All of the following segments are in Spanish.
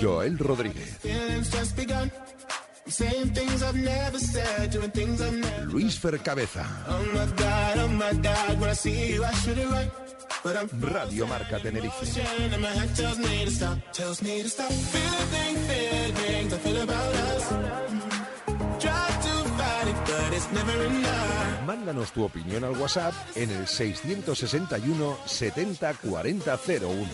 Joel Rodríguez. Luis Fercabeza. Radio Marca Tenerife. Mándanos tu opinión al WhatsApp en el 661 70 40 01.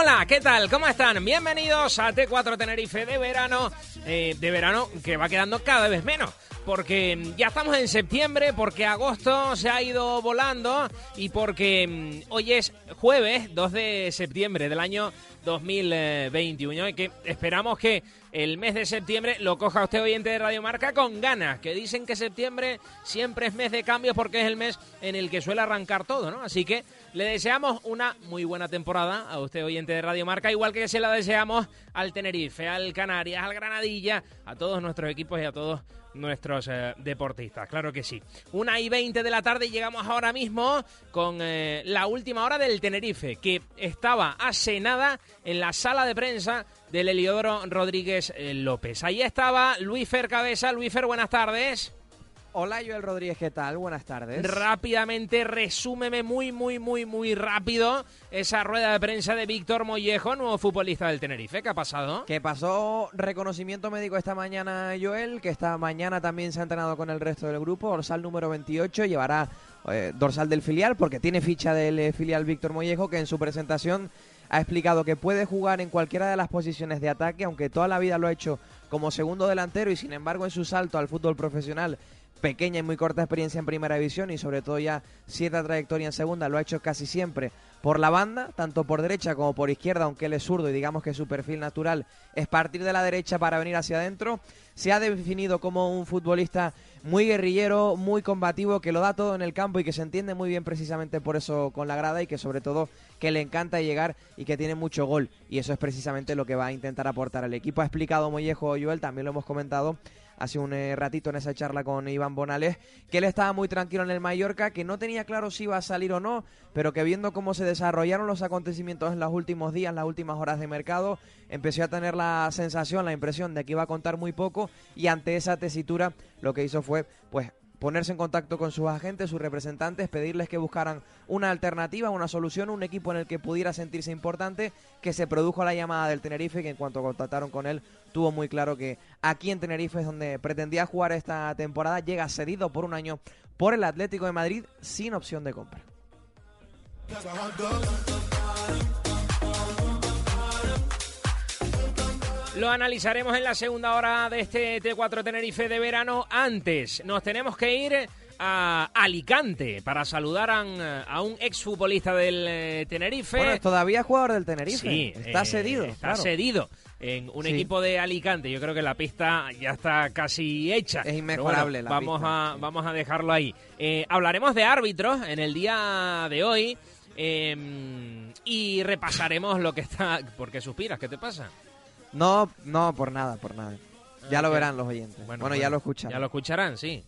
Hola, ¿qué tal? ¿Cómo están? Bienvenidos a T4 Tenerife de verano, eh, de verano que va quedando cada vez menos. Porque ya estamos en septiembre, porque agosto se ha ido volando y porque mm, hoy es jueves 2 de septiembre del año 2021 y que esperamos que el mes de septiembre lo coja usted oyente de Radio Marca con ganas, que dicen que septiembre siempre es mes de cambios porque es el mes en el que suele arrancar todo, ¿no? Así que le deseamos una muy buena temporada a usted oyente de Radio Marca, igual que se la deseamos al Tenerife, al Canarias, al Granadilla, a todos nuestros equipos y a todos nuestros eh, deportistas, claro que sí. Una y veinte de la tarde y llegamos ahora mismo con eh, la última hora del Tenerife, que estaba hace en la sala de prensa del Heliodoro Rodríguez eh, López. Ahí estaba Luis Fer Cabeza. Luis Fer, buenas tardes. Hola Joel Rodríguez, ¿qué tal? Buenas tardes. Rápidamente, resúmeme muy, muy, muy, muy rápido esa rueda de prensa de Víctor Mollejo, nuevo futbolista del Tenerife. ¿Qué ha pasado? Que pasó reconocimiento médico esta mañana Joel, que esta mañana también se ha entrenado con el resto del grupo, dorsal número 28, llevará eh, dorsal del filial porque tiene ficha del eh, filial Víctor Mollejo, que en su presentación ha explicado que puede jugar en cualquiera de las posiciones de ataque, aunque toda la vida lo ha hecho como segundo delantero y sin embargo en su salto al fútbol profesional pequeña y muy corta experiencia en primera división y sobre todo ya cierta trayectoria en segunda, lo ha hecho casi siempre por la banda, tanto por derecha como por izquierda, aunque él es zurdo y digamos que su perfil natural es partir de la derecha para venir hacia adentro. Se ha definido como un futbolista muy guerrillero, muy combativo, que lo da todo en el campo y que se entiende muy bien precisamente por eso con la grada y que sobre todo que le encanta llegar y que tiene mucho gol. Y eso es precisamente lo que va a intentar aportar al equipo. Ha explicado Mollejo Joel, también lo hemos comentado hace un eh, ratito en esa charla con Iván Bonales, que él estaba muy tranquilo en el Mallorca, que no tenía claro si iba a salir o no, pero que viendo cómo se desarrollaron los acontecimientos en los últimos días, las últimas horas de mercado, empezó a tener la sensación, la impresión de que iba a contar muy poco y ante esa tesitura lo que hizo fue pues ponerse en contacto con sus agentes, sus representantes, pedirles que buscaran una alternativa, una solución, un equipo en el que pudiera sentirse importante, que se produjo la llamada del Tenerife, que en cuanto contactaron con él, tuvo muy claro que aquí en Tenerife es donde pretendía jugar esta temporada, llega cedido por un año por el Atlético de Madrid sin opción de compra. Lo analizaremos en la segunda hora de este T4 Tenerife de verano. Antes, nos tenemos que ir a Alicante para saludar a, un exfutbolista del eh, Tenerife. Bueno, todavía jugador del Tenerife. Sí, está eh, cedido. Está cedido en un equipo de Alicante. Yo creo que la pista ya está casi hecha. Es inmejorable la vamos A, vamos a dejarlo ahí. Eh, hablaremos de árbitros en el día de hoy em, y repasaremos lo que está... ¿Por qué suspiras? ¿Qué te pasa? No, no, por nada, por nada. Ya lo verán los oyentes. Bueno, ya lo escucharán. Ya lo escucharán, sí.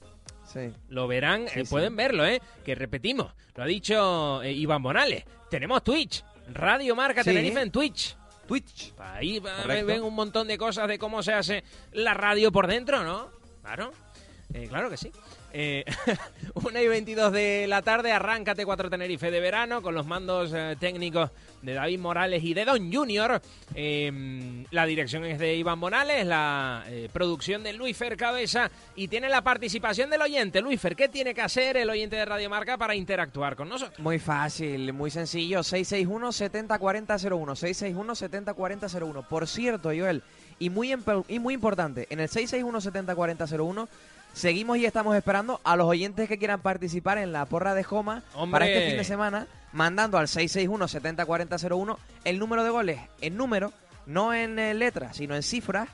Sí. Lo verán, eh, pueden verlo, ¿eh? Que repetimos, lo ha dicho eh, Iván Bonales. Tenemos Twitch, Radio Marca Tenerife en Twitch. Twitch. Ahí ven un montón de cosas de cómo se hace la radio por dentro, ¿no? Claro. Eh, claro que sí. Eh, 1 y 22 de la tarde, arráncate 4 Tenerife de verano con los mandos eh, técnicos de David Morales y de Don Junior. Em, la dirección es de Iván Morales, la eh, producción de Luis Fer Cabeza y tiene la participación del oyente. Luis Fer, ¿qué tiene que hacer el oyente de Radio Marca para interactuar con nosotros? Muy fácil, muy sencillo. 661-704001. 661-704001. Por cierto, Joel, y muy, y muy importante, en el 661-704001 Seguimos y estamos esperando a los oyentes que quieran participar en la porra de Joma para este fin de semana, mandando al 661-704001 el número de goles en número, no en eh, letras, sino en cifras,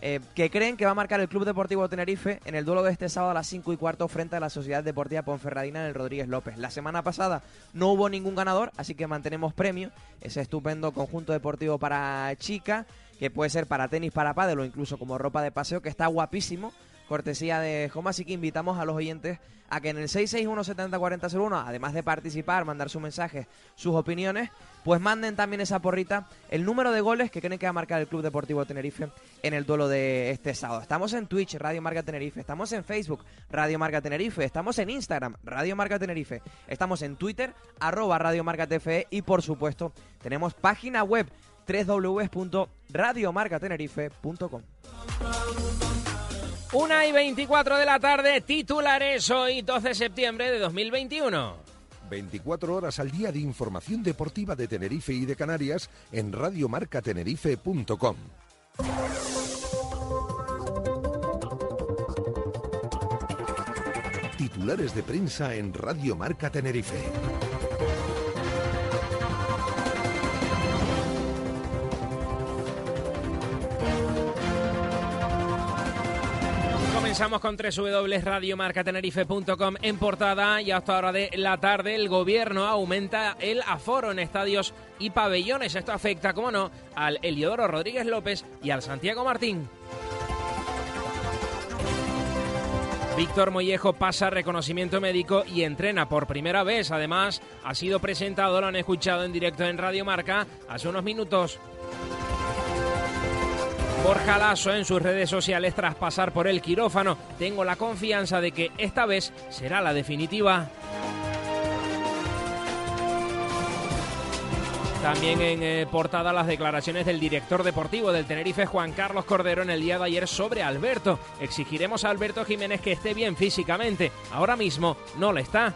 eh, que creen que va a marcar el Club Deportivo Tenerife en el duelo de este sábado a las 5 y cuarto frente a la Sociedad Deportiva Ponferradina en el Rodríguez López. La semana pasada no hubo ningún ganador, así que mantenemos premio, ese estupendo conjunto deportivo para chica, que puede ser para tenis, para pádel o incluso como ropa de paseo, que está guapísimo cortesía de Joma, así que invitamos a los oyentes a que en el 661-704001, además de participar, mandar sus mensajes, sus opiniones, pues manden también esa porrita, el número de goles que creen que va a marcar el Club Deportivo Tenerife en el duelo de este sábado. Estamos en Twitch, Radio Marca Tenerife, estamos en Facebook, Radio Marca Tenerife, estamos en Instagram, Radio Marca Tenerife, estamos en Twitter, arroba Radio Marca TFE y por supuesto tenemos página web www.radiomarcatenerife.com. Una y 24 de la tarde, titulares hoy 12 de septiembre de 2021. 24 horas al día de información deportiva de Tenerife y de Canarias en radiomarcatenerife.com. Titulares de prensa en Radio Marca Tenerife. Comenzamos con www.radiomarcatenerife.com en portada y hasta hora de la tarde el gobierno aumenta el aforo en estadios y pabellones. Esto afecta, como no, al Eliodoro Rodríguez López y al Santiago Martín. Víctor Mollejo pasa reconocimiento médico y entrena por primera vez. Además, ha sido presentado, lo han escuchado en directo en Radio Marca hace unos minutos. Borja Lasso en sus redes sociales tras pasar por el quirófano. Tengo la confianza de que esta vez será la definitiva. También en eh, portada las declaraciones del director deportivo del Tenerife, Juan Carlos Cordero, en el día de ayer sobre Alberto. Exigiremos a Alberto Jiménez que esté bien físicamente. Ahora mismo no lo está.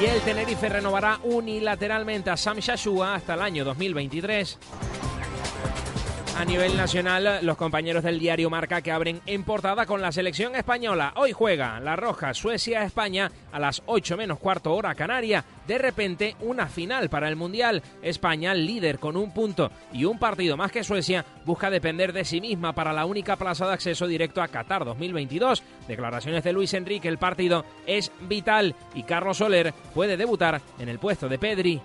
Y el Tenerife renovará unilateralmente a Sam Shashua hasta el año 2023. A nivel nacional, los compañeros del diario Marca que abren en portada con la selección española. Hoy juega la Roja Suecia-España a las 8 menos cuarto hora canaria. De repente, una final para el Mundial. España, líder con un punto y un partido más que Suecia, busca depender de sí misma para la única plaza de acceso directo a Qatar 2022. Declaraciones de Luis Enrique, el partido es vital y Carlos Soler puede debutar en el puesto de Pedri.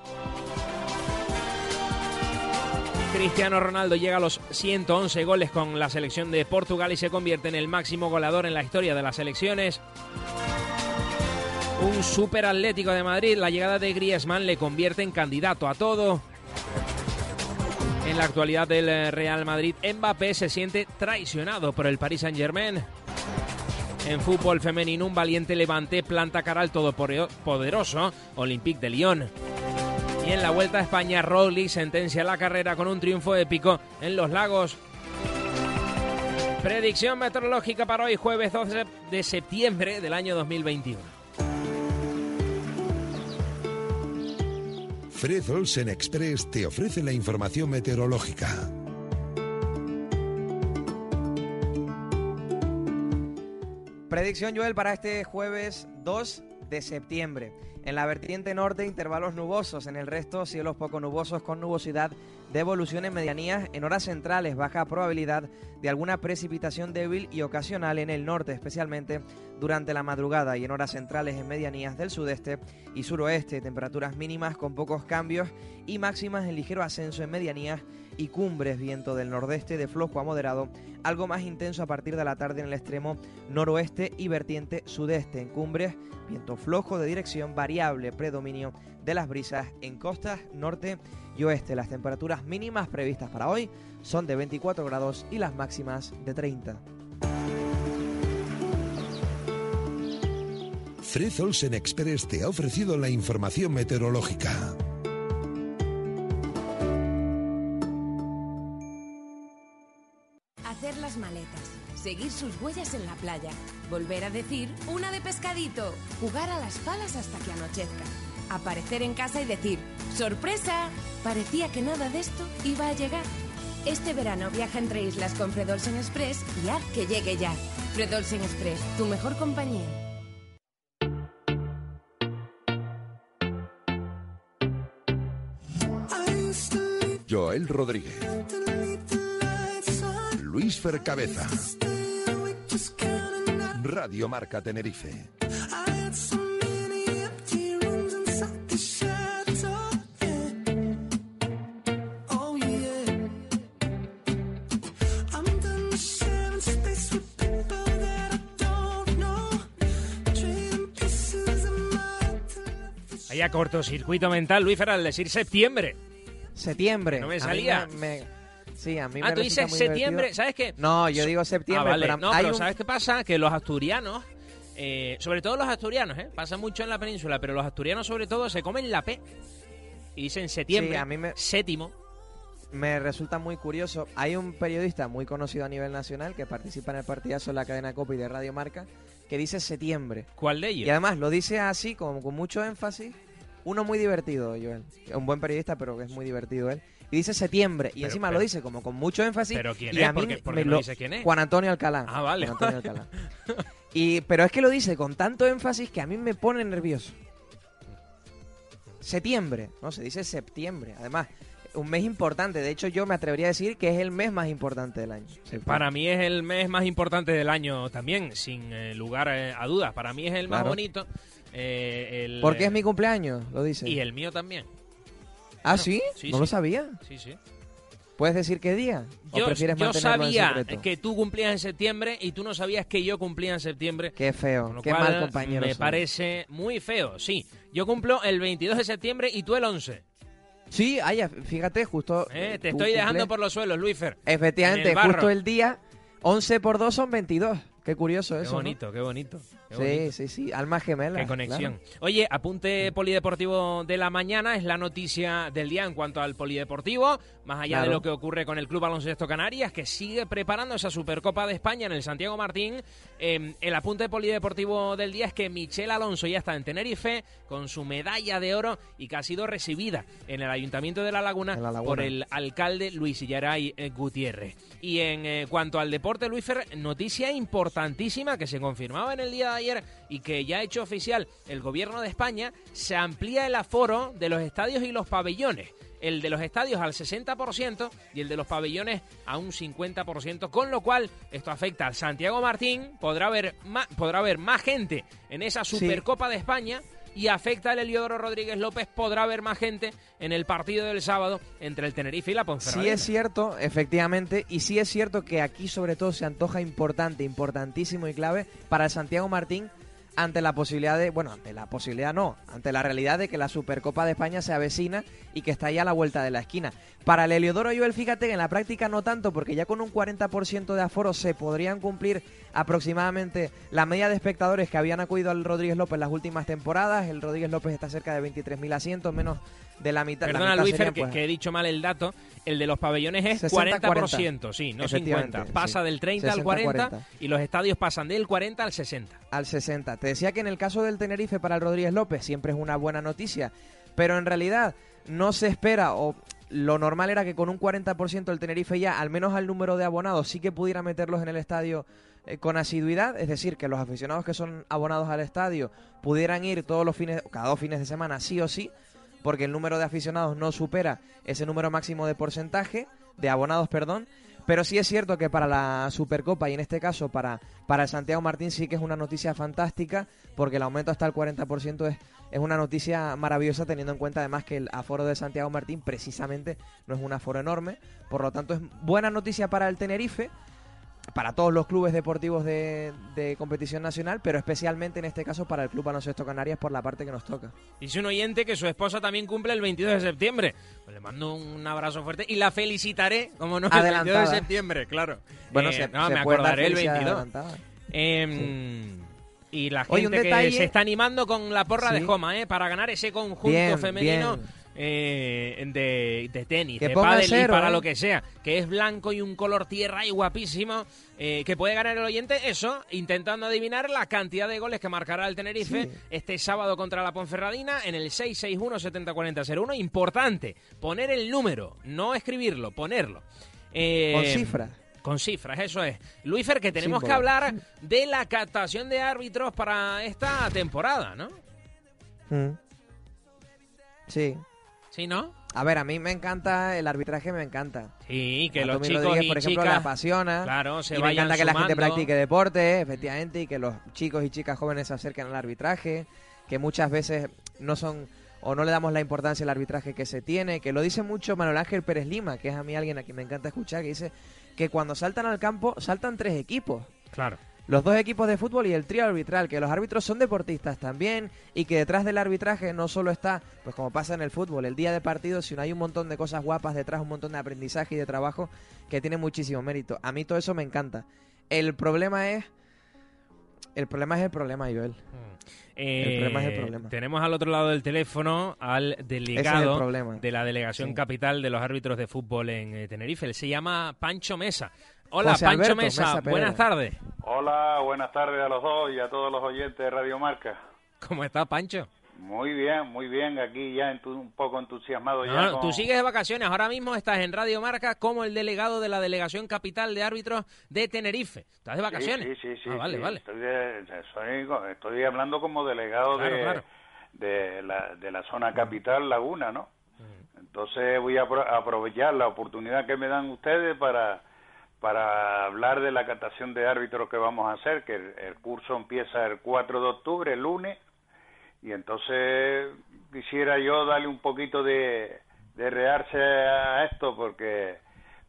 Cristiano Ronaldo llega a los 111 goles con la selección de Portugal y se convierte en el máximo goleador en la historia de las selecciones. Un super atlético de Madrid, la llegada de Griezmann le convierte en candidato a todo. En la actualidad del Real Madrid, Mbappé se siente traicionado por el Paris Saint-Germain. En fútbol femenino, un valiente levante planta cara al todopoderoso Olympique de Lyon. Y en la Vuelta a España, Rowley sentencia la carrera con un triunfo épico en Los Lagos. Predicción meteorológica para hoy, jueves 12 de septiembre del año 2021. Fred Olsen Express te ofrece la información meteorológica. Predicción, Joel, para este jueves 2 de septiembre. En la vertiente norte, intervalos nubosos. En el resto, cielos poco nubosos con nubosidad de evolución en medianías. En horas centrales, baja probabilidad de alguna precipitación débil y ocasional en el norte, especialmente durante la madrugada. Y en horas centrales, en medianías del sudeste y suroeste, temperaturas mínimas con pocos cambios y máximas en ligero ascenso en medianías y cumbres, viento del nordeste de flojo a moderado, algo más intenso a partir de la tarde en el extremo noroeste y vertiente sudeste. En cumbres, viento flojo de dirección variable, predominio de las brisas en costas norte y oeste. Las temperaturas mínimas previstas para hoy son de 24 grados y las máximas de 30. Fred Olsen Express te ha ofrecido la información meteorológica. Hacer las maletas, seguir sus huellas en la playa, volver a decir una de pescadito, jugar a las palas hasta que anochezca, aparecer en casa y decir ¡sorpresa! Parecía que nada de esto iba a llegar. Este verano viaja entre islas con Fredolsen Express y haz que llegue ya. Fredolsen Express, tu mejor compañía. Joel Rodríguez. Luis Fercabeza. Radio Marca Tenerife. Hay a cortocircuito mental, Luis Fer, al decir septiembre. Septiembre. No me A mí salía. me- sí, a mí Ah, me tú dices muy septiembre, divertido. ¿sabes qué? No, yo digo septiembre, Ah, vale. pero no, hay pero un- ¿sabes qué pasa? Que los asturianos, eh, sobre todo los asturianos, ¿eh? pasa mucho en la península, pero los asturianos sobre todo se comen la P. Y dicen septiembre, Sí, a mí me- séptimo. me resulta muy curioso. Hay un periodista muy conocido a nivel nacional que participa en el partidazo de la cadena Copa y de Radio Marca que dice septiembre. ¿Cuál de Y ellos? además lo dice así, como con mucho énfasis. Uno muy divertido, Joel. Un buen periodista, pero que es muy divertido él. Y dice septiembre. Y Pero- encima pero- lo dice como con mucho énfasis. ¿Pero quién y es? a mí ¿Por qué- me- por me qué no lo- dice quién es? Juan Antonio Alcalá. Ah, vale. Juan Antonio Alcalá. Y, pero es que lo dice con tanto énfasis que a mí me pone nervioso. Septiembre, no, se dice septiembre. Además, un mes importante. De hecho, yo me atrevería a decir que es el mes más importante del año. Septiembre. Para mí es el mes más importante del año también, sin eh, lugar eh, a dudas. Para mí es el más Claro. bonito. eh, el, Porque es mi cumpleaños, lo dice. Y el mío también. ¿Ah, sí? Sí, ¿No sí. lo sabía? Sí, sí. ¿Puedes decir qué día? ¿O Yo, prefieres yo en sabía que tú cumplías en septiembre y tú no sabías que yo cumplía en septiembre. Qué Con feo, lo qué cual, mal compañero. Me soy. parece muy feo, sí. Yo cumplo el 22 de septiembre y tú el 11. Sí, ay, fíjate, justo. ¿eh? Te estoy dejando por los suelos, Luifer. Efectivamente, en el justo el día 11 por 2 son 22. Qué curioso Qué eso. ¿no? bonito, qué bonito. Sí, bonito. sí, sí, alma gemela. Qué conexión. claro. Oye, apunte polideportivo de la mañana es la noticia del día en cuanto al polideportivo, más allá de lo que ocurre con el Club Baloncesto Canarias, que sigue preparando esa Supercopa de España en el Santiago Martín. Eh, el apunte polideportivo del día es que Michelle Alonso ya está en Tenerife con su medalla de oro y que ha sido recibida en el Ayuntamiento de La Laguna, En La Laguna. por el alcalde Luis Illaray eh, Gutiérrez. Y en eh, cuanto al deporte, Luisfer, noticia importantísima que se confirmaba en el día de ayer y que ya ha hecho oficial el gobierno de España, se amplía el aforo de los estadios y los pabellones. El de los estadios al 60% y el de los pabellones a un 50%, con lo cual esto afecta al Santiago Martín, podrá haber más, podrá haber más gente en esa Sí. Supercopa de España y afecta al Heliodoro Rodríguez López, podrá haber más gente en el partido del sábado entre el Tenerife y la Ponferradina. Sí es cierto, efectivamente, y sí es cierto que aquí sobre todo se antoja importante, importantísimo y clave para Santiago Martín ante la posibilidad de, bueno, ante la posibilidad no, ante la realidad de que la Supercopa de España se avecina y que está ya a la vuelta de la esquina. Para el Heliodoro Joel, fíjate que en la práctica no tanto, porque ya con un 40% de aforo se podrían cumplir aproximadamente la media de espectadores que habían acudido al Rodríguez López las últimas temporadas. El Rodríguez López está cerca de 23.000 asientos, menos de la mitad. la Perdona, mitad Luis, que, pues, que he dicho mal el dato. El de los pabellones es 60, 40%, sí, no 50. Efectivamente, Pasa sí. del 30 al 60, 40 40. y los estadios pasan del 40 al 60. al 60. Te decía que en el caso del Tenerife para el Rodríguez López siempre es una buena noticia, pero en realidad no se espera o lo normal era que con un 40% el Tenerife ya, al menos al número de abonados, sí que pudiera meterlos en el estadio eh, con asiduidad, es decir, que los aficionados que son abonados al estadio pudieran ir todos los fines, cada dos fines de semana sí o sí, porque el número de aficionados no supera ese número máximo de porcentaje, de abonados, perdón, pero sí es cierto que para la Supercopa y en este caso para, para el Santiago Martín sí que es una noticia fantástica porque el aumento hasta el 40% es, es una noticia maravillosa teniendo en cuenta además que el aforo de Santiago Martín precisamente no es un aforo enorme. Por lo tanto es buena noticia para el Tenerife, para todos los clubes deportivos de, de competición nacional, pero especialmente en este caso para el Club Baloncesto Canarias por la parte que nos toca. Dice un oyente que su esposa también cumple el 22 de septiembre. Pues le mando un abrazo fuerte y la felicitaré, como no, el 22 de Adelantada. septiembre, claro. Bueno, Eh, se, no, se me acordaré el felicidad 22. adelantada. Em, Y la gente que se está animando con la porra de. Joma, ¿eh? Para ganar ese conjunto Bien, femenino bien. Eh, de, de tenis, Que de pádel y para ¿eh? lo que sea, que es blanco y un color tierra y guapísimo, eh, que puede ganar el oyente, eso, intentando adivinar la cantidad de goles que marcará el Tenerife Sí. este sábado contra la Ponferradina en el 661-7040-01. Importante, poner el número, no escribirlo, ponerlo. Eh, Con cifras. Con cifras, eso es. Luífer, que tenemos que hablar de la captación de árbitros para esta temporada, ¿no? Mm. Sí. ¿Sí, no? A ver, a mí me encanta, el arbitraje me encanta. Sí, que los chicos Rodríguez, y por ejemplo, chicas, le apasiona. Claro, se y me vayan encanta que la gente practique deporte, efectivamente, y que los chicos y chicas jóvenes se acerquen al arbitraje, que muchas veces no son o no le damos la importancia al arbitraje que se tiene, que lo dice mucho Manuel Ángel Pérez Lima, que es a mí alguien a quien me encanta escuchar, que dice que cuando saltan al campo saltan tres equipos. Claro. Los dos equipos de fútbol y el trío arbitral, que los árbitros son deportistas también y que detrás del arbitraje no solo está, pues como pasa en el fútbol, el día de partido, sino hay un montón de cosas guapas detrás, un montón de aprendizaje y de trabajo que tiene muchísimo mérito. A mí todo eso me encanta. El problema es... El problema es el problema, Joel. Eh, problema es el problema. Tenemos al otro lado del teléfono al delegado de la Delegación Sí. Capital de los Árbitros de Fútbol en eh, Tenerife. Él se llama Pancho Mesa. Hola, José Pancho Alberto Mesa. Buenas tardes. Hola, buenas tardes a los dos y a todos los oyentes de Radio Marca. ¿Cómo está, Pancho? Muy bien, muy bien, aquí ya entu- un poco entusiasmado No, ya. no, con- Tú sigues de vacaciones. Ahora mismo estás en Radio Marca como el delegado de la Delegación Capital de Árbitros de Tenerife. ¿Estás de vacaciones? Sí, sí, sí. Ah, vale, sí, vale. Estoy, de- soy- estoy hablando como delegado Claro, de, claro. De, la, de la zona capital Laguna, ¿no? Entonces voy a apro- aprovechar la oportunidad que me dan ustedes para para hablar de la catación de árbitros que vamos a hacer, que el, curso empieza el 4 de octubre, el lunes, y entonces quisiera yo darle un poquito de, de rearse a esto porque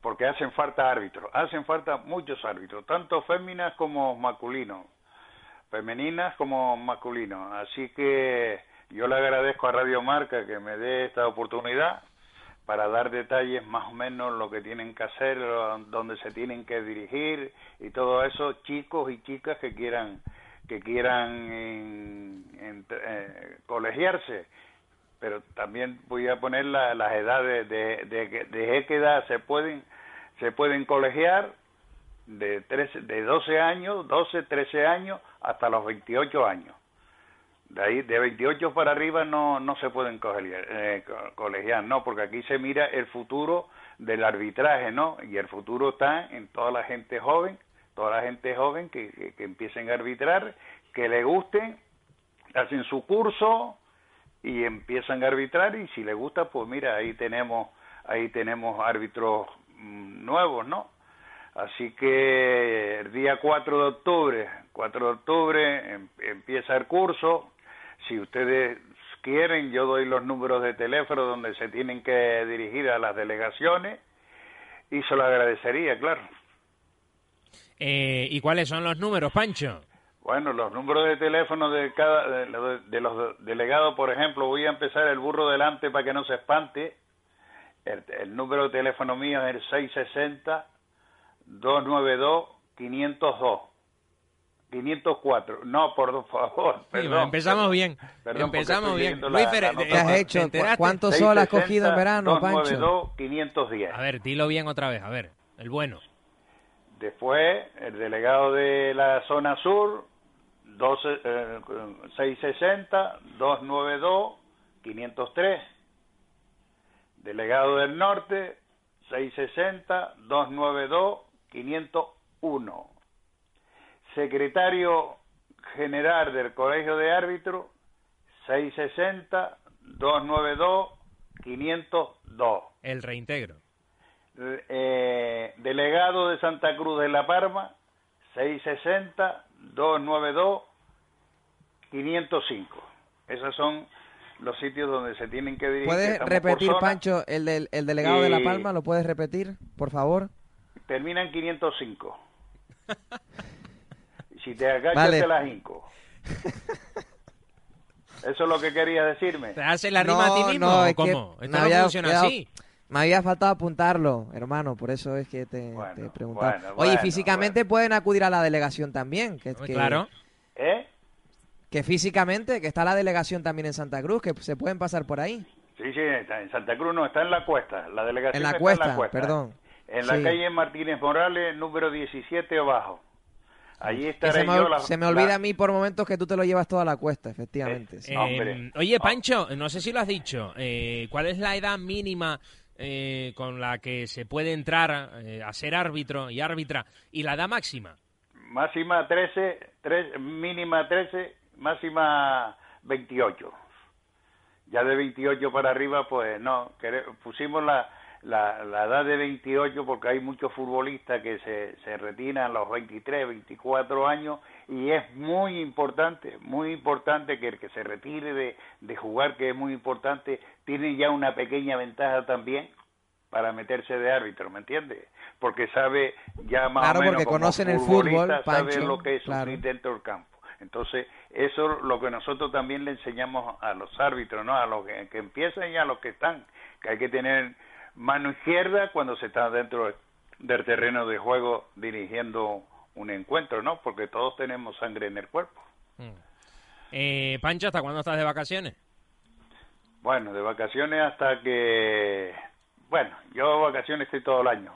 porque hacen falta árbitros, hacen falta muchos árbitros, tanto féminas como masculinos, femeninas como masculinos. Así que yo le agradezco a Radio Marca que me dé esta oportunidad para dar detalles más o menos lo que tienen que hacer, dónde se tienen que dirigir y todo eso, chicos y chicas que quieran que quieran en- eh, colegiarse pero también voy a poner la- las edades de, de, de, de qué edad se pueden se pueden colegiar de 13, de 12 años, 12, 13 años hasta los 28 años. De ahí de 28 para arriba no no se pueden colegiar, eh, co- colegiar, no, porque aquí se mira el futuro del arbitraje, ¿no? Y el futuro está en toda la gente joven, toda la gente joven que, que, empiecen a arbitrar, que le gusten, hacen su curso, y empiezan a arbitrar y si les gusta pues mira ahí tenemos ahí tenemos árbitros mm, nuevos no así que el día 4 de octubre 4 de octubre em- empieza el curso si ustedes quieren yo doy los números de teléfono donde se tienen que dirigir a las delegaciones y se lo agradecería claro Eh, ¿Y cuáles son los números, Pancho? Bueno, los números de teléfono de cada de, lo- de los delegados, por ejemplo, voy a empezar el burro delante para que no se espante. El, el número de teléfono mío es el 660 292 502 504. No, por favor, Sí, perdón. empezamos bien. Perdón, empezamos bien. Luis la- Pérez, la ¿te- ¿Qué has hecho? enteraste? ¿Cuánto sol has 660 cogido en verano, Pancho? 292 510. A ver, dilo bien otra vez, a ver, el bueno. Después, el delegado de la zona sur, 12, eh, 660-292-503. Delegado del norte, 660-292-501. Secretario general del Colegio de Árbitros, 660-292-502 El reintegro. eh, delegado de Santa Cruz de La Parma, 660-292-505. Esos son los sitios donde se tienen que dirigir. ¿Puedes repetir. Pancho, el, del, el delegado de La Y- Palma? ¿Lo puedes repetir, por favor? Termina en 505. Si te agachas, Vale. te las hinco. Eso es lo que querías decirme. ¿Te hace la rima a ti mismo o es que cómo? me Esto no había funciona quedado- así. Me había faltado apuntarlo, hermano, por eso es que te, Bueno, te preguntaba. bueno, Oye, bueno, físicamente pueden acudir a la delegación también, que, que- Claro. ¿Eh? que físicamente, que está la delegación también en Santa Cruz, que se pueden pasar por ahí. Sí, sí, está en Santa Cruz, no, está en la cuesta. La delegación En la está cuesta, en la cuesta. perdón. En la Sí. calle Martínez Morales, número 17 abajo. Allí estaré se me, yo. la- se me la- olvida a mí por momentos que tú te lo llevas toda la cuesta, efectivamente. sí. Eh, hombre. oye, Pancho, no sé si lo has dicho. eh, ¿Cuál es la edad mínima eh, con la que se puede entrar eh, a ser árbitro y árbitra? ¿Y la edad máxima? Máxima 13, tres- mínima 13, máxima 28. Ya de 28 para arriba, pues no, pusimos la, la, la, edad de 28 porque hay muchos futbolistas que se, se retiran a los 23, 24 años y es muy importante, muy importante que el que se retire de, de jugar, que es muy importante, tiene ya una pequeña ventaja también para meterse de árbitro, ¿me entiendes? Porque sabe ya más claro, o menos porque conocen el fútbol, sabe lo que es sufrir dentro del campo. Entonces, eso es lo que nosotros también le enseñamos a los árbitros, ¿no? A los que, que empiezan y a los que están, que hay que tener mano izquierda cuando se está dentro del terreno de juego dirigiendo un encuentro, ¿no? Porque todos tenemos sangre en el cuerpo. Mm. Eh, Pancho, ¿hasta cuándo estás de vacaciones? Bueno, de vacaciones hasta que... Bueno, yo vacaciones estoy todo el año.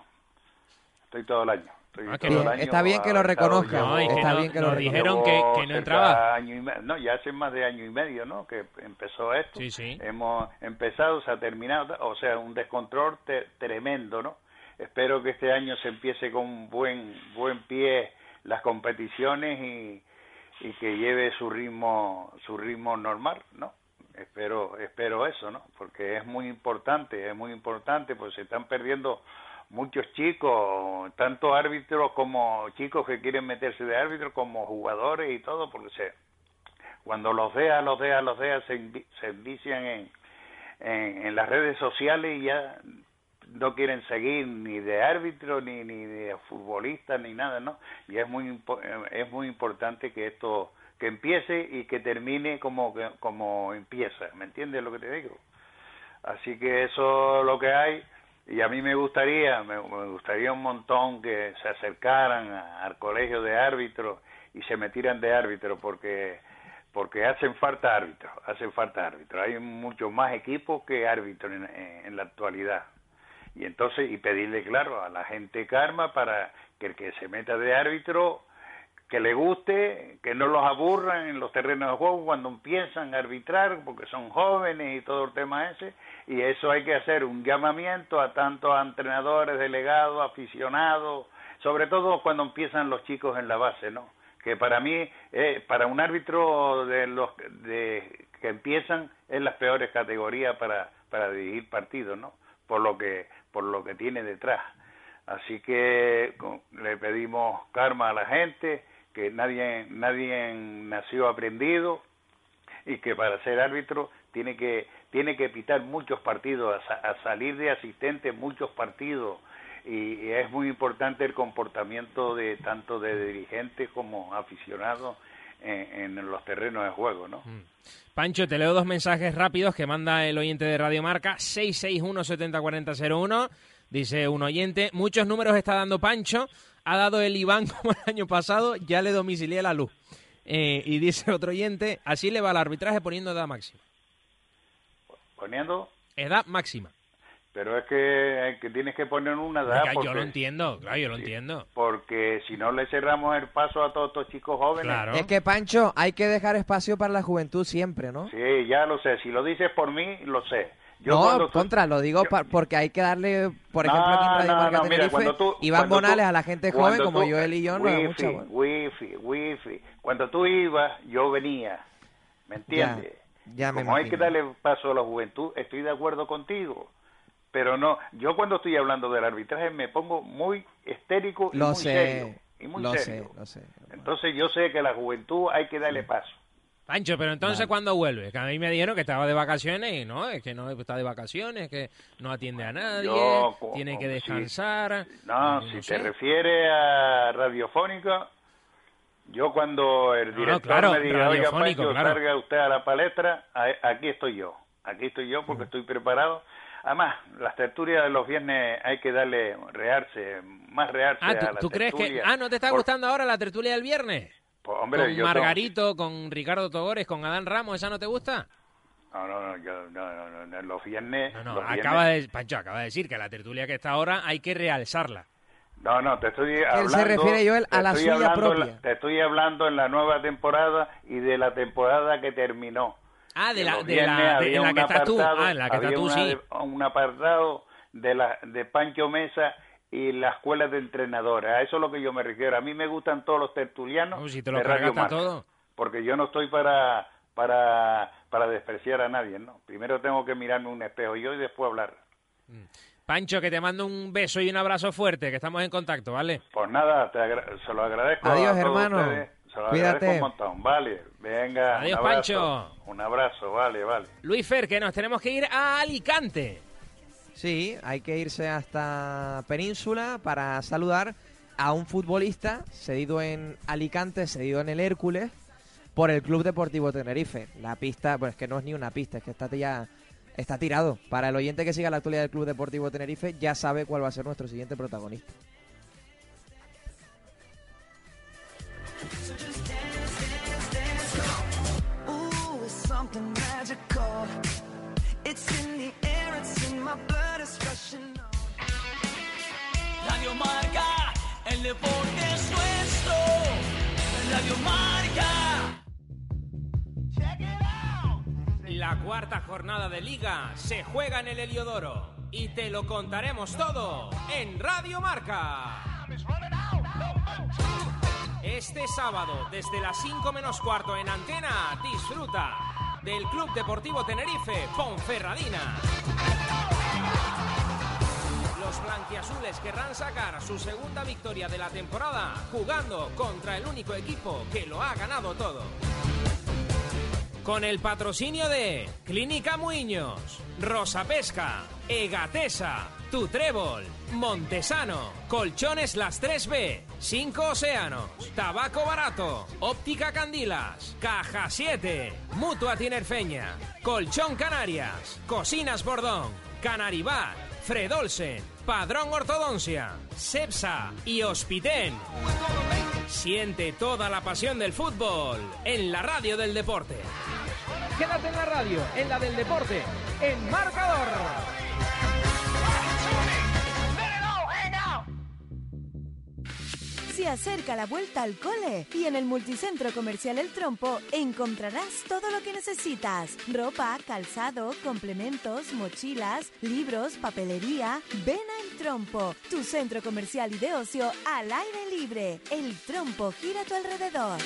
Estoy todo el año. Ah, está bien que lo reconozca. está bien que lo dijeron que, no entraba. no, ya hace más de año y medio, ¿no? Que empezó esto. Sí, sí. Hemos empezado, se ha terminado, o sea, un descontrol tremendo, ¿no? Espero que este año se empiece con buen buen pie las competiciones y, y que lleve su ritmo su ritmo normal, ¿no? Espero espero eso, ¿no? Porque es muy importante, es muy importante, pues se están perdiendo muchos chicos, tanto árbitros como chicos que quieren meterse de árbitro, como jugadores y todo, porque se, cuando los vea, los vea, los vea, se, se en, en, las redes sociales y ya no quieren seguir ni de árbitro ni, ni de futbolista ni nada, ¿no? Y es muy es muy importante que esto que empiece y que termine como como empieza, ¿me entiendes lo que te digo? Así que eso es lo que hay y a mí me gustaría, me, gustaría un montón que se acercaran al colegio de árbitros y se metieran de árbitro porque porque hacen falta árbitros, hacen falta árbitros. Hay muchos más equipos que árbitros en, en, la actualidad. Y entonces, y pedirle, claro, a la gente karma para que el que se meta de árbitro que le guste, que no los aburran en los terrenos de juego cuando empiezan a arbitrar, porque son jóvenes y todo el tema ese, y eso hay que hacer un llamamiento a tantos entrenadores, delegados, aficionados, sobre todo cuando empiezan los chicos en la base, ¿no? Que para mí, eh, para un árbitro de los de, que empiezan es las peores categorías para, para dirigir partidos, ¿no? Por lo que por lo que tiene detrás. Así que le pedimos karma a la gente que nadie, nadie nació aprendido y que para ser árbitro tiene que, tiene que pitar muchos partidos, a, salir de asistente muchos partidos y, es muy importante el comportamiento de tanto de dirigentes como aficionados en, los terrenos de juego, ¿no? Mm. Pancho, te leo dos mensajes rápidos que manda el oyente de Radio Marca, 661 704001 Dice un oyente, muchos números está dando Pancho, ha dado el Iván como el año pasado, ya le domicilié la luz. Eh, y dice otro oyente, así le va al arbitraje poniendo edad máxima. ¿Poniendo? Edad máxima. Pero es que, que tienes que poner una edad. yo lo entiendo, claro, yo lo entiendo. Porque si no le cerramos el paso a todos estos chicos jóvenes. Es que, Pancho, hay que dejar espacio para la juventud siempre, ¿no? Sí, ya lo sé. Si lo dices por mí, lo sé no, contra, lo digo porque hay que darle, por ejemplo, aquí en Radio Marca Tenerife, Iván Bonales a la gente joven como yo, él y yo, no wifi, wifi, wifi. Cuando tú ibas, yo venía, ¿me entiendes? Ya, como hay que darle paso a la juventud, estoy de acuerdo contigo. Pero no, yo cuando estoy hablando del arbitraje me pongo muy estérico y muy serio. Y muy lo serio. Sé, lo sé. Entonces yo sé que a la juventud hay que darle paso. Pancho, pero entonces ¿cuándo vuelve? Que a mí me dijeron que estaba de vacaciones y no, es que no está de vacaciones, que no atiende a nadie, tiene que descansar. no, si te refieres a radiofónico, yo cuando el director me diga, oiga Pancho, salga usted a la palestra, aquí estoy yo, aquí estoy yo porque mm. estoy preparado. Además, las tertulias de los viernes hay que darle rearse, más rearse ah, ¿tú, a ¿tú crees que... Ah, ¿no te está gustando ahora la tertulia del viernes? Pues, con Margarito, con Ricardo Togores, con Adán Ramos, ¿esa no te gusta? No, no, no, yo, no, no, no, los viernes... No, no, acaba de, Pancho, acaba de decir que la tertulia que está ahora hay que realzarla. No, no, te estoy hablando... Él se refiere, Joel, a la suya propia. te estoy hablando en la nueva temporada y de la temporada que terminó. Ah, de la, de la, de, la que estás tú. Ah, en la que estás tú, sí. Un apartado de, la, de Pancho Mesa y la escuela de entrenadores. A eso es lo que yo me refiero. A mí me gustan todos los tertulianos. si te lo de Radio todo. Porque yo no estoy para para, para despreciar a nadie, ¿no? Primero tengo que mirarme un espejo yo y después hablar. Pancho, que te mando un beso y un abrazo fuerte, que estamos en contacto, ¿vale? Pues nada, te se lo agradezco. Adiós, a todos hermano. ustedes. Se lo Cuídate. agradezco un montón. Vale, venga. Adiós, un abrazo. Pancho. Un abrazo, vale, vale. Luis Fer, que nos tenemos que ir a Alicante. Sí, hay que irse hasta Península para saludar a un futbolista cedido en Alicante, cedido en el Hércules, por el Club Deportivo Tenerife. La pista, pues que no es ni una pista, es que está ya está tirado. Para el oyente que siga la actualidad del Club Deportivo Tenerife, ya sabe cuál va a ser nuestro siguiente protagonista. Radio Marca, el deporte es nuestro. Radio Marca. La cuarta jornada de liga se juega en el Heliodoro y te lo contaremos todo en Radio Marca. Este sábado, desde las 5 menos cuarto en antena, disfruta del Club Deportivo Tenerife Ponferradina. Blanquiazules querrán sacar su segunda victoria de la temporada jugando contra el único equipo que lo ha ganado todo. Con el patrocinio de Clínica Muiños, Rosa Pesca, Egatesa, Tu Trébol, Montesano, Colchones Las 3B, 5 Océanos, Tabaco Barato, Óptica Candilas, Caja 7, Mutua Tinerfeña, Colchón Canarias, Cocinas Bordón, Canaribat, Fredolsen, Padrón Ortodoncia, Cepsa y Hospiten. Siente toda la pasión del fútbol en la radio del deporte. Quédate en la radio, en la del deporte, en marcador. Se acerca la vuelta al cole y en el multicentro comercial El Trompo encontrarás todo lo que necesitas. Ropa, calzado, complementos, mochilas, libros, papelería. Ven a El Trompo, tu centro comercial y de ocio al aire libre. El Trompo gira a tu alrededor.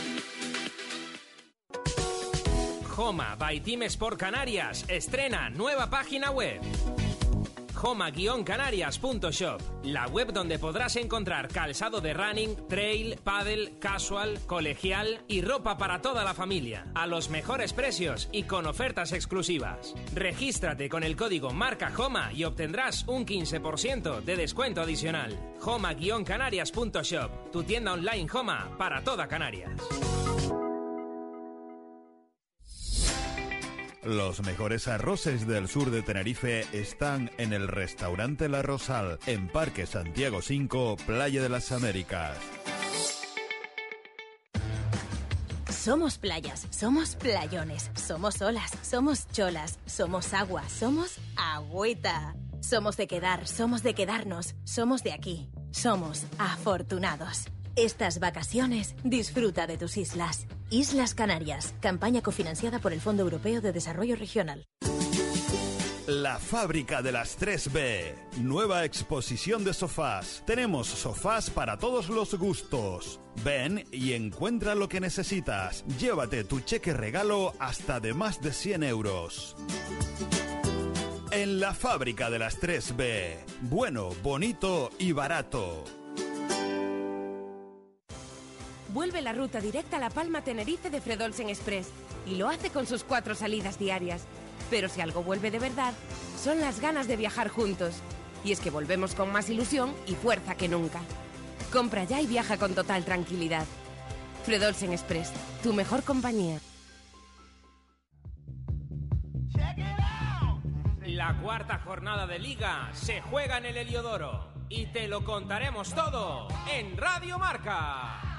Joma by Team Sport Canarias estrena nueva página web. Joma-canarias.shop, la web donde podrás encontrar calzado de running, trail, paddle, casual, colegial y ropa para toda la familia, a los mejores precios y con ofertas exclusivas. Regístrate con el código marca Joma y obtendrás un 15% de descuento adicional. Joma-canarias.shop, tu tienda online Joma para toda Canarias. Los mejores arroces del sur de Tenerife están en el restaurante La Rosal, en Parque Santiago 5, Playa de las Américas. Somos playas, somos playones, somos olas, somos cholas, somos agua, somos agüita. Somos de quedar, somos de quedarnos, somos de aquí, somos afortunados. Estas vacaciones disfruta de tus islas. Islas Canarias, campaña cofinanciada por el Fondo Europeo de Desarrollo Regional. La fábrica de las 3B. Nueva exposición de sofás. Tenemos sofás para todos los gustos. Ven y encuentra lo que necesitas. Llévate tu cheque regalo hasta de más de 100 euros. En la fábrica de las 3B. Bueno, bonito y barato. Vuelve la ruta directa a La Palma Tenerife de Fredolsen Express y lo hace con sus cuatro salidas diarias. Pero si algo vuelve de verdad, son las ganas de viajar juntos. Y es que volvemos con más ilusión y fuerza que nunca. Compra ya y viaja con total tranquilidad. Fredolsen Express, tu mejor compañía. La cuarta jornada de liga se juega en el Heliodoro y te lo contaremos todo en Radio Marca.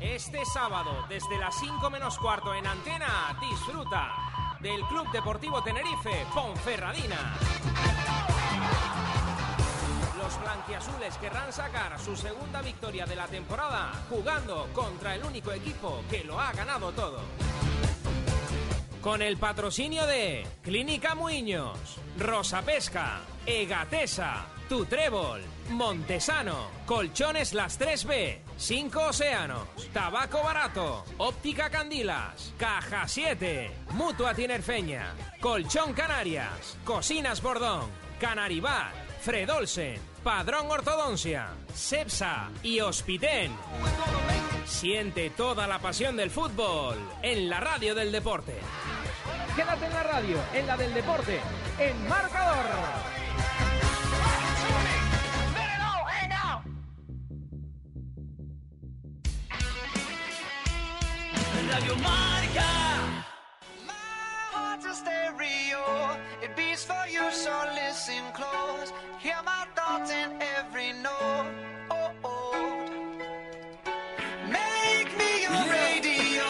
Este sábado, desde las 5 menos cuarto en antena, disfruta del Club Deportivo Tenerife Ponferradina. Los blanquiazules querrán sacar su segunda victoria de la temporada jugando contra el único equipo que lo ha ganado todo. Con el patrocinio de Clínica Muiños, Rosa Pesca, Egatesa, Tu Trébol, Montesano, Colchones Las 3B, 5 Océanos, Tabaco Barato, Óptica Candilas, Caja 7, Mutua Tinerfeña, Colchón Canarias, Cocinas Bordón, Canaribat, Fredolsen, Padrón Ortodoncia, Cepsa y Hospiten. Siente toda la pasión del fútbol en la radio del deporte. Quédate en la radio, en la del deporte, en marcador. Radio Marca. heart's a stereo. It beats for you, so listen close. Hear my thoughts in every note. Oh, oh. Make me your radio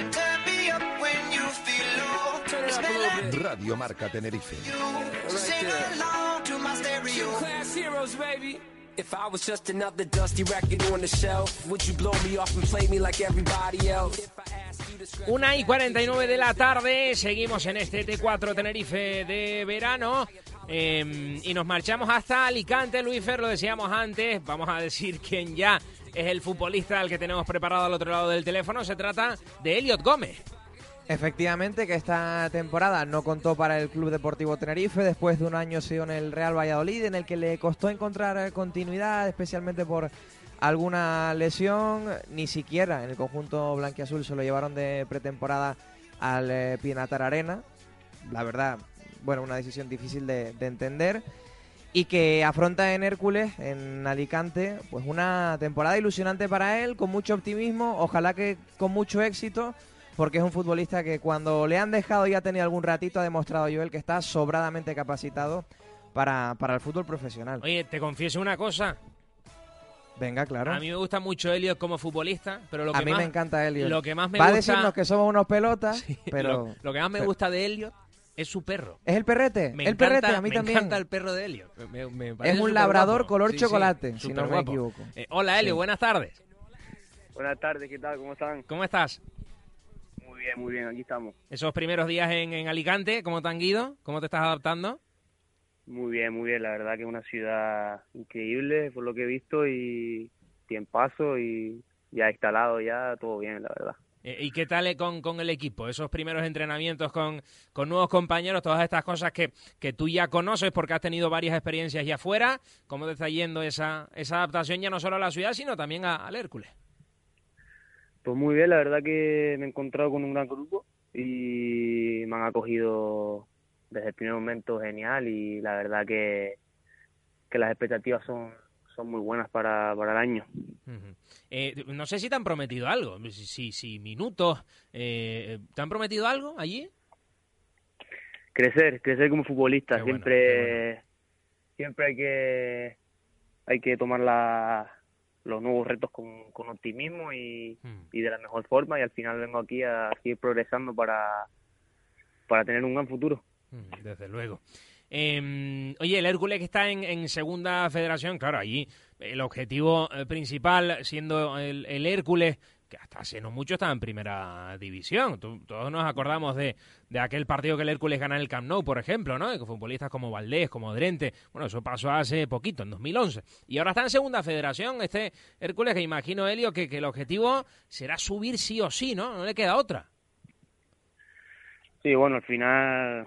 and turn me up when you feel low. This melody Radio Marca Tenerife. you sing along to my stereo. Class heroes, baby. If I was just another dusty record on the shelf, would you blow me off and play me like everybody else? Una y 49 de la tarde, seguimos en este T4 Tenerife de verano eh, y nos marchamos hasta Alicante. Luis Fer, lo decíamos antes, vamos a decir quién ya es el futbolista al que tenemos preparado al otro lado del teléfono. Se trata de Elliot Gómez. Efectivamente, que esta temporada no contó para el Club Deportivo Tenerife después de un año sido en el Real Valladolid, en el que le costó encontrar eh, continuidad, especialmente por alguna lesión. Ni siquiera en el conjunto blanquiazul se lo llevaron de pretemporada al eh, Pinatar Arena. La verdad, bueno, una decisión difícil de, de entender. Y que afronta en Hércules, en Alicante, pues una temporada ilusionante para él, con mucho optimismo, ojalá que con mucho éxito porque es un futbolista que cuando le han dejado y ha tenido algún ratito ha demostrado Joel que está sobradamente capacitado para, para el fútbol profesional. Oye, te confieso una cosa. Venga, claro. A mí me gusta mucho Elliot como futbolista, pero lo que A mí más, me encanta Elliot. Lo que más me Va a gusta, decirnos que somos unos pelotas, pero... lo, lo que más me pero- gusta de Elliot es su perro. ¿Es el perrete? Me el encanta, perrete, a mí me también. encanta el perro de Elliot. Me- me Es un labrador color Sí, sí, chocolate, si no me equivoco. Eh, hola, Elliot, Sí. buenas tardes. Buenas tardes, ¿qué tal? ¿Cómo están? ¿Cómo estás? Muy bien, muy bien, aquí estamos. Esos primeros días en, en Alicante, ¿cómo te han ido? ¿Cómo te estás adaptando? Muy bien, muy bien. La verdad que es una ciudad increíble por lo que he visto y tiempazo y ya instalado, ya todo bien, la verdad. Eh, ¿Y qué tal con, con el equipo? Esos primeros entrenamientos con, con nuevos compañeros, todas estas cosas que, que tú ya conoces porque has tenido varias experiencias ya afuera. ¿Cómo te está yendo esa, esa adaptación ya no solo a la ciudad, sino también a- al Hércules? Pues muy bien, la verdad que me he encontrado con un gran grupo y me han acogido desde el primer momento genial y la verdad que, que las expectativas son, son muy buenas para, para el año. Eh, no sé si te han prometido algo, si, si, si minutos. eh, ¿Te han prometido algo allí? crecer, crecer como futbolista. Qué bueno, siempre, siempre hay que, hay que tomar la- los nuevos retos con, con optimismo y, Hmm. y de la mejor forma. Y al final vengo aquí a seguir progresando para, para tener un gran futuro. Mm, Desde luego. Eh, oye, el Hércules que está en, en segunda federación, claro, allí el objetivo eh, principal siendo el, el Hércules, hasta hace no mucho estaba en primera división. Tú- todos nos acordamos de, de aquel partido que el Hércules gana en el Camp Nou, por ejemplo, ¿no? Que futbolistas como Valdés, como Drente, bueno, eso pasó hace poquito, en 2011. Y ahora está en segunda federación este Hércules que imagino, Helio, que, el objetivo será subir sí o sí, ¿no? No le queda otra. Sí, bueno, al final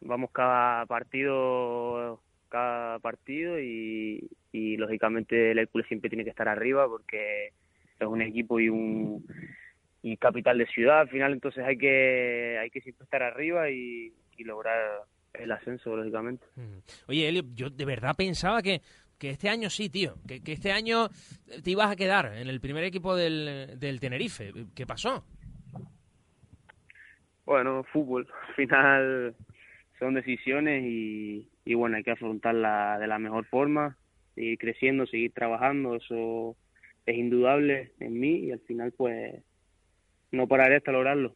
vamos cada partido cada partido y lógicamente el Hércules siempre tiene que estar arriba porque es un equipo y un y capital de ciudad al final entonces hay que hay que siempre estar arriba y, y lograr el ascenso lógicamente Ujú. Oye, Elio, yo de verdad pensaba que, que este año sí, tío, que, que este año te ibas a quedar en el primer equipo del, del Tenerife. ¿Qué pasó? bueno fútbol al final son decisiones y, y bueno hay que afrontarla de la mejor forma seguir creciendo seguir trabajando eso es indudable en mí y al final pues no pararé hasta lograrlo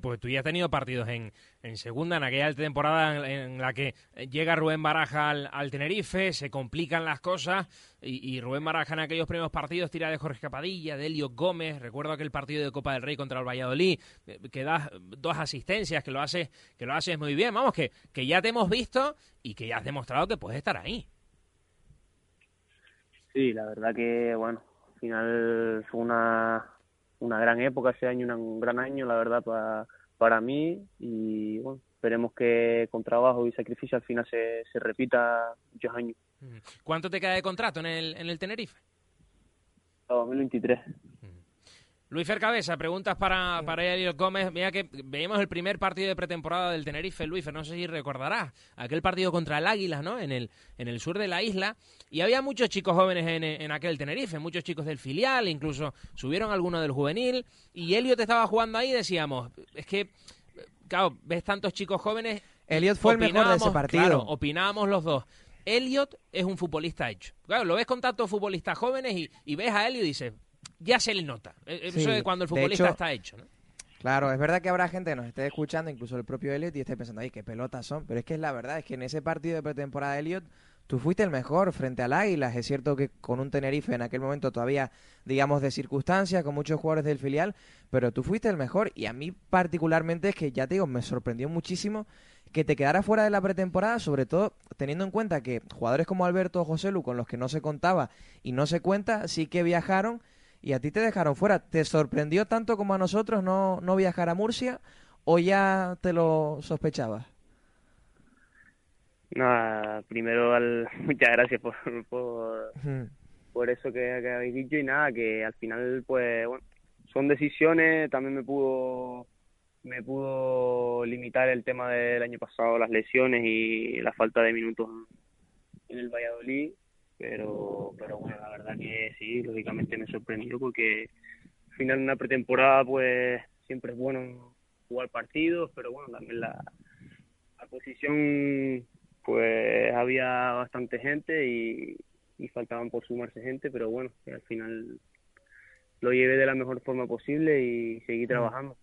pues tú ya has tenido partidos en, en segunda, en aquella temporada en, en la que eh, llega Rubén Baraja al, al Tenerife, se complican las cosas y, y Rubén Baraja en aquellos primeros partidos tira de Jorge Capadilla, de Elio Gómez, recuerdo aquel partido de Copa del Rey contra el Valladolid, eh, que das dos asistencias, que lo haces, que lo haces muy bien, vamos, que, que ya te hemos visto y que ya has demostrado que puedes estar ahí. Sí, la verdad que, bueno, al final fue una, una gran época ese año, un gran año, la verdad, para, para mí. Y bueno, esperemos que con trabajo y sacrificio al final se, se repita muchos años. ¿Cuánto te queda de contrato en el, en el Tenerife? Hasta 2023. Luis Fercabeza, preguntas para, para Elliot Gómez. Mira que veíamos el primer partido de pretemporada del Tenerife, Luis, no sé si recordarás, aquel partido contra el Águila, ¿no? En el, en el sur de la isla. Y había muchos chicos jóvenes en, en aquel Tenerife, muchos chicos del filial, incluso subieron algunos del juvenil. Y Elliot estaba jugando ahí y decíamos, es que, claro, ves tantos chicos jóvenes. Elliot fue el mejor de ese partido. Claro, opinábamos los dos. Elliot es un futbolista hecho. Claro, lo ves con tantos futbolistas jóvenes y, y ves a Elliot y dices, ya se le nota. Eh, Eso Sí, de cuando el futbolista hecho- está hecho, ¿no? Claro, es verdad que habrá gente que nos esté escuchando, incluso el propio Elliot, y esté pensando, ay, qué pelotas son. Pero es que es la verdad, es que en ese partido de pretemporada de Elliot, tú fuiste el mejor frente al Águilas. Es cierto que con un Tenerife en aquel momento todavía, digamos, de circunstancias, con muchos jugadores del filial, pero tú fuiste el mejor. Y a mí particularmente es que, ya te digo, me sorprendió muchísimo que te quedara fuera de la pretemporada, sobre todo teniendo en cuenta que jugadores como Alberto o José Lu, con los que no se contaba y no se cuenta, sí que viajaron y a ti te dejaron fuera. ¿Te sorprendió tanto como a nosotros no, no viajar a Murcia o ya te lo sospechabas? Nada, primero, al, muchas gracias por, por, Ujú. por eso que, que habéis dicho y nada, que al final, pues, bueno, son decisiones, también me pudo me pudo limitar el tema del año pasado, las lesiones y la falta de minutos en el Valladolid, pero, pero bueno, la verdad que sí, lógicamente me sorprendió porque al final una pretemporada, pues, siempre es bueno jugar partidos, pero bueno, también la, la posición, pues, había bastante gente y, y faltaban por sumarse gente, pero bueno, al final lo llevé de la mejor forma posible y seguí trabajando.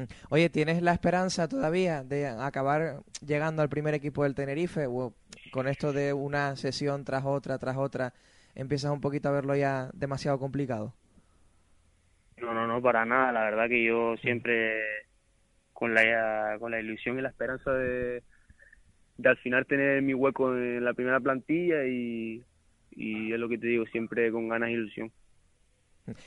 Mm. Oye, ¿tienes la esperanza todavía de acabar llegando al primer equipo del Tenerife? ¿O con esto de una sesión tras otra, tras otra, empiezas un poquito a verlo ya demasiado complicado? No, no, no, para nada. La verdad que yo siempre con la, con la ilusión y la esperanza de, al final tener mi hueco en la primera plantilla y, y es lo que te digo, siempre con ganas e ilusión.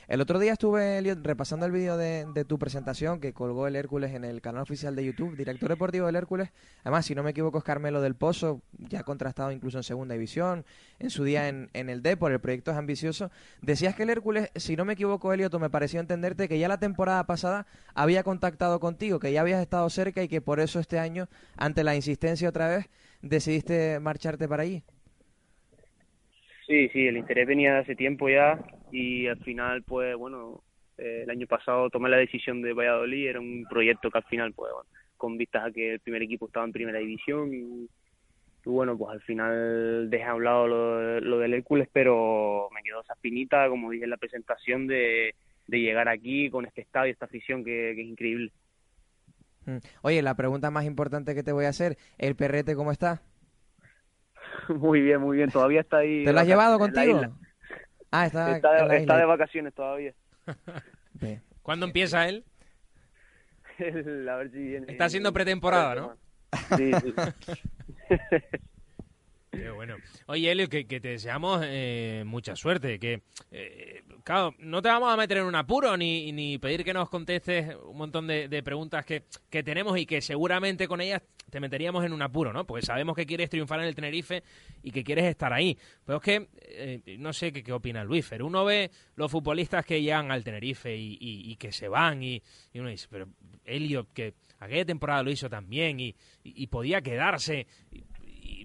El otro día estuve repasando el vídeo de, de tu presentación que colgó el Hércules en el canal oficial de YouTube, director deportivo del Hércules. Además, si no me equivoco, es Carmelo del Pozo, ya contrastado incluso en segunda división, en su día en, el Depor, el proyecto es ambicioso. Decías que el Hércules, si no me equivoco, Elliot, me pareció entenderte que ya la temporada pasada había contactado contigo, que ya habías estado cerca y que por eso este año, ante la insistencia otra vez, decidiste marcharte para allí. Sí, sí, el interés venía de hace tiempo ya y al final, pues bueno, eh, el año pasado tomé la decisión de Valladolid, era un proyecto que al final, pues bueno, con vistas a que el primer equipo estaba en primera división y, y bueno, pues al final dejé a un lado lo, lo del Hércules, pero me quedó esa espinita, como dije en la presentación, de, de llegar aquí con este estadio, esta afición que, que es increíble. Mm. Oye, la pregunta más importante que te voy a hacer, ¿el perrete cómo está? muy bien, muy bien, todavía está ahí. ¿Te lo has llevado contigo? Ah, está, Está, de, está de vacaciones todavía. ¿Cuándo empieza él? a ver si viene. Está haciendo pretemporada, ¿no? Sí, sí. Qué bueno. Oye, Elio, que, te deseamos eh, mucha suerte. Que, eh, claro, no te vamos a meter en un apuro ni, ni pedir que nos contestes un montón de, preguntas que, que tenemos y que seguramente con ellas te meteríamos en un apuro, ¿no? Porque sabemos que quieres triunfar en el Tenerife y que quieres estar ahí. Pero es que, eh, no sé qué, qué opina Luis, pero uno ve los futbolistas que llegan al Tenerife y, que se van y, uno dice, pero Elio, que aquella temporada lo hizo también y- y podía quedarse.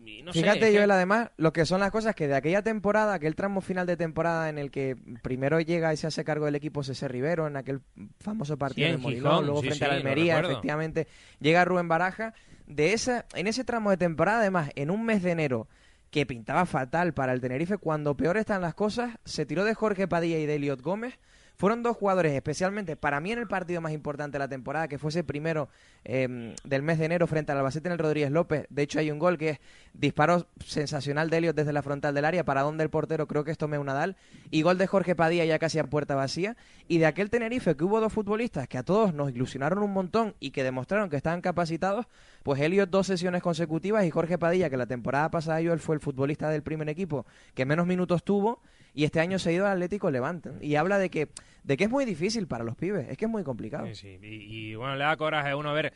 Y, y- y no sé, Fíjate, que- Joel, además, lo que son las cosas que de aquella temporada, aquel tramo final de temporada en el que primero llega y se hace cargo del equipo César Rivero, en aquel famoso partido Sí, en en Morilón, Gijón, luego sí, frente a la Almería, efectivamente, llega Rubén Baraja. De esa, en ese tramo de temporada, además, en un mes de enero, que pintaba fatal para el Tenerife, cuando peor están las cosas, se tiró de Jorge Padilla y de Eliot Gómez. Fueron dos jugadores, especialmente para mí en el partido más importante de la temporada, que fuese primero eh, del mes de enero frente al Albacete en el Rodríguez López. De hecho, hay un gol que es disparo sensacional de Elliot desde la frontal del área, para donde el portero creo que es Tomeu Nadal, y gol de Jorge Padilla ya casi a puerta vacía. Y de aquel Tenerife que hubo dos futbolistas que a todos nos ilusionaron un montón y que demostraron que estaban capacitados, pues Elliot dos sesiones consecutivas y Jorge Padilla, que la temporada pasada yo él fue el futbolista del primer equipo que menos minutos tuvo y este año se ha ido al Atlético Levante. Y habla de que, de que es muy difícil para los pibes, es que es muy complicado. Sí, sí. Y, y, bueno, le da coraje a uno ver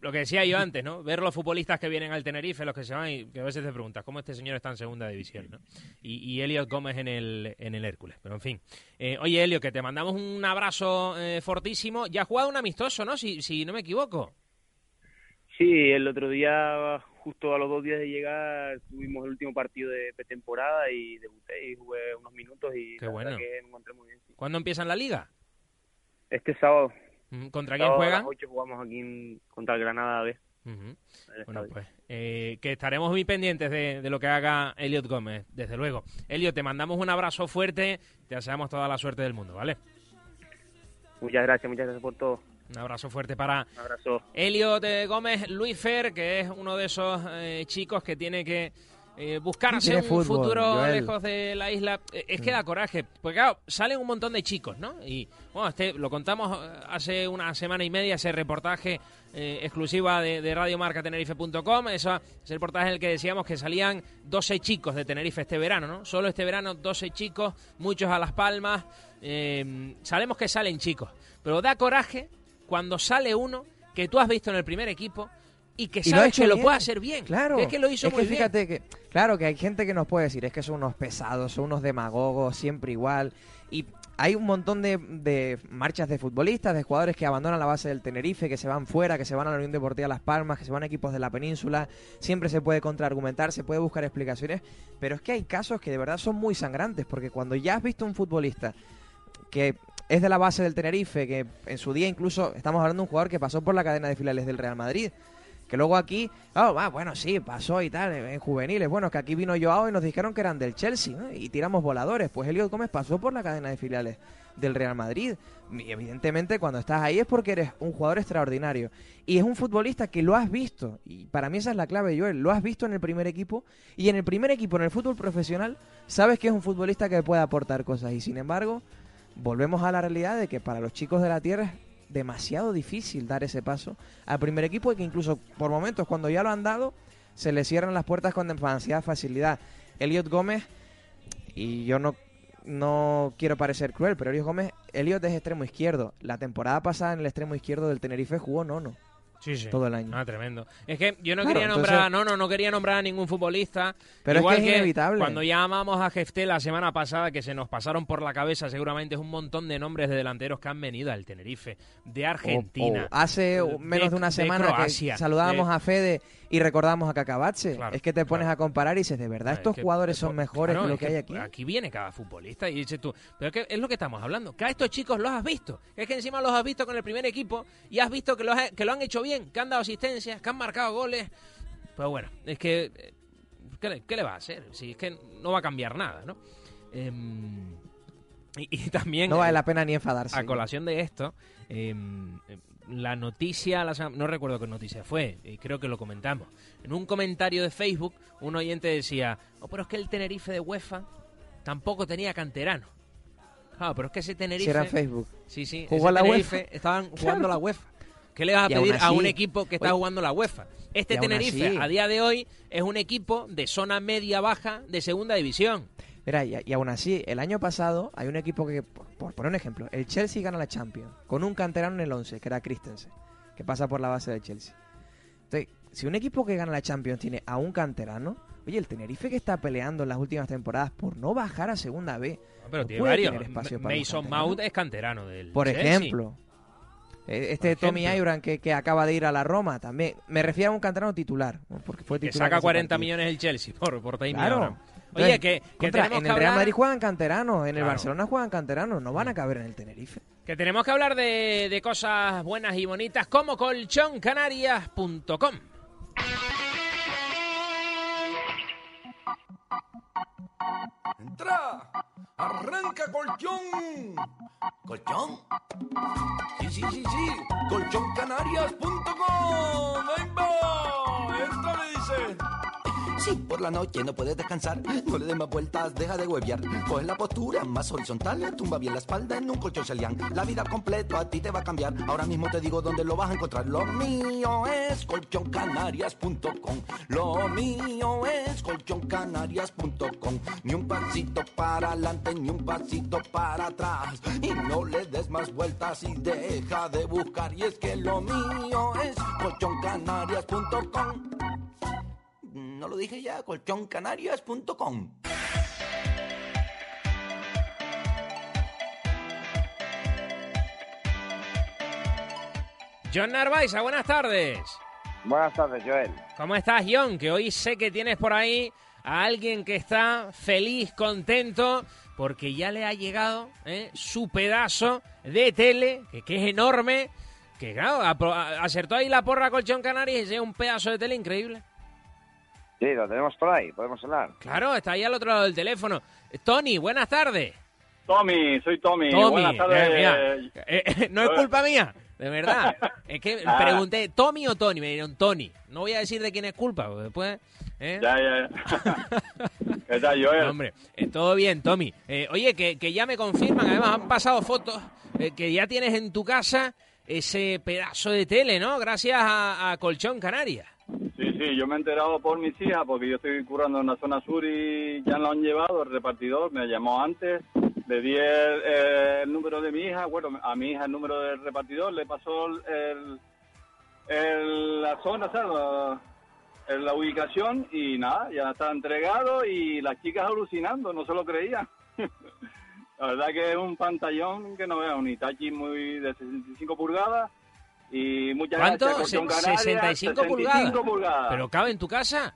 lo que decía yo antes, ¿no? Ver los futbolistas que vienen al Tenerife, los que se van y que a veces te preguntas, ¿cómo este señor está en segunda división, ¿no? Y, y Elliot Gómez en el, en el Hércules. Pero en fin. Eh, oye, Elliot, que te mandamos un abrazo eh, fortísimo. Ya ha jugado un amistoso, ¿no? Si, si no me equivoco. Sí, el otro día, justo a los dos días de llegar, tuvimos el último partido de pretemporada y debuté y jugué unos minutos y Qué bueno. que me encontré muy bien. sí. ¿Cuándo empiezan la liga? Este sábado. Mm, ¿Contra quién sábado A juegan? las 8 jugamos aquí en- contra el Granada B. Bueno, pues eh, que estaremos muy pendientes de, de lo que haga Elliot Gómez, desde luego. Elliot, te mandamos un abrazo fuerte, te deseamos toda la suerte del mundo, ¿vale? Muchas gracias, muchas gracias por todo. Un abrazo fuerte para abrazo. Elliot eh, Gómez Luis Fer, que es uno de esos eh, chicos que tiene que eh, buscarse un fútbol, futuro Joel. lejos de la isla. Eh, es que da coraje, porque claro, salen un montón de chicos, ¿no? Y bueno, este, lo contamos hace una semana y media, ese reportaje eh, exclusiva de, de radiomarcatenerife.com, eso es el reportaje en el que decíamos que salían 12 chicos de Tenerife este verano, ¿no? Solo este verano 12 chicos, muchos a Las Palmas, eh, sabemos que salen chicos, pero da coraje cuando sale uno que tú has visto en el primer equipo y que Y lo hecho que lo puede hacer bien. Claro. Es que lo hizo es muy que bien. fíjate que, claro, que hay gente que nos puede decir, es que son unos pesados, son unos demagogos, siempre igual. Y hay un montón de, de marchas de futbolistas, de jugadores que abandonan la base del Tenerife, que se van fuera, que se van a la Unión Deportiva Las Palmas, que se van a equipos de la península. Siempre se puede contraargumentar, se puede buscar explicaciones. Pero es que hay casos que de verdad son muy sangrantes, porque cuando ya has visto un futbolista que es de la base del Tenerife, que en su día incluso estamos hablando de un jugador que pasó por la cadena de filiales del Real Madrid. Que luego aquí, oh, va, bueno, sí, pasó y tal, en en juveniles. Bueno, que aquí vino Joao y nos dijeron que eran del Chelsea. Y tiramos voladores. Pues Elliot Gómez pasó por la cadena de filiales del Real Madrid. Y evidentemente cuando estás ahí es porque eres un jugador extraordinario. Y es un futbolista que lo has visto. Y para mí esa es la clave, Joel. Lo has visto en el primer equipo. Y en el primer equipo, en el fútbol profesional, sabes que es un futbolista que puede aportar cosas. Y sin embargo, volvemos a la realidad de que para los chicos de la tierra es demasiado difícil dar ese paso al primer equipo y que incluso por momentos cuando ya lo han dado se le cierran las puertas con demasiada facilidad. Elliot Gómez, y yo no, no quiero parecer cruel, pero Elliot Gómez, Elliot es extremo izquierdo. La temporada pasada en el extremo izquierdo del Tenerife jugó nono. Sí, sí. Todo el año. Ah, tremendo. Es que yo no Claro, quería entonces- nombrar, no, no, no quería nombrar a ningún futbolista. Pero es que es inevitable. Cuando llamamos a Jefté la semana pasada, que se nos pasaron por la cabeza seguramente es un montón de nombres de delanteros que han venido al Tenerife, de Argentina. O- o hace menos de una semana Croacia, que saludábamos de- a Fede y recordamos a Cacabache. Claro, es que te pones a comparar y dices, de verdad, Es estos que- jugadores son mejores claro, que lo que hay aquí. Aquí viene cada futbolista y dices tú, pero es que es lo que estamos hablando, que a estos chicos los has visto, es que encima los has visto con el primer equipo y has visto que, los que lo han hecho bien, que han dado asistencias, que han marcado goles. Pues bueno, es que, eh, ¿qué le, qué le va a hacer? Si es que no va a cambiar nada, ¿no? Em, y, y también... No vale la pena ni enfadarse. a colación de esto, eh, la noticia, la no recuerdo qué noticia fue, y creo que lo comentamos. En un comentario de Facebook, un oyente decía, oh, pero es que el Tenerife de UEFA tampoco tenía canterano. Claro, pero es que ese Tenerife... Si era en Facebook. Sí, sí. Jugó ese a la Tenerife UEFA. Estaban Claro. jugando la UEFA. ¿Qué le vas a Y pedir a un equipo que está Oye, jugando la UEFA? Este Tenerife, así- a día de hoy, es un equipo de zona media-baja de segunda división. Mira, y, y aún así, el año pasado hay un equipo que, por, por poner un ejemplo, el Chelsea gana la Champions con un canterano en el 11, que era Christensen, que pasa por la base del Chelsea. Entonces, si un equipo que gana la Champions tiene a un canterano, oye, el Tenerife que está peleando en las últimas temporadas por no bajar a segunda B, No, pero no tiene varios. tener espacio para Mason. Mount es canterano del Por Chelsea. ejemplo. Eh, Este Tommy. Ibran que, que acaba de ir a la Roma también. Me refiero a un canterano titular. Porque fue que titular saca en ese 40 partido. millones el Chelsea por, por Claro. Oye, que, que contra, tenemos en que el Real hablar- Madrid juegan canteranos, en el. Barcelona juegan canteranos, no van a caber en el Tenerife. Que tenemos que hablar de, de cosas buenas y bonitas como colchoncanarias.com. ¡Entra! ¡Arranca colchón! ¿Colchón? Sí, sí, sí, sí. Colchoncanarias.com. ¡Ahí va! ¡Entra, me dice! Si por la noche no puedes descansar, no le des más vueltas, deja de hueviar. Coge la postura más horizontal, tumba bien la espalda en un colchón Celian. La vida completo a ti te va a cambiar. Ahora mismo te digo dónde lo vas a encontrar. Lo mío es colchoncanarias.com. Lo mío es colchoncanarias.com. Ni un pasito para adelante, ni un pasito para atrás. Y no le des más vueltas y deja de buscar. Y es que lo mío es colchoncanarias.com. No lo dije ya, colchoncanarias.com. John Narváez, buenas tardes. Buenas tardes, Joel. ¿Cómo estás, John? Que hoy sé que tienes por ahí a alguien que está feliz, contento, porque ya le ha llegado ¿eh? su pedazo de tele, que, que es enorme, que claro, acertó ahí la porra Colchón Canarias y es un pedazo de tele increíble. Sí, lo tenemos por ahí, podemos hablar. Claro, está ahí al otro lado del teléfono. Tony, buenas tardes. Tommy, soy Tommy. Tommy, Buenas tardes. eh, mira, eh, eh, no es culpa mía, de verdad. Es que Ah. pregunté, ¿Tommy o Tony? Me dijeron Tony. No voy a decir de quién es culpa, porque después... ¿eh? Ya, ya, ya. ¿Qué tal, Joel? No, hombre, eh, todo bien, Tommy. Eh, oye, que, que ya me confirman, además han pasado fotos, eh, que ya tienes en tu casa ese pedazo de tele, ¿no? Gracias a, a Colchón Canarias. Sí, sí, yo me he enterado por mis hijas porque yo estoy curando en la zona sur y ya lo han llevado, el repartidor me llamó antes, le di el, número de mi hija, bueno, a mi hija el número del repartidor, le pasó el, la zona, ¿sabes? La, la ubicación y nada, ya está entregado y las chicas alucinando, no se lo creían. La verdad que es un pantallón que no veo, un Itachi muy de 65 pulgadas y muchas ¿Cuánto? gracias, Se- Colchón Canarias, 65 pulgadas. 65 pulgadas. ¿Pero cabe en tu casa?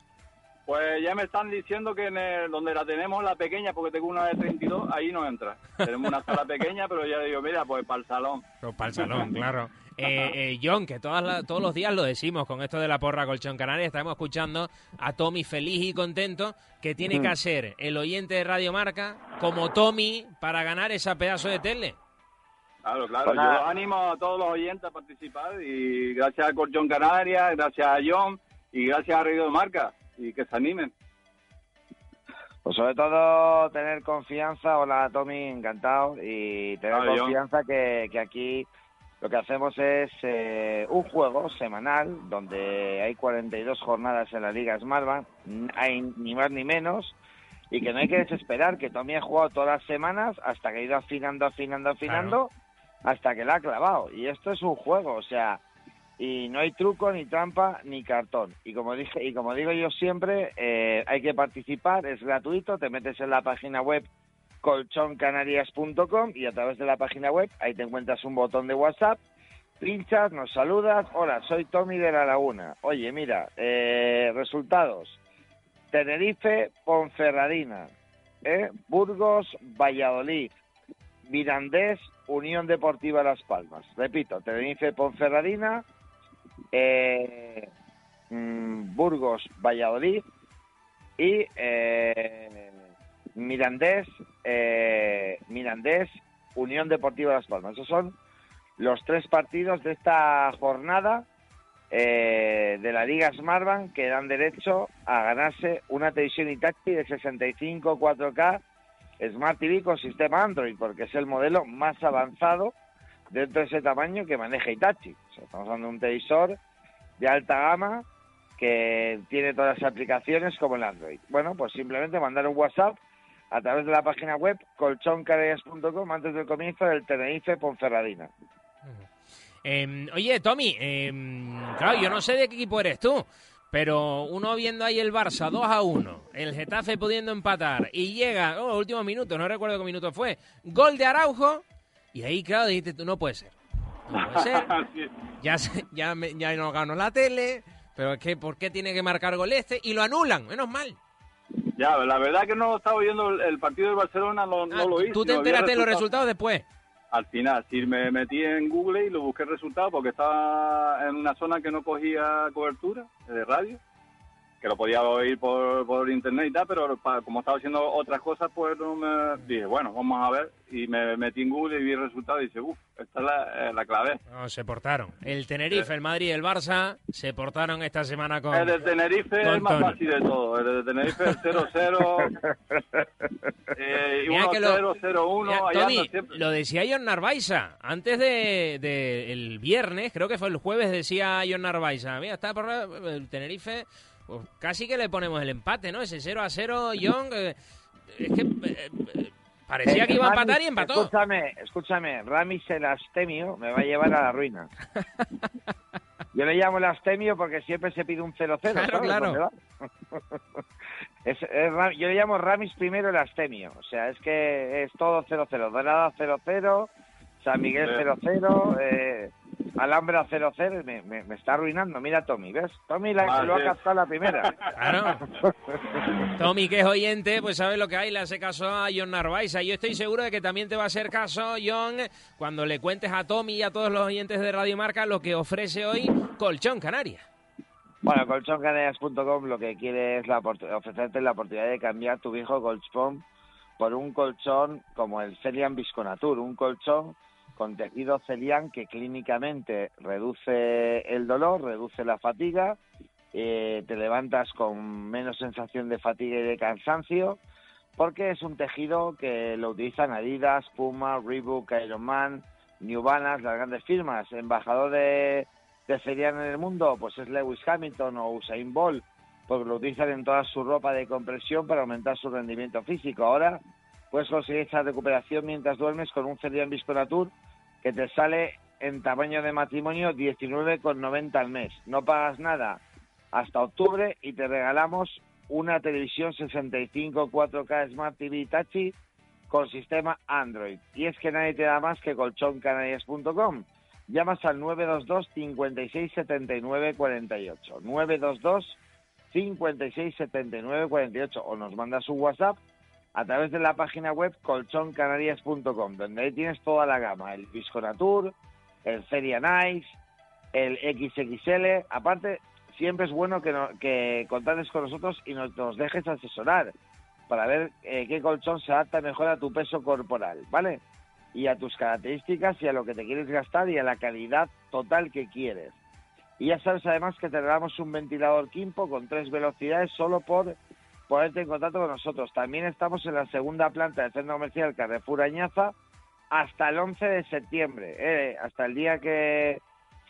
Pues ya me están diciendo que en el- donde la tenemos, la pequeña, porque tengo una de 32, ahí no entra. Tenemos una sala pequeña, pero ya digo, mira, pues para el salón. Pero para el salón, claro. Eh, eh, John, que todas la- todos los días lo decimos con esto de la porra Colchón Canarias, estamos escuchando a Tommy feliz y contento, que tiene que Ujú. hacer el oyente de Radio Marca como Tommy para ganar ese pedazo de tele. Claro, claro. Pues Yo animo a todos los oyentes a participar y gracias a Colchón Canarias, gracias a John y gracias a Radio Marca y que se animen. Pues sobre todo tener confianza, hola Tommy, encantado, y tener John. confianza que, que aquí lo que hacemos es eh, un juego semanal donde hay 42 jornadas en la Liga Smartbank, hay ni más ni menos, y que no hay que desesperar, que Tommy ha jugado todas las semanas hasta que ha ido afinando, afinando, afinando, hasta que la ha clavado. Y esto es un juego, o sea, y no hay truco, ni trampa, ni cartón. Y como dije, y como digo yo siempre, eh, hay que participar, es gratuito, te metes en la página web colchoncanarias.com y a través de la página web ahí te encuentras un botón de WhatsApp, pinchas, nos saludas, hola, soy Tommy de la Laguna. Oye, mira, eh, resultados. Tenerife, Ponferradina, ¿eh? Burgos, Valladolid, Mirandés, Unión Deportiva Las Palmas. Repito, Tenerife, Ponferradina, eh, mm, Burgos, Valladolid y eh, Mirandés, eh, Mirandés, Unión Deportiva Las Palmas. Esos son los tres partidos de esta jornada de la Liga Smartbank que dan derecho a ganarse una televisión Hitachi de 65 4K Smart TV con sistema Android, porque es el modelo más avanzado dentro de ese tamaño que maneja Hitachi. Estamos hablando de un televisor de alta gama que tiene todas las aplicaciones como el Android. Bueno, pues simplemente mandar un WhatsApp a través de la página web colchoncanarias.com antes del comienzo del Tenerife Ponferradina. Eh, oye, Tommy, eh, claro, yo no sé de qué equipo eres tú, pero uno viendo ahí el Barça 2 a 1, el Getafe pudiendo empatar y llega, oh, últimos minutos, no recuerdo qué minuto fue, gol de Araujo y ahí, claro, dijiste tú, no puede ser. No puede ser. Ya, se- ya, me- ya no ganó la tele, pero es que, ¿por qué tiene que marcar gol este? Y lo anulan, menos mal. Ya, la verdad que no estaba viendo el, partido del Barcelona, no, no lo hice. Ah, Tú te no enteraste de los resultado. resultados después. Al final, sí, me metí en Google y lo busqué resultado porque estaba en una zona que no cogía cobertura de radio. Que lo podía oír por, por internet y tal, pero pa- como estaba haciendo otras cosas, pues no me dije, bueno, vamos a ver. Y me metí en Google y vi el resultado y dije, uff, esta es la, eh, la clave. No, se portaron. El Tenerife, el Madrid y el Barça se portaron esta semana con. El de Tenerife es el más fácil de todo. El de Tenerife es 0-0 eh, y Mira que lo- 1-0-0-1. Mira, ahí anda Tommy, siempre. lo decía John Narvaiza. Antes de, de el viernes, creo que fue el jueves, decía John Narvaiza. Mira, está por el Tenerife. Pues casi que le ponemos el empate, ¿no? Ese 0 a 0, John. eh, es que eh, eh, parecía que iba a empatar y empató. Escúchame, escúchame, Ramis el astemio me va a llevar a la ruina. Yo le llamo el astemio porque siempre se pide un 0-0. Claro, ¿sabes claro. Es- es yo le llamo Ramis primero el astemio. O sea, es que es todo 0-0. Dorada 0-0, San Miguel Sí. 0-0, eh, Alhambra 0-0. Me, me, me está arruinando. Mira, Tommy, ¿ves? Tommy la, Ah, lo ha captado la primera. Claro. Tommy, que es oyente, pues sabe lo que hay, le hace caso a John Narvaiza. Yo estoy seguro de que también te va a hacer caso, John, cuando le cuentes a Tommy y a todos los oyentes de Radio Marca lo que ofrece hoy Colchón Canarias. Bueno, colchoncanarias.com lo que quiere es la ofrecerte la oportunidad de cambiar tu viejo colchón por un colchón como el Celian Visconatur, un colchón con tejido Celian que clínicamente reduce el dolor, reduce la fatiga, eh, te levantas con menos sensación de fatiga y de cansancio, porque es un tejido que lo utilizan Adidas, Puma, Reebok, Ironman, New Balance, las grandes firmas. Embajador de, de Celian en el mundo, pues es Lewis Hamilton o Usain Bolt, porque lo utilizan en toda su ropa de compresión para aumentar su rendimiento físico. Ahora puedes conseguir esa recuperación mientras duermes con un Celian Visconatur que te sale en tamaño de matrimonio 19,90 al mes. No pagas nada hasta octubre y te regalamos una televisión 65 4K Smart TV Tachi con sistema Android. Y es que nadie te da más que colchoncanarias.com. Llamas al 922 56 79 48. 922 56 79 48 o nos mandas un WhatsApp a través de la página web colchoncanarias.com, donde ahí tienes toda la gama, el Visconatur, el Feria Nice, el XXL. Aparte, siempre es bueno que, no- que contactes con nosotros y nos, dejes asesorar para ver eh, qué colchón se adapta mejor a tu peso corporal, ¿vale? Y a tus características y a lo que te quieres gastar y a la calidad total que quieres. Y ya sabes además que te damos un ventilador Kimpo con tres velocidades solo por ponerte en contacto con nosotros. También estamos en la segunda planta del centro comercial Carrefour Añaza hasta el 11 de septiembre, eh, hasta el día que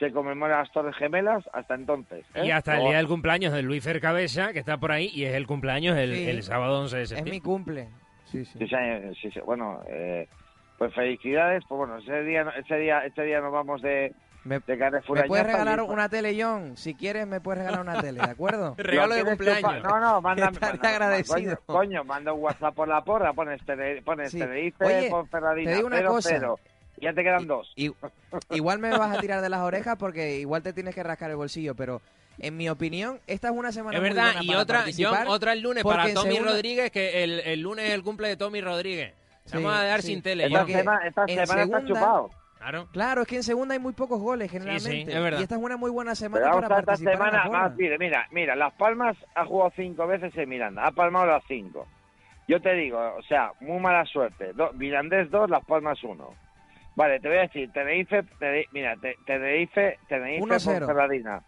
se conmemora las Torres Gemelas, hasta entonces. ¿eh? Y hasta el día del cumpleaños de Luis Fercabeza, que está por ahí, y es el cumpleaños el, Sí. el sábado 11 de Es septiembre. mi cumple. Sí, sí. Sí, sí, sí, sí. Bueno, eh, pues felicidades. Pues bueno, ese día, ese día, este día nos vamos de, Me, de Carrefour ¿Me puedes regalar y- una tele, John? Si quieres, me puedes regalar una tele, ¿de acuerdo? Regalo de cumpleaños. No, no, manda, Estaré agradecido. Coño, coño, manda un WhatsApp por la porra, pones, tele, pones Sí. Tenerife, Oye, pon Ferradina, te digo una cero, cosa. cero. Ya te quedan dos. Igual me vas a tirar de las orejas porque igual te tienes que rascar el bolsillo, pero en mi opinión, esta es una semana Es muy verdad, buena y para otra, John, otra el lunes porque para Tommy segunda- Rodríguez, que el, el lunes es el cumple de Tommy Rodríguez. Se Sí, Vamos a dar sí. sin tele, Esta semana, esta está chupado. Claro. Claro, es que en segunda hay muy pocos goles generalmente. es verdad. Y esta es una muy buena Pero semana vamos para a esta participar en la semana, más, mire, mira, mira, Las Palmas ha jugado cinco veces en Miranda, ha palmado las cinco. Yo te digo, o sea, muy mala suerte. Do- Mirandés 2, Las Palmas 1. Vale, te voy a decir, Tenerife, Tene- mira, te- Tenerife, Tenerife 1-0. Ponferradina.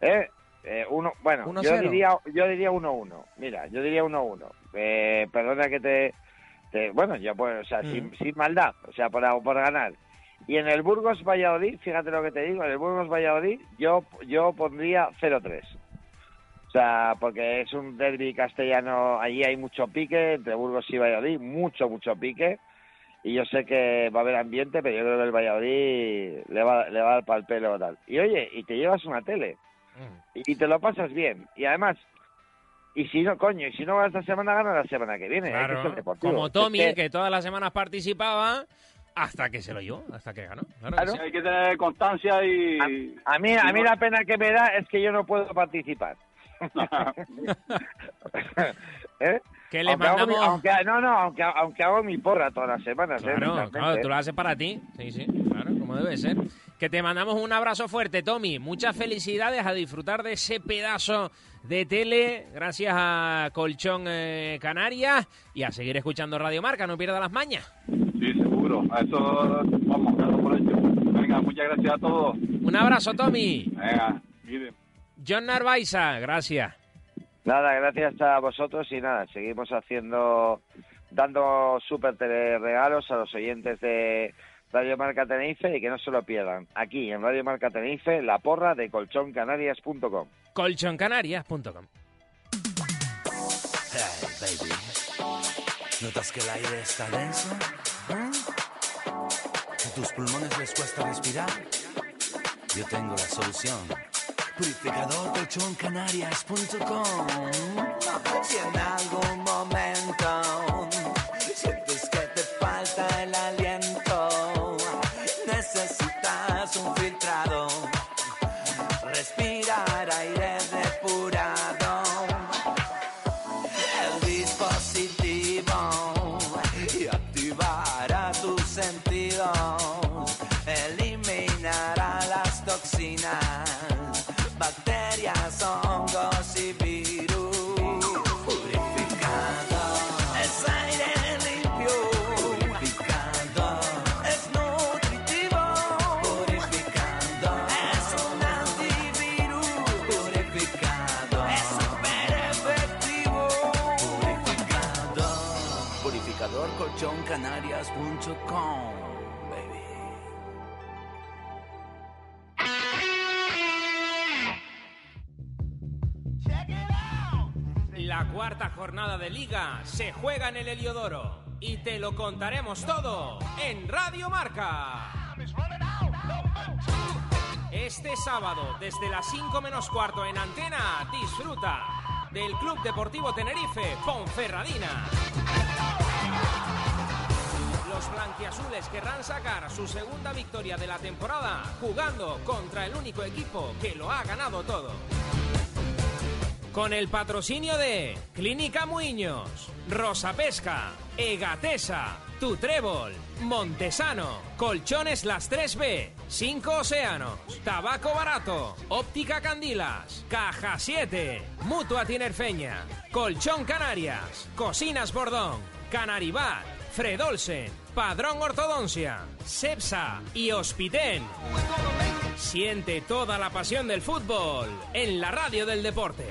¿Eh? Eh, uno, bueno, yo 1-0. diría, yo diría 1-1. Mira, yo diría 1-1. Eh, perdona que te, te- bueno, yo pues, o sea, Mm. sin, sin maldad, o sea, por, por ganar. Y en el Burgos Valladolid, fíjate lo que te digo, en el Burgos Valladolid yo yo pondría 0-3. O sea, porque es un derby castellano, allí hay mucho pique entre Burgos y Valladolid, mucho, mucho pique. Y yo sé que va a haber ambiente, pero yo creo que el Valladolid le va, le va a dar pal pelo o tal. Y oye, y te llevas una tele y, y te lo pasas bien. Y además, y si no, coño, y si no esta semana, gana la semana que viene. que Claro. Como Es Tommy, que- que todas las semanas participaba hasta que se lo llevó, hasta que ganó. Claro que Claro. sí. Hay que tener constancia y... A mí, a mí la pena que me da es que yo no puedo participar. ¿Eh? Que le aunque hago mi- mandamos- aunque, no, no, aunque, aunque hago mi porra todas las semanas. ¿eh? Claro, claro, ¿eh? tú lo haces para ti. Sí, sí, claro, como debe ser. Que te mandamos un abrazo fuerte, Tommy. Muchas felicidades a disfrutar de ese pedazo de tele, gracias a Colchón eh, Canarias y a seguir escuchando Radio Marca, no pierda las mañas. A eso vamos, claro, por hecho. Venga, muchas gracias a todos. Un abrazo, Tommy. Venga, miren. John Narvaiza, gracias. Nada, gracias a vosotros y nada, seguimos haciendo, dando súper regalos a los oyentes de Radio Marca Tenerife y que no se lo pierdan. Aquí en Radio Marca Tenerife, la porra de colchoncanarias.com. Colchoncanarias.com. Hey, baby. ¿Notas que el aire está denso? ¿Eh? ¿Que tus pulmones les cuesta respirar? Yo tengo la solución. Purificador colchoncanarias.com. Si en algún momento jornada de liga se juega en el Heliodoro y te lo contaremos todo en Radio Marca. Este sábado, desde las 5 menos cuarto en antena, disfruta del Club Deportivo Tenerife Ponferradina. Los blanquiazules querrán sacar su segunda victoria de la temporada jugando contra el único equipo que lo ha ganado todo. Con el patrocinio de Clínica Muiños, Rosa Pesca, Egatesa, Tutrébol, Montesano, Colchones Las 3B, 5 Océanos, Tabaco Barato, Óptica Candilas, Caja 7, Mutua Tinerfeña, Colchón Canarias, Cocinas Bordón, Canaribat, Fredolsen, Padrón Ortodoncia, Cepsa y Hospiten. Siente toda la pasión del fútbol en la radio del deporte.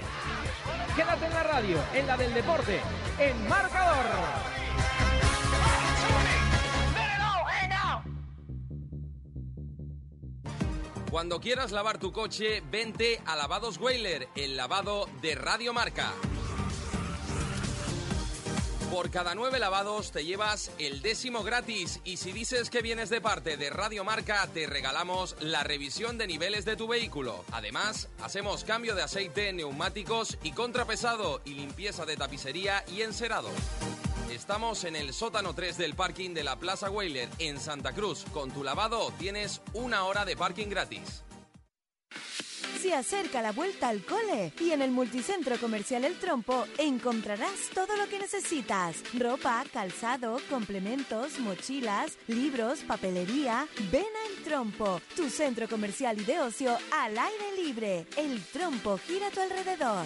Quédate en la radio, en la del deporte, en marcador. Cuando quieras lavar tu coche, vente a Lavados Weiler, el lavado de Radio Marca. Por cada nueve lavados te llevas el décimo gratis y si dices que vienes de parte de Radio Marca te regalamos la revisión de niveles de tu vehículo. Además, hacemos cambio de aceite, neumáticos y contrapesado y limpieza de tapicería y encerado. Estamos en el sótano 3 del parking de la Plaza Weiler en Santa Cruz. Con tu lavado tienes una hora de parking gratis. Se acerca la vuelta al cole y en el multicentro comercial El Trompo encontrarás todo lo que necesitas. Ropa, calzado, complementos, mochilas, libros, papelería. Ven a El Trompo, tu centro comercial y de ocio al aire libre. El Trompo gira a tu alrededor.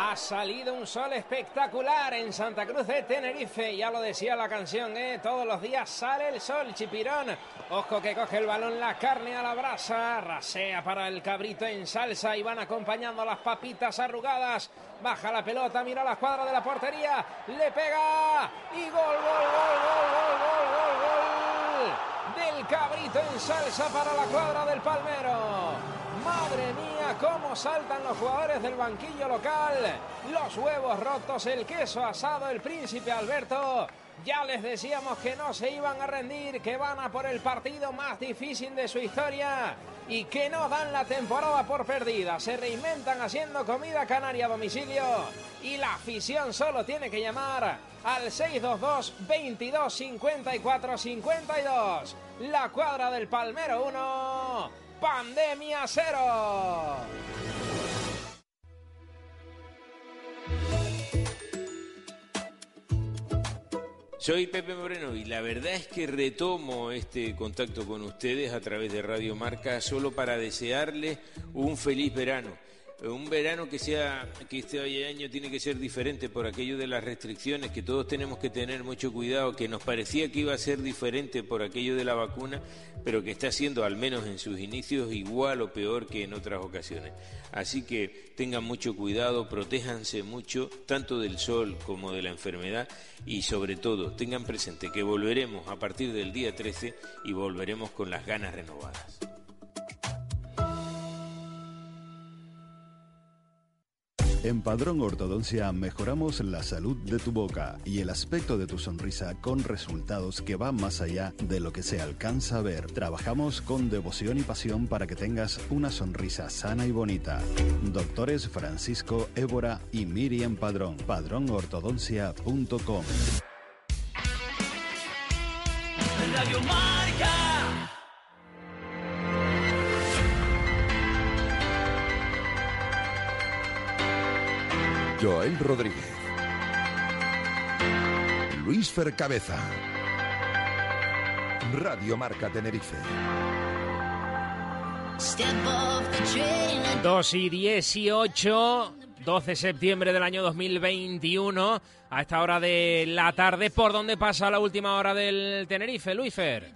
Ha salido un sol espectacular en Santa Cruz de Tenerife, ya lo decía la canción, ¿eh? todos los días sale el sol, chipirón. Ojo que coge el balón, la carne a la brasa, rasea para el cabrito en salsa y van acompañando las papitas arrugadas. Baja la pelota, mira la cuadra de la portería, le pega y gol, gol, gol, gol, gol, gol, gol del cabrito en salsa para la cuadra del Palmero. Madre mía, cómo saltan los jugadores del banquillo local. Los huevos rotos, el queso asado, el príncipe Alberto. Ya les decíamos que no se iban a rendir, que van a por el partido más difícil de su historia y que no dan la temporada por perdida. Se reinventan haciendo comida canaria a domicilio y la afición solo tiene que llamar al 622 22 54 52. La cuadra del Palmero 1. Pandemia cero. Soy Pepe Moreno y la verdad es que retomo este contacto con ustedes a través de Radio Marca solo para desearles un feliz verano. Un verano que sea que este año tiene que ser diferente por aquello de las restricciones, que todos tenemos que tener mucho cuidado, que nos parecía que iba a ser diferente por aquello de la vacuna, pero que está siendo, al menos en sus inicios, igual o peor que en otras ocasiones. Así que tengan mucho cuidado, protéjanse mucho, tanto del sol como de la enfermedad, y sobre todo tengan presente que volveremos a partir del día 13 y volveremos con las ganas renovadas. En Padrón Ortodoncia mejoramos la salud de tu boca y el aspecto de tu sonrisa con resultados que van más allá de lo que se alcanza a ver. Trabajamos con devoción y pasión para que tengas una sonrisa sana y bonita. Doctores Francisco Évora y Miriam Padrón. Marca. Joel Rodríguez. Luis Fercabeza. Radio Marca Tenerife. 2 y 18, 12 de septiembre del año 2021, a esta hora de la tarde, ¿por dónde pasa la última hora del Tenerife, Luisfer?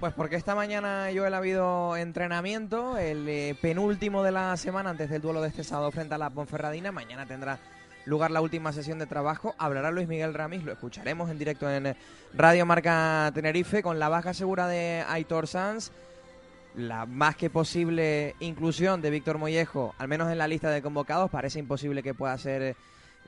Pues porque esta mañana Joel ha habido entrenamiento, el eh, penúltimo de la semana antes del duelo de este sábado frente a la Ponferradina. Mañana tendrá lugar la última sesión de trabajo. Hablará Luis Miguel Ramis, lo escucharemos en directo en eh, Radio Marca Tenerife con la baja segura de Aitor Sanz, la más que posible inclusión de Víctor Mollejo, al menos en la lista de convocados. Parece imposible que pueda ser eh,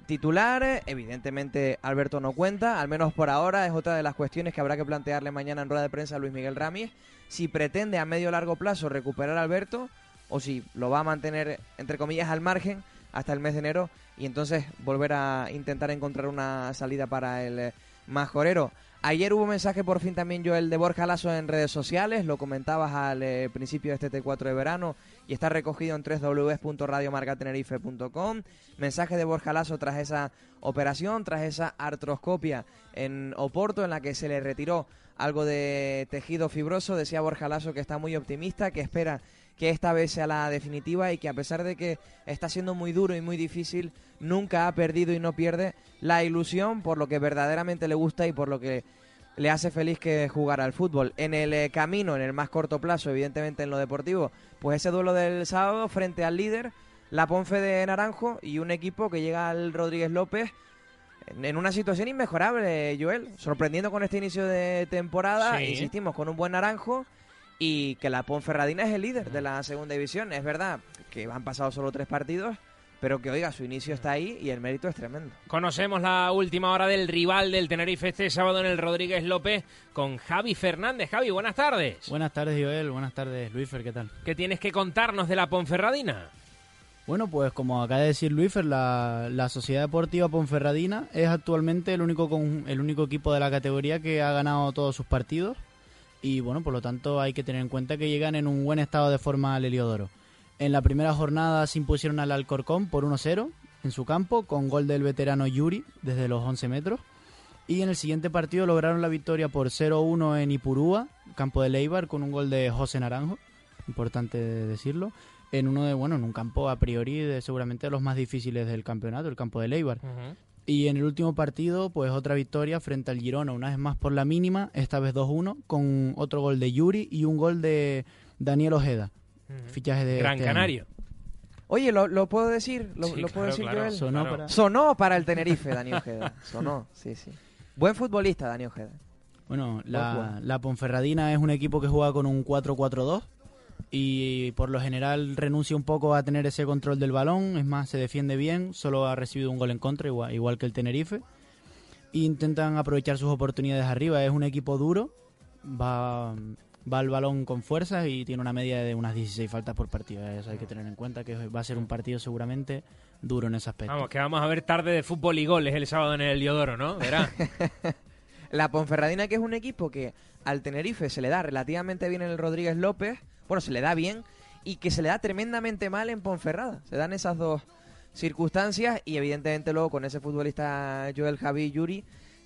titular. Evidentemente Alberto no cuenta, al menos por ahora es otra de las cuestiones que habrá que plantearle mañana en rueda de prensa a Luis Miguel Ramis. Si pretende a medio o largo plazo recuperar a Alberto o si lo va a mantener entre comillas al margen hasta el mes de enero y entonces volver a intentar encontrar una salida para el eh, majorero. Ayer hubo mensaje por fin también Joel de Borja Lasso en redes sociales, lo comentabas al eh, principio de este T4 de verano y está recogido en www.radiomarcatenerife.com. Mensaje de Borja Lasso tras esa operación, tras esa artroscopia en Oporto en la que se le retiró algo de tejido fibroso. Decía Borja Lasso que está muy optimista, que espera que esta vez sea la definitiva y que a pesar de que está siendo muy duro y muy difícil, nunca ha perdido y no pierde la ilusión por lo que verdaderamente le gusta y por lo que le hace feliz que jugar al fútbol. En el eh, camino, en el más corto plazo, evidentemente en lo deportivo, pues ese duelo del sábado frente al líder, la Ponfe de Naranjo y un equipo que llega al Rodríguez López en- en una situación inmejorable, Joel, sorprendiendo con este inicio de temporada, Sí. insistimos, con un buen Naranjo y que la Ponferradina es el líder de la segunda división. Es verdad que han pasado solo tres partidos, pero que oiga, su inicio está ahí y el mérito es tremendo. Conocemos la última hora del rival del Tenerife este sábado en el Rodríguez López con Javi Fernández. Javi, buenas tardes. Buenas tardes, Joel. Buenas tardes, Luisfer. ¿Qué tal? ¿Qué tienes que contarnos de la Ponferradina? Bueno, pues como acaba de decir Luisfer, la, la Sociedad Deportiva Ponferradina es actualmente el único, con- el único equipo de la categoría que ha ganado todos sus partidos. Y bueno, por lo tanto hay que tener en cuenta que llegan en un buen estado de forma al Heliodoro. En la primera jornada se impusieron al Alcorcón por 1-0 en su campo, con gol del veterano Yuri desde los 11 metros. Y en el siguiente partido lograron la victoria por 0-1 en Ipurúa, campo de Leibar, con un gol de José Naranjo, importante decirlo, en uno de, bueno, en un campo a priori de seguramente de los más difíciles del campeonato, el campo de Leibar. Y en el último partido, pues otra victoria frente al Girona, una vez más por la mínima, esta vez 2-1, con otro gol de Yuri y un gol de Daniel Ojeda, fichaje de Gran este año. Canario. Oye, ¿lo, lo puedo decir? ¿Lo, Sí, lo puedo claro, decir claro. Joel? Sonó Claro. para- Sonó para el Tenerife, Dani Ojeda. Sonó, sí, sí. Buen futbolista, Dani Ojeda. Bueno, Buen la, la Ponferradina es un equipo que juega con un 4-4-2 y por lo general renuncia un poco a tener ese control del balón, es más, se defiende bien, solo ha recibido un gol en contra, igual, igual que el Tenerife. E intentan aprovechar sus oportunidades arriba, es un equipo duro, va, va al balón con fuerza y tiene una media de unas 16 faltas por partido, eso hay que tener en cuenta que va a ser un partido seguramente duro en ese aspecto. Vamos, que vamos a ver tarde de fútbol y goles el sábado en el Heliodoro, ¿no? Verá. La Ponferradina, que es un equipo que al Tenerife se le da relativamente bien en el Rodríguez López, bueno, se le da bien, y que se le da tremendamente mal en Ponferrada. Se dan esas dos circunstancias y evidentemente luego con ese futbolista Joel Javi Yuri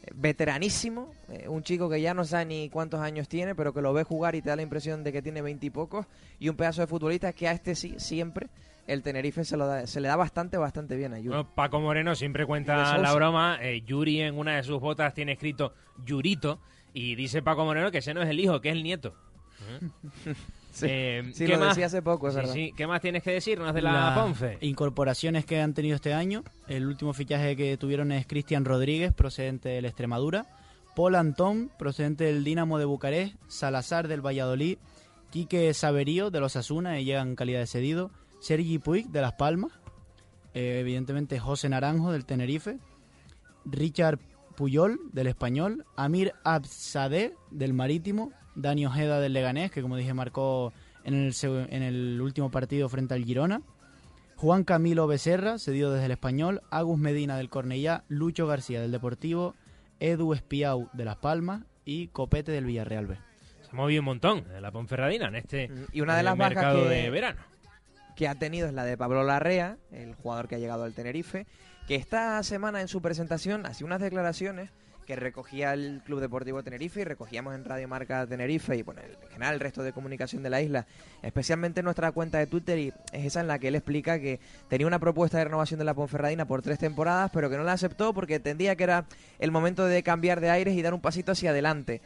eh, veteranísimo, eh, un chico que ya no sabe ni cuántos años tiene, pero que lo ve jugar y te da la impresión de que tiene veintipocos, y, un pedazo de futbolista que a este sí, siempre, el Tenerife se, lo da- se le da bastante, bastante bien a Yuri. Bueno, Paco Moreno siempre Y cuenta la broma. eh, Yuri en una de sus botas tiene escrito Yurito y dice Paco Moreno que ese no es el hijo, que es el nieto. Sí. Eh, Sí, ¿qué lo más? decía hace poco, es Sí, verdad. sí. ¿Qué más tienes que decirnos de la? Incorporaciones que han tenido este año. El último fichaje que tuvieron es Cristian Rodríguez, procedente del Extremadura. Paul Antón, procedente del Dinamo de Bucarest. Salazar del Valladolid. Quique Saberío de los Asuna, y llega en calidad de cedido. Sergi Puig de Las Palmas. Eh, evidentemente José Naranjo del Tenerife. Richard Puyol del Español. Amir Absadeh del Marítimo. Dani Ojeda del Leganés, que como dije marcó en el, en el último partido frente al Girona. Juan Camilo Becerra, cedido desde el Español. Agus Medina del Cornellá. Lucho García del Deportivo. Edu Espiau de Las Palmas. Y Copete del Villarreal B. Se ha movido un montón de la Ponferradina en este Y una de eh, las mercado que- de verano. que ha tenido es la de Pablo Larrea, el jugador que ha llegado al Tenerife, que esta semana en su presentación hacía unas declaraciones que recogía el Club Deportivo Tenerife y recogíamos en Radio Marca Tenerife y bueno, en general el resto de comunicación de la isla, especialmente en nuestra cuenta de Twitter y es esa en la que él explica que tenía una propuesta de renovación de la Ponferradina por tres temporadas, pero que no la aceptó porque entendía que era el momento de cambiar de aires y dar un pasito hacia adelante.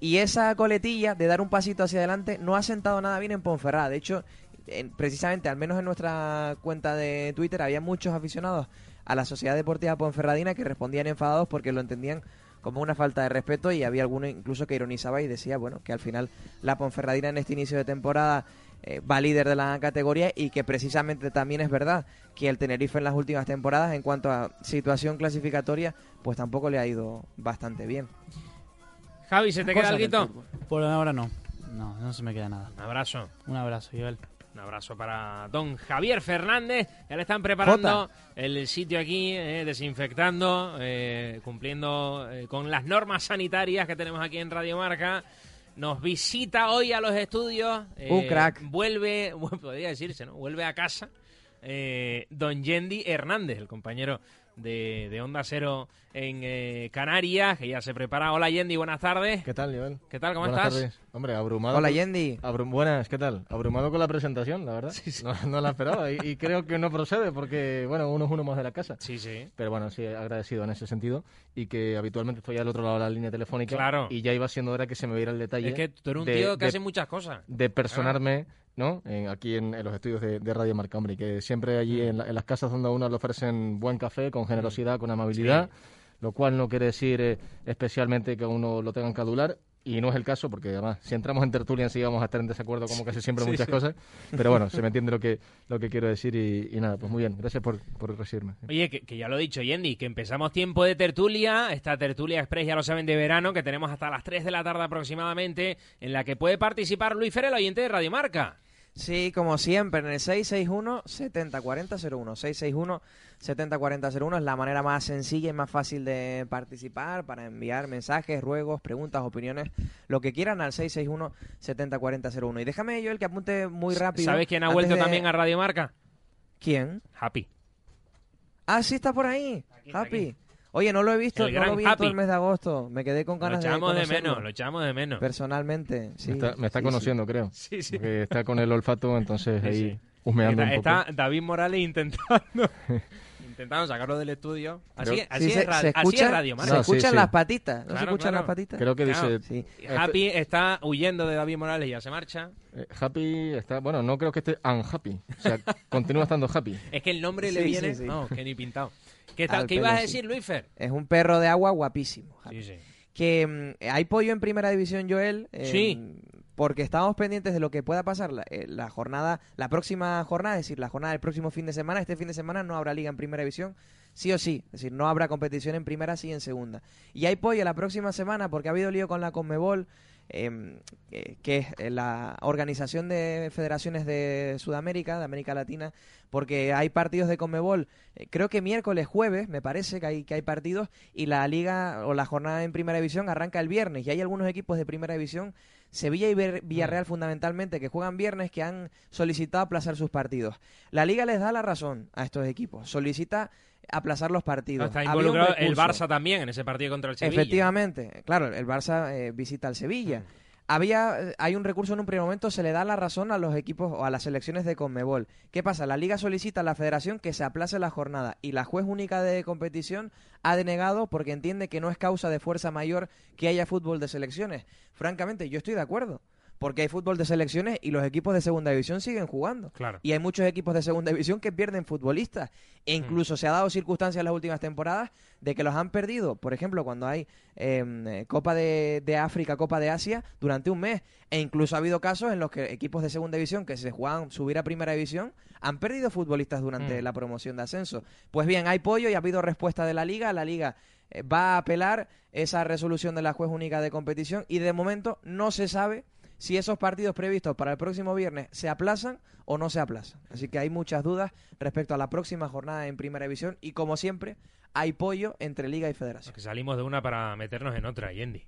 Y esa coletilla de dar un pasito hacia adelante no ha sentado nada bien en Ponferrada. De hecho, en- precisamente, al menos en nuestra cuenta de Twitter, había muchos aficionados a la Sociedad Deportiva Ponferradina que respondían enfadados porque lo entendían como una falta de respeto y había alguno incluso que ironizaba y decía, bueno, que al final la Ponferradina en este inicio de temporada eh, va líder de la categoría y que precisamente también es verdad que el Tenerife en las últimas temporadas en cuanto a situación clasificatoria pues tampoco le ha ido bastante bien. Javi, ¿se te queda algo? Por ahora no. No, no se me queda nada. Un abrazo. Un abrazo, Joel. Un abrazo para don Javier Fernández. Ya le están preparando el sitio aquí, eh, desinfectando, eh, cumpliendo eh, con las normas sanitarias que tenemos aquí en Radio Marca. Nos visita hoy a los estudios. Un crack. Vuelve, bueno, podría decirse, ¿no? Vuelve a casa don Yendi Hernández, el compañero de, de Onda Cero en eh, Canarias, que ya se prepara. Hola Yendi, buenas tardes. ¿Qué tal, Joel? ¿Qué tal? ¿Cómo Buenas estás? tardes. Hombre, abrumado. Hola, con- Yendi. abru- Buenas, ¿qué tal? Abrumado con la presentación, la verdad. No, no la esperaba y, y creo que no procede porque, bueno, uno es uno más de la casa. Sí, sí. Pero bueno, sí, agradecido en ese sentido y que habitualmente estoy al otro lado de la línea telefónica. Claro. Y ya iba siendo hora que se me viera el detalle. Es que tú eres un de- tío que de- hace muchas cosas. de personarme, ¿no? En- aquí en, en los estudios de, de Radio Marca, hombre, y que siempre allí Mm. en, la- en las casas donde a uno le ofrecen buen café, con generosidad, con amabilidad, lo cual no quiere decir eh, especialmente que a uno lo tengan que adular. Y no es el caso, porque además, si entramos en tertulia, sí vamos a estar en desacuerdo, como casi siempre, en Sí, muchas sí. cosas. Pero bueno, se me entiende lo que, lo que quiero decir. Y, y nada, pues muy bien. Gracias por, por recibirme. Oye, que, que ya lo he dicho, Yendi, que empezamos tiempo de tertulia, esta tertulia express, ya lo saben, de verano, que tenemos hasta las 3 de la tarde aproximadamente, en la que puede participar Luis Fer, el oyente de Radio Marca. Sí, como siempre, en el 661-704001. 661-704001 es la manera más sencilla y más fácil de participar para enviar mensajes, ruegos, preguntas, opiniones, lo que quieran al 661-704001. Y déjame, yo el que apunte muy rápido. ¿Sabes quién ha vuelto de- también a Radio Marca? ¿Quién? Happy. Ah, sí, está por ahí. Happy. Oye, no lo he visto, El no lo vi en todo Happy. el mes de agosto. Me quedé con Lo ganas de echamos de menos, lo echamos de menos. Personalmente, sí. me está, me está sí, conociendo, creo. Sí, sí. Porque está con el olfato, entonces Sí, ahí sí. husmeando está, un poco. está David Morales intentando, intentando sacarlo del estudio. Así, Creo- así, Sí, es, se- ra- se así escucha- es Radio. Se No, escuchan sí. las patitas. ¿No se escuchan claro. las patitas? Creo que Claro. dice... Sí. Happy está huyendo de David Morales y ya se marcha. Eh, happy está, bueno, no creo que esté unhappy. O sea, continúa estando happy. Es que el nombre le viene. sí, sí. No, que ni pintado. ¿Qué, tal, Al ¿qué pelo, ibas a decir, Luis Fer? Es un perro de agua guapísimo. Sí, sí. Que mm, hay pollo en primera división, Joel. eh, Sí. Porque estamos pendientes de lo que pueda pasar la, eh, la jornada, la próxima jornada, es decir, la jornada del próximo fin de semana. Este fin de semana no habrá liga en primera división, sí o sí. Es decir, no habrá competición en primera, sí en segunda. Y hay pollo la próxima semana porque ha habido lío con la Conmebol, eh, eh, que es eh, la organización de federaciones de Sudamérica, de América Latina, porque hay partidos de Conmebol, eh, creo que miércoles, jueves, me parece que hay, que hay partidos, y la liga o la jornada en primera división arranca el viernes, y hay algunos equipos de primera división, Sevilla y Ver- Villarreal fundamentalmente, que juegan viernes, que han solicitado aplazar sus partidos. La liga les da la razón a estos equipos, solicita aplazar los partidos. Está involucrado el. Barça también en ese partido contra el Sevilla. Efectivamente, claro, el Barça eh, visita al Sevilla. Mm. Había, eh, hay un recurso en un primer momento, se le da la razón a los equipos o a las selecciones de Conmebol. ¿Qué pasa? La liga solicita a la federación que se aplace la jornada y la juez única de competición ha denegado porque entiende que no es causa de fuerza mayor que haya fútbol de selecciones. Francamente, yo estoy de acuerdo. Porque hay fútbol de selecciones y los equipos de segunda división siguen jugando. Claro. Y hay muchos equipos de segunda división que pierden futbolistas. E incluso se ha dado circunstancias en las últimas temporadas de que los han perdido. Por ejemplo, cuando hay em, eh, Copa de, de África, Copa de Asia, durante un mes. E incluso ha habido casos en los que equipos de segunda división que se juegan subir a primera división han perdido futbolistas durante Mm. la promoción de ascenso. Pues bien, hay pollo y ha habido respuesta de la liga. La liga eh, va a apelar esa resolución de la juez única de competición y de momento no se sabe si esos partidos previstos para el próximo viernes se aplazan o no se aplazan. Así que hay muchas dudas respecto a la próxima jornada en Primera División y como siempre hay pollo entre Liga y Federación. Salimos de una para meternos en otra, Yendi.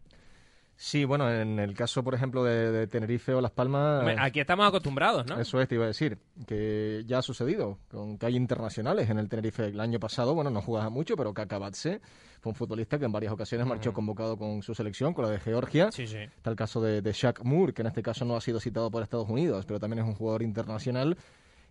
Sí, bueno, en el caso, por ejemplo, de, de Tenerife o Las Palmas... Aquí estamos acostumbrados, ¿no? Eso es, te iba a decir, que ya ha sucedido, con que hay internacionales en el Tenerife. El año pasado, bueno, no jugaba mucho, pero Kaka Batse fue un futbolista que en varias ocasiones marchó convocado con su selección, con la de Georgia. Sí, sí. Está el caso de, de Shaq Moore, que en este caso no ha sido citado por Estados Unidos, pero también es un jugador internacional.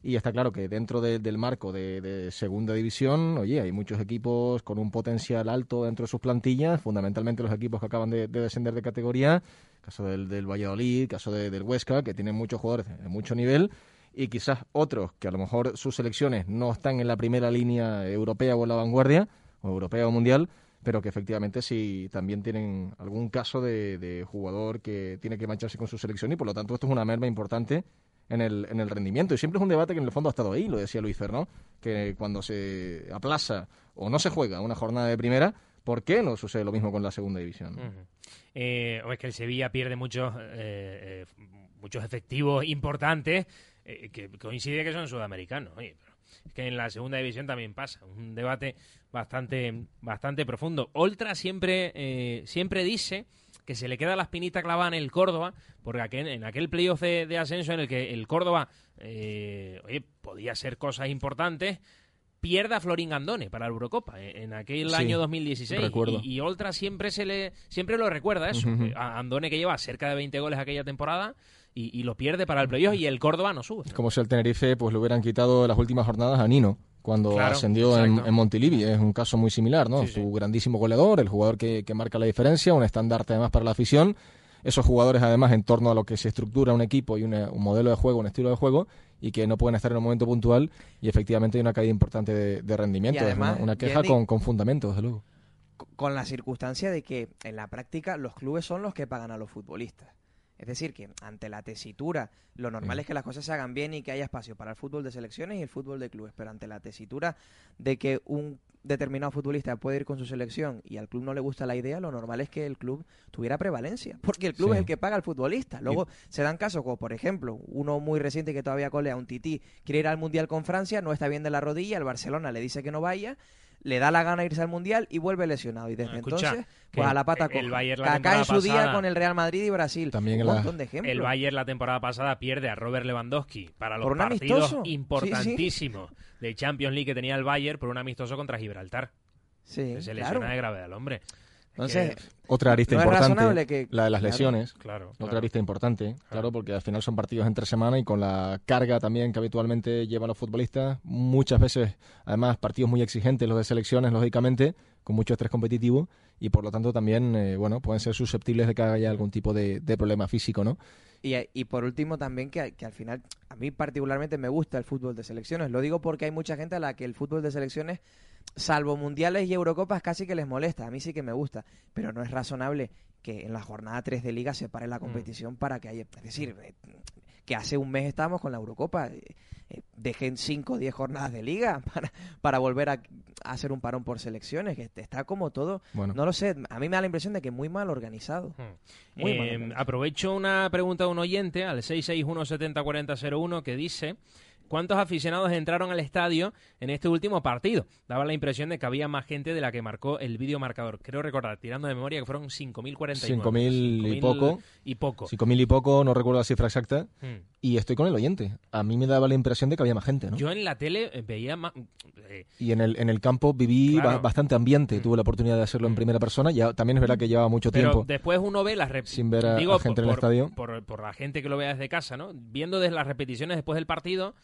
Y está claro que dentro de- del marco de, segunda división, oye, hay muchos equipos con un potencial alto dentro de sus plantillas, fundamentalmente los equipos que acaban de, de descender de categoría, caso del, Valladolid, caso de- del Huesca, que tienen muchos jugadores de mucho nivel, y quizás otros que a lo mejor sus selecciones no están en la primera línea europea o en la vanguardia, o europea o mundial, pero que efectivamente sí también tienen algún caso de, de jugador que tiene que mancharse con su selección y por lo tanto esto es una merma importante en el, en el rendimiento. Y siempre es un debate que en el fondo ha estado ahí, lo decía Luis Fernó, que cuando se aplaza o no se juega una jornada de primera, ¿por qué no sucede lo mismo con la segunda división? Eh, o es que el Sevilla pierde muchos, eh, eh, muchos efectivos importantes eh, que coincide que son sudamericanos. Oye, pero es que en la segunda división también pasa. Un debate bastante, bastante profundo. Oltra siempre, eh, siempre dice que se le queda la espinita clavada en el Córdoba, porque aquel- en aquel playoff de, de ascenso en el que el Córdoba eh, oye, podía ser cosas importantes, pierda a Florín Gandone para la Eurocopa eh, en aquel Sí, año 2016 recuerdo. y, y Oltra siempre se le siempre lo recuerda eso a Andone que lleva cerca de 20 goles aquella temporada y, y lo pierde para el playoff y el Córdoba no sube. Es como si al Tenerife pues le hubieran quitado las últimas jornadas a Nino cuando Claro, ascendió en, en Montilivi. Es un caso muy similar, ¿no? Sí, sí. Su grandísimo goleador, el jugador que, que marca la diferencia, un estandarte además para la afición. Esos jugadores además en torno a lo que se estructura un equipo y una- un modelo de juego, un estilo de juego y que no pueden estar en un momento puntual y efectivamente hay una caída importante de, de rendimiento. Además, es una, una queja con, con fundamento, desde luego. con la circunstancia de que en la práctica los clubes son los que pagan a los futbolistas. Es decir, que ante la tesitura, lo normal es que las cosas se hagan bien y que haya espacio para el fútbol de selecciones y el fútbol de clubes, pero ante la tesitura de que un determinado futbolista puede ir con su selección y al club no le gusta la idea, lo normal es que el club tuviera prevalencia, porque el club Sí. es el que paga al futbolista. Luego se dan casos como, por ejemplo, uno muy reciente que todavía colea, un tití, quiere ir al Mundial con Francia, no está bien de la rodilla, el Barcelona le dice que no vaya, le da la gana irse al Mundial y vuelve lesionado. Y desde escucha, entonces, pues a la pata el coja. Bayern la Kaká en temporada su día pasada- con el Real Madrid y Brasil. También un la- montón de ejemplos. El Bayern la temporada pasada pierde a Robert Lewandowski para los partidos amistoso. Sí, sí. importantísimos de Champions League que tenía el Bayern por un amistoso contra Gibraltar. Sí, se claro. lesiona de gravedad al hombre. Es Entonces, que- Otra arista no importante, que- la de las Claro, lesiones. claro, Otra claro. arista importante, claro. porque al final son partidos entre semana y con la carga también que habitualmente llevan los futbolistas. Muchas veces, además, partidos muy exigentes, los de selecciones, lógicamente, con mucho estrés competitivo y por lo tanto también, eh, bueno, pueden ser susceptibles de que haya algún tipo de, de problema físico, ¿no? Y, y por último también que, que al final, a mí particularmente me gusta el fútbol de selecciones. Lo digo porque hay mucha gente a la que el fútbol de selecciones, salvo mundiales y Eurocopas, casi que les molesta. A mí sí que me gusta. Pero no es razonable que en la jornada 3 de liga se pare la competición para que haya... Es decir, eh, que hace un mes estábamos con la Eurocopa. eh, eh, dejen 5 o 10 jornadas de liga para, para volver a, a hacer un parón por selecciones. Que está como todo... Bueno. No lo sé. A mí me da la impresión de que muy mal organizado. Muy mal organizado. aprovecho una pregunta de un oyente al 661-704001 que dice cuántos aficionados entraron al estadio en este último partido. Daba la impresión de que había más gente de la que marcó el vídeo marcador. Creo recordar, tirando de memoria, que fueron 5.049. 5.000 y poco. Y poco. 5.000 y poco, no recuerdo la cifra exacta. Hmm. Y estoy con el oyente. A mí me daba la impresión de que había más gente, ¿no? Yo en la tele eh, veía más... eh, Y en el, en el campo viví Claro. bastante ambiente. Tuve la oportunidad de hacerlo en primera persona. Ya, también es verdad que llevaba mucho Pero tiempo. después uno ve las rep- sin ver a- digo, a gente en el por, estadio. Por, por la gente que lo vea desde casa, ¿no? Viendo desde las repeticiones después del partido,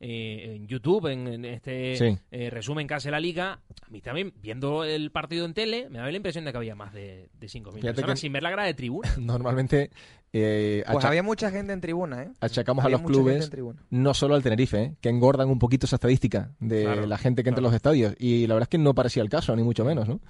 eh, en YouTube, en, en este Sí. eh, resumen que hace la liga, a mí también, viendo el partido en tele, me da la impresión de que había más de, de 5.000 Fíjate personas que- sin ver la grada de tribuna. Normalmente eh, Pues había mucha gente en tribuna, ¿eh? achacamos Había a los clubes, en tribuna. no solo al Tenerife, ¿eh? que engordan un poquito esa estadística de Claro, la gente que entra a los estadios. Y la verdad es que no parecía el caso, ni mucho menos, ¿no?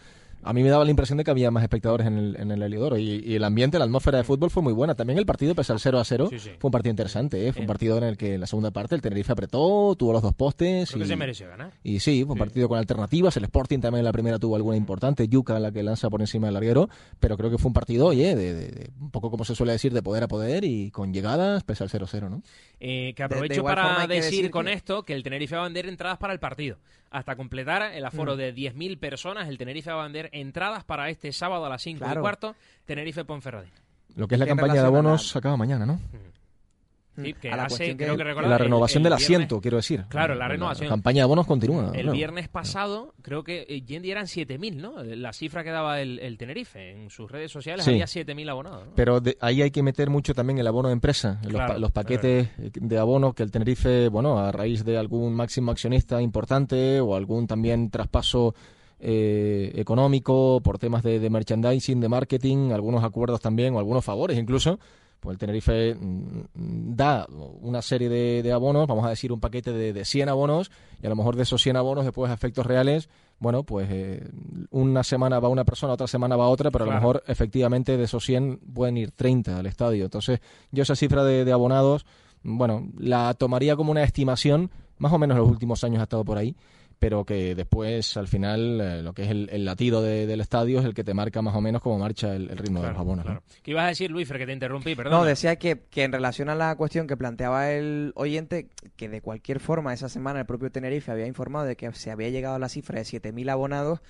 A mí me daba la impresión de que había más espectadores en el, en el Heliodoro y, y el ambiente, la atmósfera de fútbol fue muy buena. También el partido, pese al 0 a 0, Sí, sí. fue un partido interesante. ¿eh? Fue un partido en el que en la segunda parte el Tenerife apretó, tuvo los dos postes. Creo que y, se mereció ganar. y sí, fue un partido con alternativas. El Sporting también en la primera tuvo alguna importante. Yuca, la que lanza por encima del larguero. Pero creo que fue un partido, oye, de, de- de- un poco como se suele decir, de poder a poder y con llegadas, pese al 0-0, ¿no? Eh, que aprovecho para que decir, decir con que- esto que el Tenerife va a vender entradas para el partido. Hasta completar el aforo Mm. de 10.000 personas, el Tenerife va a vender entradas para este sábado a las 5 y cuarto, Tenerife-Ponferradina. Lo que es la campaña de a abonos acaba mañana, ¿no? Sí, que A la hace, cuestión que- creo que recordar, La el- renovación el del viernes- asiento, quiero decir. Claro, la renovación. campaña de abonos continúa. El claro. viernes pasado, creo que eh, Yendi eran 7.000, ¿no? La cifra que daba el, el Tenerife. En sus redes sociales Sí. había 7.000 abonados. ¿no? Pero de- ahí hay que meter mucho también el abono de empresa, los, Claro, los paquetes de abono que el Tenerife, bueno, a raíz de algún máximo accionista importante o algún también traspaso eh, económico por temas de, de merchandising, de marketing, algunos acuerdos también o algunos favores incluso, pues el Tenerife mm, da una serie de, de abonos, vamos a decir un paquete de, de 100 abonos, y a lo mejor de esos 100 abonos después a efectos reales, bueno, pues eh, una semana va una persona, otra semana va otra, pero a lo mejor efectivamente de esos 100 pueden ir 30 al estadio. Entonces yo esa cifra de, de abonados, bueno, la tomaría como una estimación, más o menos en los últimos años ha estado por ahí, pero que después, al final, eh, lo que es el, el latido de- del estadio es el que te marca más o menos cómo marcha el, el ritmo de los abonos. ¿no? ¿Qué ibas a decir, Luis, que te interrumpí? Perdón. No, decía que, que en relación a la cuestión que planteaba el oyente, que de cualquier forma esa semana el propio Tenerife había informado de que se había llegado a la cifra de 7.000 abonados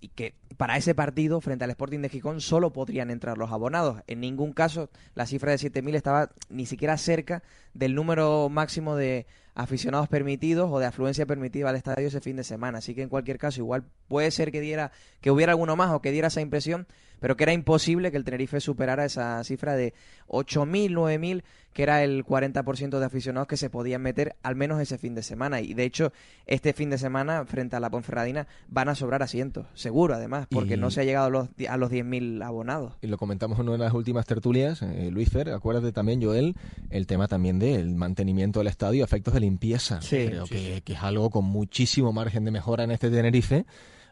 y que para ese partido frente al Sporting de Gijón solo podrían entrar los abonados. En ningún caso la cifra de 7.000 estaba ni siquiera cerca del número máximo de aficionados permitidos o de afluencia permitida al estadio ese fin de semana. Así que en cualquier caso igual puede ser que diera que hubiera alguno más o que diera esa impresión, pero que era imposible que el Tenerife superara esa cifra de 8.000, 9.000, que era el 40% de aficionados que se podían meter al menos ese fin de semana. Y de hecho, este fin de semana, frente a la Ponferradina, van a sobrar asientos, seguro además, porque Y- no se ha llegado a los, a los 10.000 abonados. y lo comentamos en una de las últimas tertulias, eh, Luis Fer, acuérdate también, Joel, el tema también del mantenimiento del estadio, efectos de limpieza. Sí, Creo sí, que, que es algo con muchísimo margen de mejora en este Tenerife,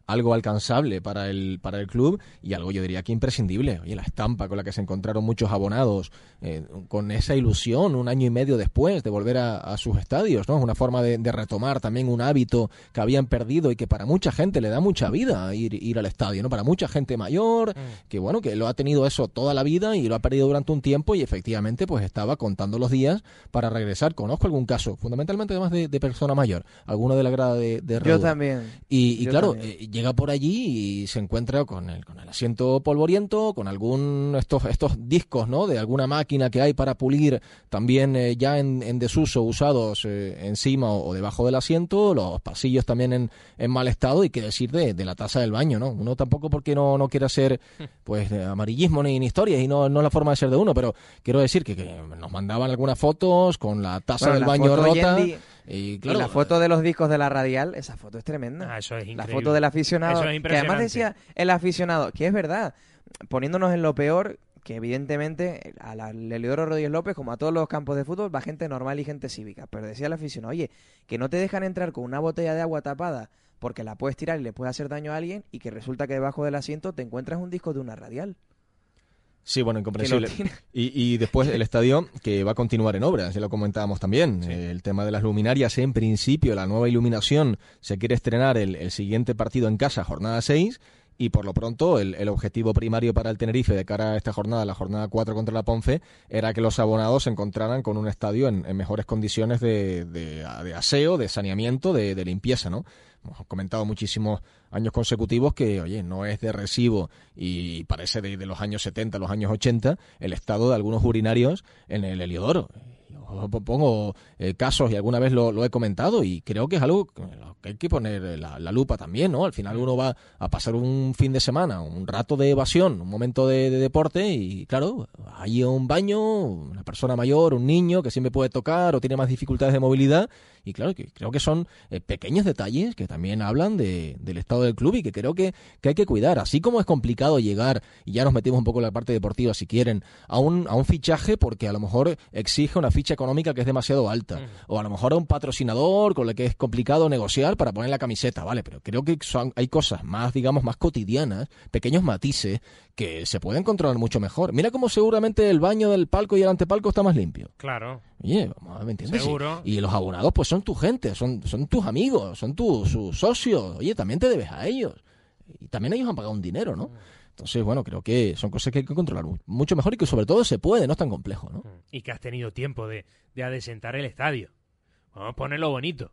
algo alcanzable para el, para el club y algo yo diría que imprescindible. Oye, la estampa con la que se encontraron muchos abonados, eh, con esa ilusión un año y medio después de volver a, a sus estadios, ¿no? Es una forma de, de retomar también un hábito que habían perdido y que para mucha gente le da mucha vida ir, ir al estadio, ¿no? Para mucha gente mayor, que bueno, que lo ha tenido eso toda la vida y lo ha perdido durante un tiempo y efectivamente pues estaba contando los días para regresar. Conozco algún caso, fundamentalmente además de, de persona mayor, alguno de la grada de, de Yo también. Y, y Yo claro, también. eh, llega por allí y se encuentra con el, con el asiento polvoriento, con algún estos, estos discos, ¿no? De alguna máquina que hay para pulir también eh, ya en, en desuso, usados eh, encima o, o debajo del asiento, los pasillos también en, en mal estado y qué decir de, de la taza del baño, ¿no? Uno tampoco porque no, no quiere hacer pues amarillismo ni, ni historias y no, no es la forma de ser de uno, pero quiero decir que, que nos mandaban algunas fotos con la taza Bueno, del baño rota. Yendi, y la foto de los discos de la radial, esa foto es tremenda. Ah, eso es La foto del aficionado. Eso es que además decía el aficionado, que es verdad, poniéndonos en lo peor, que evidentemente a la Leodoro Rodríguez López, como a todos los campos de fútbol, va gente normal y gente cívica. Pero decía el aficionado, oye, que no te dejan entrar con una botella de agua tapada porque la puedes tirar y le puede hacer daño a alguien y que resulta que debajo del asiento te encuentras un disco de una radial. Sí, bueno, incomprensible. Y, y después el estadio que va a continuar en obras, ya lo comentábamos también. Eh, El tema de las luminarias, en principio, la nueva iluminación se quiere estrenar el, el siguiente partido en casa, jornada 6, y por lo pronto el, el objetivo primario para el Tenerife de cara a esta jornada, la jornada 4 contra la Ponce, era que los abonados se encontraran con un estadio en, en mejores condiciones de, de- de aseo, de saneamiento, de, de limpieza, ¿no? Hemos comentado muchísimos años consecutivos que, oye, no es de recibo y parece de, los años 70, los años 80, el estado de algunos urinarios en el Heliodoro. Pongo eh, casos y alguna vez lo, he comentado y creo que es algo que hay que poner la, la lupa también, ¿no? Al final uno va a pasar un fin de semana, un rato de evasión, un momento de, de deporte y claro, hay un baño, una persona mayor, un niño que siempre puede tocar o tiene más dificultades de movilidad y claro, que creo que son eh, pequeños detalles que también hablan de, del estado del club y que creo que, que hay que cuidar. Así como es complicado llegar, y ya nos metimos un poco en la parte deportiva si quieren, a un, a un fichaje porque a lo mejor exige una ficha económica que es demasiado alta. O a lo mejor a un patrocinador con el que es complicado negociar para poner la camiseta, ¿vale? Pero creo que son, hay cosas más, digamos, más cotidianas, pequeños matices que se pueden controlar mucho mejor. Mira cómo seguramente el baño del palco y el antepalco está más limpio. Claro. Oye, ¿me entiendes? Seguro. Y los abonados, pues son tu gente, son, son tus amigos, son tus sus socios. Oye, también te debes a ellos. Y también ellos han pagado un dinero, ¿no? Entonces, bueno, creo que son cosas que hay que controlar mu- mucho mejor y que sobre todo se puede, no es tan complejo, ¿no? Y que has tenido tiempo de, de adesentar el estadio. Vamos a ponerlo bonito.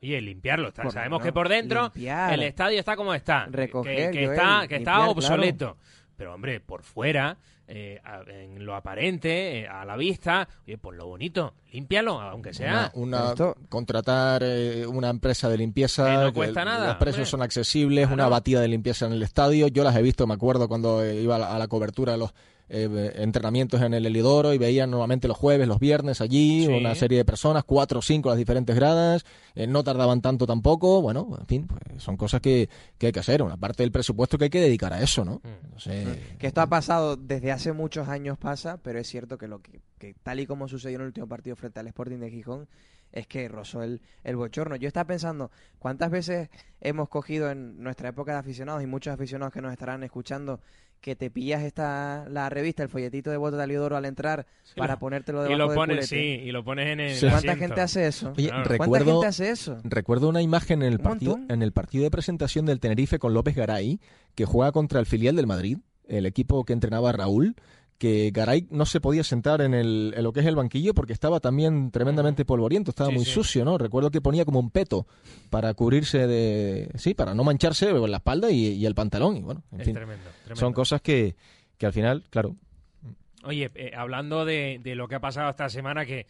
Oye, limpiarlo. Está- Sabemos no, que por dentro limpiar. el estadio está como está. Recoger, que, que Joel, está, que está limpiar, obsoleto. Pero, hombre, por fuera, eh, a- en lo aparente, eh, a la vista, oye, por lo bonito, límpialo, aunque sea. Una, una- contratar eh, una empresa de limpieza Que no cuesta el- nada, los precios hombre. son accesibles una batida de limpieza en el estadio yo las he visto me acuerdo cuando eh, iba a la, a la cobertura de los eh, entrenamientos en el Elidoro y veían normalmente los jueves los viernes allí Sí. una serie de personas cuatro o cinco las diferentes gradas eh, no tardaban tanto tampoco bueno en fin pues son cosas que, que hay que hacer una parte del presupuesto que hay que dedicar a eso no Mm. No sé, Que esto ha pasado desde hace muchos años pasa, pero es cierto que lo que, que tal y como sucedió en el último partido frente al Sporting de Gijón es que rozó el, el bochorno. Yo estaba pensando, ¿cuántas veces hemos cogido en nuestra época de aficionados y muchos aficionados que nos estarán escuchando que te pillas esta la revista, el folletito de Bota de Aliodoro al entrar para lo- ponértelo y debajo lo del pones, sí, y lo pones en el. ¿Cuánta gente hace eso? Oye, ¿Cuánta recuerdo, gente hace eso? recuerdo una imagen en el, Un partido, montón. en el partido de presentación del Tenerife con López Garay, que juega contra el filial del Madrid, el equipo que entrenaba a Raúl, que Garay no se podía sentar en, el, en lo que es el banquillo porque estaba también tremendamente polvoriento, estaba Sí, muy sí. sucio, ¿no? Recuerdo que ponía como un peto para cubrirse de... Sí, para no mancharse la espalda y, y el pantalón. Y bueno, en Es fin, tremendo, tremendo. son cosas que, que al final, claro, Oye, eh, hablando de, de lo que ha pasado esta semana, que,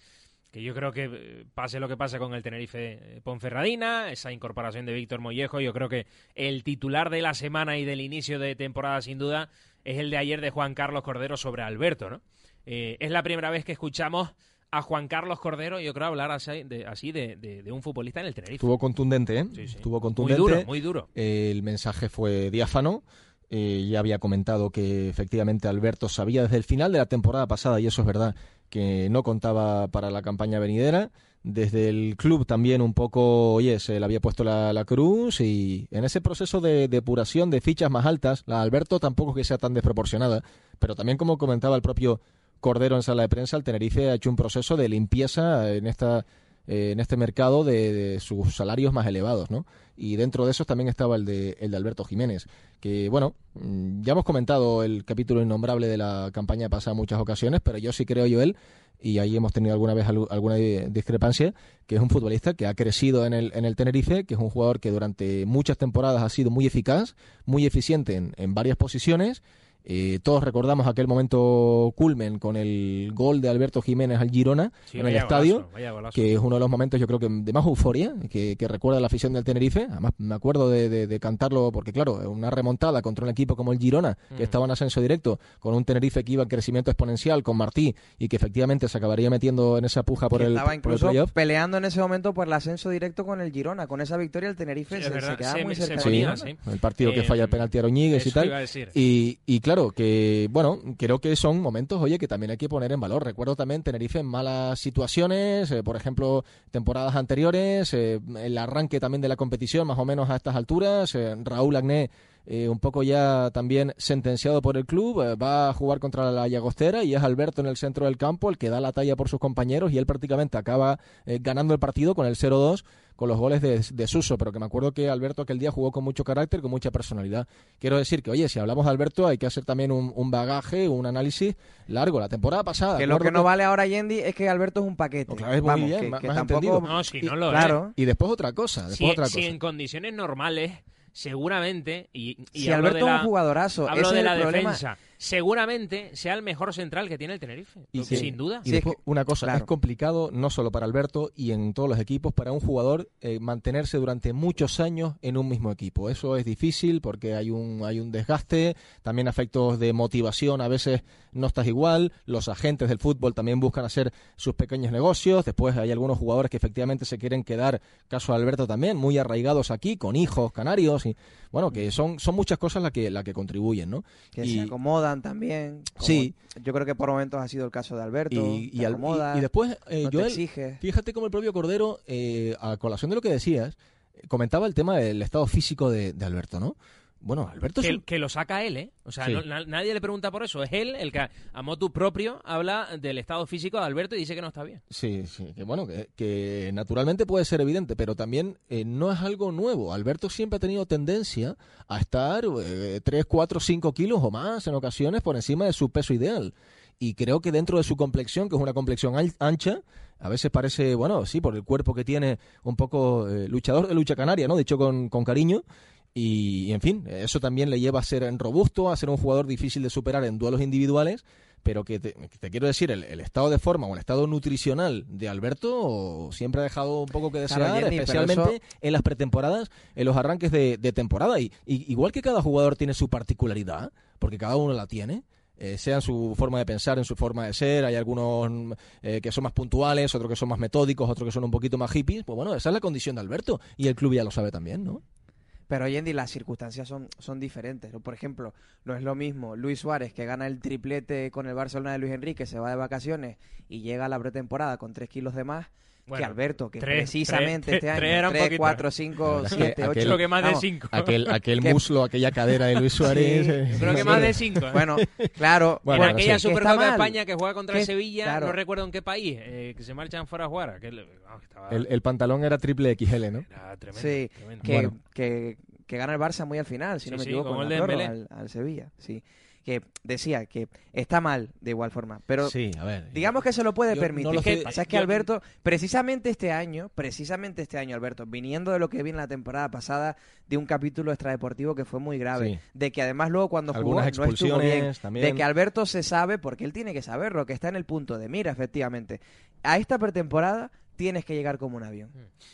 que yo creo que eh, pase lo que pase con el Tenerife eh, Ponferradina, esa incorporación de Víctor Mollejo, yo creo que el titular de la semana y del inicio de temporada, sin duda, es el de ayer de Juan Carlos Cordero sobre Alberto, ¿no? Eh, es la primera vez que escuchamos a Juan Carlos Cordero, yo creo, hablar así de, así de, de- de un futbolista en el Tenerife. Estuvo contundente, ¿eh? Sí, sí. Estuvo Muy contundente. duro, muy duro. El mensaje fue diáfano. Eh, ya había comentado que efectivamente Alberto sabía desde el final de la temporada pasada, y eso es verdad, que no contaba para la campaña venidera. Desde el club también un poco, oye, se le había puesto la, la cruz y en ese proceso de depuración de fichas más altas, la Alberto tampoco que sea tan desproporcionada, pero también como comentaba el propio Cordero en sala de prensa, el Tenerife ha hecho un proceso de limpieza en esta eh, en este mercado de, de sus salarios más elevados, ¿no? Y dentro de esos también estaba el de, el de Alberto Jiménez, que bueno, mm, ya hemos comentado el capítulo innombrable de la campaña pasada muchas ocasiones, pero yo sí creo, Joel, y ahí hemos tenido alguna vez algu- alguna di- discrepancia, que es un futbolista que ha crecido en el, en el Tenerife, que es un jugador que durante muchas temporadas ha sido muy eficaz, muy eficiente en, en varias posiciones. Eh, todos recordamos aquel momento culmen con el gol de Alberto Jiménez al Girona Sí, en el estadio, golazo, vaya golazo. que es uno de los momentos yo creo que de más euforia que, que recuerda la afición del Tenerife. Además me acuerdo de, de- de cantarlo porque claro, una remontada contra un equipo como el Girona, que Mm. estaba en ascenso directo, con un Tenerife que iba en crecimiento exponencial con Martí y que efectivamente se acabaría metiendo en esa puja por Que el, estaba por el peleando en ese momento por el ascenso directo con el Girona. Con esa victoria el Tenerife Sí, se, se quedaba se- muy se cerca. ponía, sí. El partido que Eh, falla el penalti a y tal. iba a decir. Y, y claro, que bueno, creo que son momentos, oye, que también hay que poner en valor. Recuerdo también Tenerife en malas situaciones, eh, por ejemplo, temporadas anteriores, eh, el arranque también de la competición, más o menos a estas alturas. eh, Raúl Agné eh, un poco ya también sentenciado por el club, eh, va a jugar contra la Llagostera y es Alberto en el centro del campo el que da la talla por sus compañeros y él prácticamente acaba eh, ganando el partido con el 0-2 con los goles de, de Suso, pero que me acuerdo que Alberto aquel día jugó con mucho carácter, con mucha personalidad. Quiero decir que, oye, si hablamos de Alberto hay que hacer también un, un bagaje, un análisis largo. La temporada pasada... Que lo que no vale ahora, Yendi, es que Alberto es un paquete. Claro, es muy Vamos, bien, que, más- que más tampoco... entendido. No, si no Y- claro. después otra cosa, después Si, otra si cosa. en condiciones normales, seguramente, y, y Si Alberto es un jugadorazo, hablo ese de es la el problema. defensa, seguramente sea el mejor central que tiene el Tenerife, Y sin duda. Y después, una cosa, es complicado no solo para Alberto y en todos los equipos, para un jugador eh, mantenerse durante muchos años en un mismo equipo. Eso es difícil porque hay un, hay un desgaste, también efectos de motivación, a veces no estás igual, los agentes del fútbol también buscan hacer sus pequeños negocios, después hay algunos jugadores que efectivamente se quieren quedar, caso de Alberto también, muy arraigados aquí, con hijos canarios, y bueno, que son, son muchas cosas las que, las que contribuyen, ¿no? Que Y- se acomodan también. como Sí. Yo creo que por momentos ha sido el caso de Alberto. y, y al- y- después, eh, no Joel, fíjate cómo el propio Cordero, eh, a colación de lo que decías, comentaba el tema del estado físico de, de Alberto, ¿no? Bueno, Alberto es Que, un- que lo saca él, ¿eh? O sea, Sí. no- na- nadie le pregunta por eso. Es él el que, a motu propio, habla del estado físico de Alberto y dice que no está bien. Sí, sí, que bueno, que, que naturalmente puede ser evidente, pero también eh, no es algo nuevo. Alberto siempre ha tenido tendencia a estar eh, 3, 4, 5 kilos o más en ocasiones por encima de su peso ideal. Y creo que dentro de su complexión, que es una complexión ancha, a veces parece, bueno, sí, por el cuerpo que tiene, un poco eh, luchador de lucha canaria, ¿no? Dicho con, con cariño. Y, y, en fin, eso también le lleva a ser robusto, a ser un jugador difícil de superar en duelos individuales, pero que te, quiero decir, el, el estado de forma o el estado nutricional de Alberto siempre ha dejado un poco que Claro, desear, Jenny, especialmente eso- en las pretemporadas, en los arranques de, de temporada. Y, y igual que cada jugador tiene su particularidad, porque cada uno la tiene, eh, sea en su forma de pensar, en su forma de ser, hay algunos mm, eh, que son más puntuales, otros que son más metódicos, otros que son un poquito más hippies, pues bueno, esa es la condición de Alberto y el club ya lo sabe también, ¿no? Pero hoy en día las circunstancias son, son diferentes. Por ejemplo, no es lo mismo Luis Suárez que gana el triplete con el Barcelona de Luis Enrique, se va de vacaciones y llega a la pretemporada con 3 kilos de más. Que Bueno, Alberto, que tres- precisamente tres- este año, tres era un 3, poquito. 4, 5, La verdad es 7, que 8. aquel- Creo que más de vamos, cinco. Aquel, aquel que- muslo, aquella cadera de Luis Suárez. Sí, eh, Creo que más de cinco. ¿eh? Bueno, claro. Bueno, en ahora aquella sí. Que Supercopa de. España que juega contra Que- el Sevilla, claro. no recuerdo en qué país, eh, que se marchan fuera a jugar. Que, vamos, estaba- El, el pantalón era triple XL, ¿no? era tremendo, Sí, tremendo. que, Bueno. que, que gana el Barça muy al final, si Sí, no me equivoco, con Dembélé. al, al Sevilla, sí. Que decía que está mal de igual forma, pero Sí, a ver. digamos que se lo puede permitir. no lo que sé, pasa es que yo- Alberto, precisamente este año, precisamente este año, Alberto, viniendo de lo que vi en la temporada pasada de un capítulo extradeportivo que fue muy grave, Sí. de que además luego cuando jugó Algunas no estuvo bien, también. de que Alberto se sabe, porque él tiene que saberlo, que está en el punto de mira, efectivamente. A esta pretemporada tienes que llegar como un avión.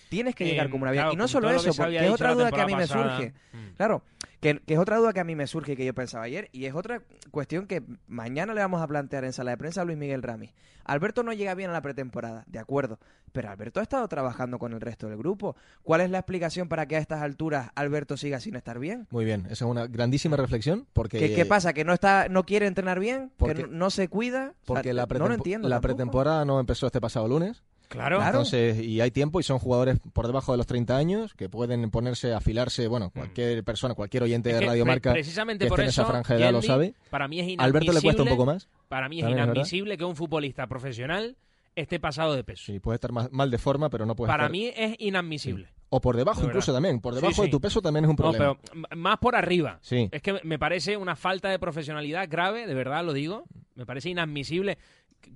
Tienes que Eh, llegar como un avión. claro, y no solo eso, porque es otra duda que a mí me surge. Mm. Claro, que, que es otra duda que a mí me surge y que yo pensaba ayer, y es otra cuestión que mañana le vamos a plantear en sala de prensa a Luis Miguel Rami. Alberto no llega bien a la pretemporada, de acuerdo, pero Alberto ha estado trabajando con el resto del grupo. ¿Cuál es la explicación para que a estas alturas Alberto siga sin estar bien? Muy bien, esa es una grandísima reflexión porque... ¿Qué, qué pasa? ¿Que no está, no quiere entrenar bien? Porque- ¿Que no, no se cuida? O sea, Porque la, no lo entiendo la tampoco. pretemporada no empezó este pasado lunes. Claro. Claro. Entonces, y hay tiempo y son jugadores por debajo de los 30 años que pueden ponerse, afilarse, Mm. bueno, cualquier persona, cualquier oyente Es de Radio Marca precisamente que por esté en eso, esa franja de edad lo sabe. Para mí es A inadmisible. Alberto le cuesta un poco más. Para mí es inadmisible que un futbolista profesional esté pasado de peso. Sí, puede estar mal de forma, pero no puede Para estar... mí es inadmisible. O por debajo De incluso también. Por debajo sí. de tu peso también es un No, problema. pero m- más por arriba. Sí. Es que me parece una falta de profesionalidad grave, de verdad lo digo. Me parece inadmisible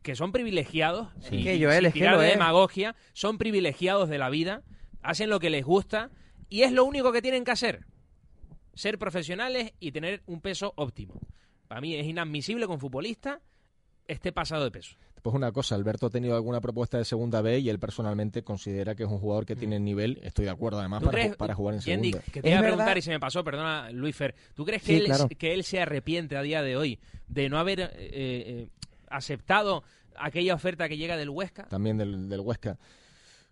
que- son privilegiados. Sí. y- Que Joel, es que tirar lo de es. demagogia, son privilegiados de la vida, hacen lo que les gusta y es lo único que tienen que hacer. Ser profesionales y tener un peso óptimo. Para mí es inadmisible que un futbolista esté pasado de peso. Pues una cosa, Alberto ha tenido alguna propuesta de segunda B y él personalmente considera que es un jugador que tiene nivel, estoy de acuerdo además, ¿Tú para, crees, ju- para jugar en Yendi, segunda. que te Es iba a verdad- preguntar y se me pasó, perdona, Luis Fer. ¿Tú crees que, Sí, él, claro. que él se arrepiente a día de hoy de no haber eh, eh, aceptado aquella oferta que llega del Huesca? También del, del Huesca.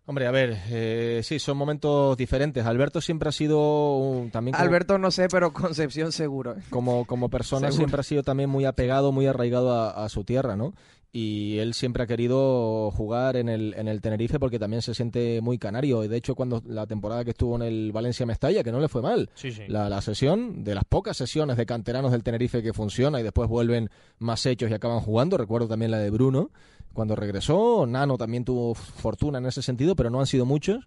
Hombre, a ver, eh, sí, son momentos diferentes. Alberto siempre ha sido un- también como, Alberto no sé, pero Concepción seguro. como, como persona Seguro. siempre ha sido también muy apegado, muy arraigado a, a su tierra, ¿no? Y él siempre ha querido jugar en el, en el Tenerife porque también se siente muy canario. Y de hecho, cuando la temporada que estuvo en el Valencia Mestalla, que no le fue mal, Sí, sí. la, la sesión, de las pocas sesiones de canteranos del Tenerife que funciona y después vuelven más hechos y acaban jugando. Recuerdo también la de Bruno cuando regresó. Nano también tuvo fortuna en ese sentido, pero no han sido muchos.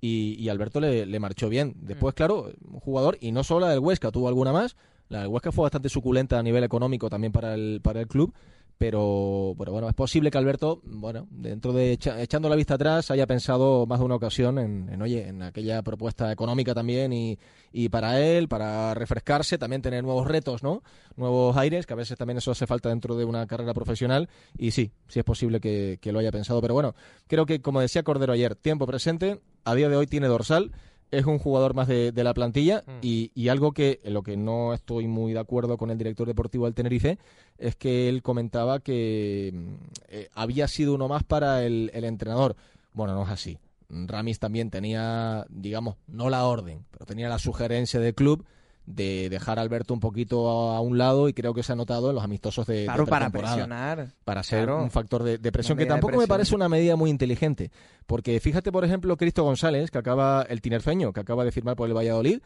Y, y Alberto le, le marchó bien. Después, claro, un jugador, y no solo la del Huesca, tuvo alguna más. La del Huesca fue bastante suculenta a nivel económico también para el, para el club. Pero, bueno, es posible que Alberto, bueno, dentro de echa- echando la vista atrás, haya pensado más de una ocasión en, en, oye, en aquella propuesta económica también y, y para él, para refrescarse, también tener nuevos retos, ¿no? Nuevos aires, que a veces también eso hace falta dentro de una carrera profesional. Y sí, sí es posible que, que lo haya pensado. Pero bueno, creo que, como decía Cordero ayer, tiempo presente, a día de hoy tiene dorsal es un jugador más de, de la plantilla y, y algo que en lo que no estoy muy de acuerdo con el director deportivo del Tenerife es que él comentaba que mm, eh, había sido uno más para el, el entrenador. Bueno, no es así. Ramis también tenía, digamos, no la orden, pero tenía la sugerencia del club de dejar a Alberto un poquito a, un lado y creo que se ha notado en los amistosos de, de Claro, para presionar. Para ser Claro. un factor de, de presión, que tampoco me parece una medida muy inteligente. Porque fíjate, por ejemplo, Cristo González, que acaba, el tinerfeño, que acaba de firmar por el Valladolid,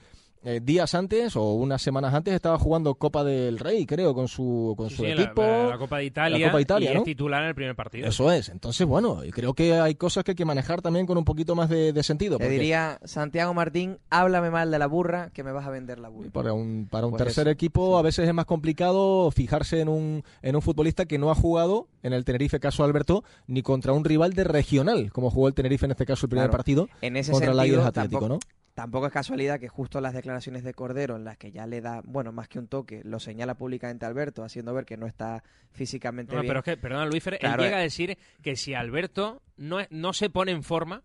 eh, días antes o unas semanas antes estaba jugando Copa del Rey, creo, con su, con su Sí, equipo. la, la Copa de Italia, La Copa de Italia, y ¿no? es titular en el primer partido. Eso es. Entonces, bueno, creo que hay cosas que hay que manejar también con un poquito más de, de sentido. Te porque diría, Santiago Martín, háblame mal de la burra, que me vas a vender la burra. Para un, para un Pues tercer eso, equipo a veces es más complicado fijarse en un, en un futbolista que no ha jugado, en el Tenerife caso Alberto, ni contra un rival de regional, como jugó el Tenerife en este caso el primer Claro. partido, En ese contra el sentido, Águilas Atlético, tampoco, ¿no? Tampoco es casualidad que justo las declaraciones de Cordero, en las que ya le da, bueno, más que un toque, lo señala públicamente Alberto, haciendo ver que no está físicamente No, bien. pero es que, perdona, Luis Fer, Claro, él llega eh. a decir que si Alberto no, no se pone en forma,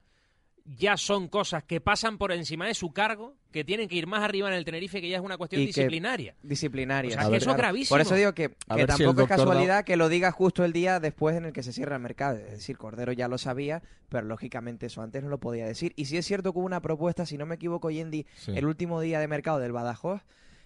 ya son cosas que pasan por encima de su cargo, que tienen que ir más arriba en el Tenerife, que ya es una cuestión Y que- disciplinaria. disciplinaria. O sea, que ver, eso es gravísimo. Por eso digo que, que si tampoco es casualidad que lo diga justo el día después en el que se cierra el mercado. Es decir, Cordero ya lo sabía, pero lógicamente eso antes no lo podía decir. Y si es cierto que hubo una propuesta, si no me equivoco, Yendi, Sí. el último día de mercado del Badajoz,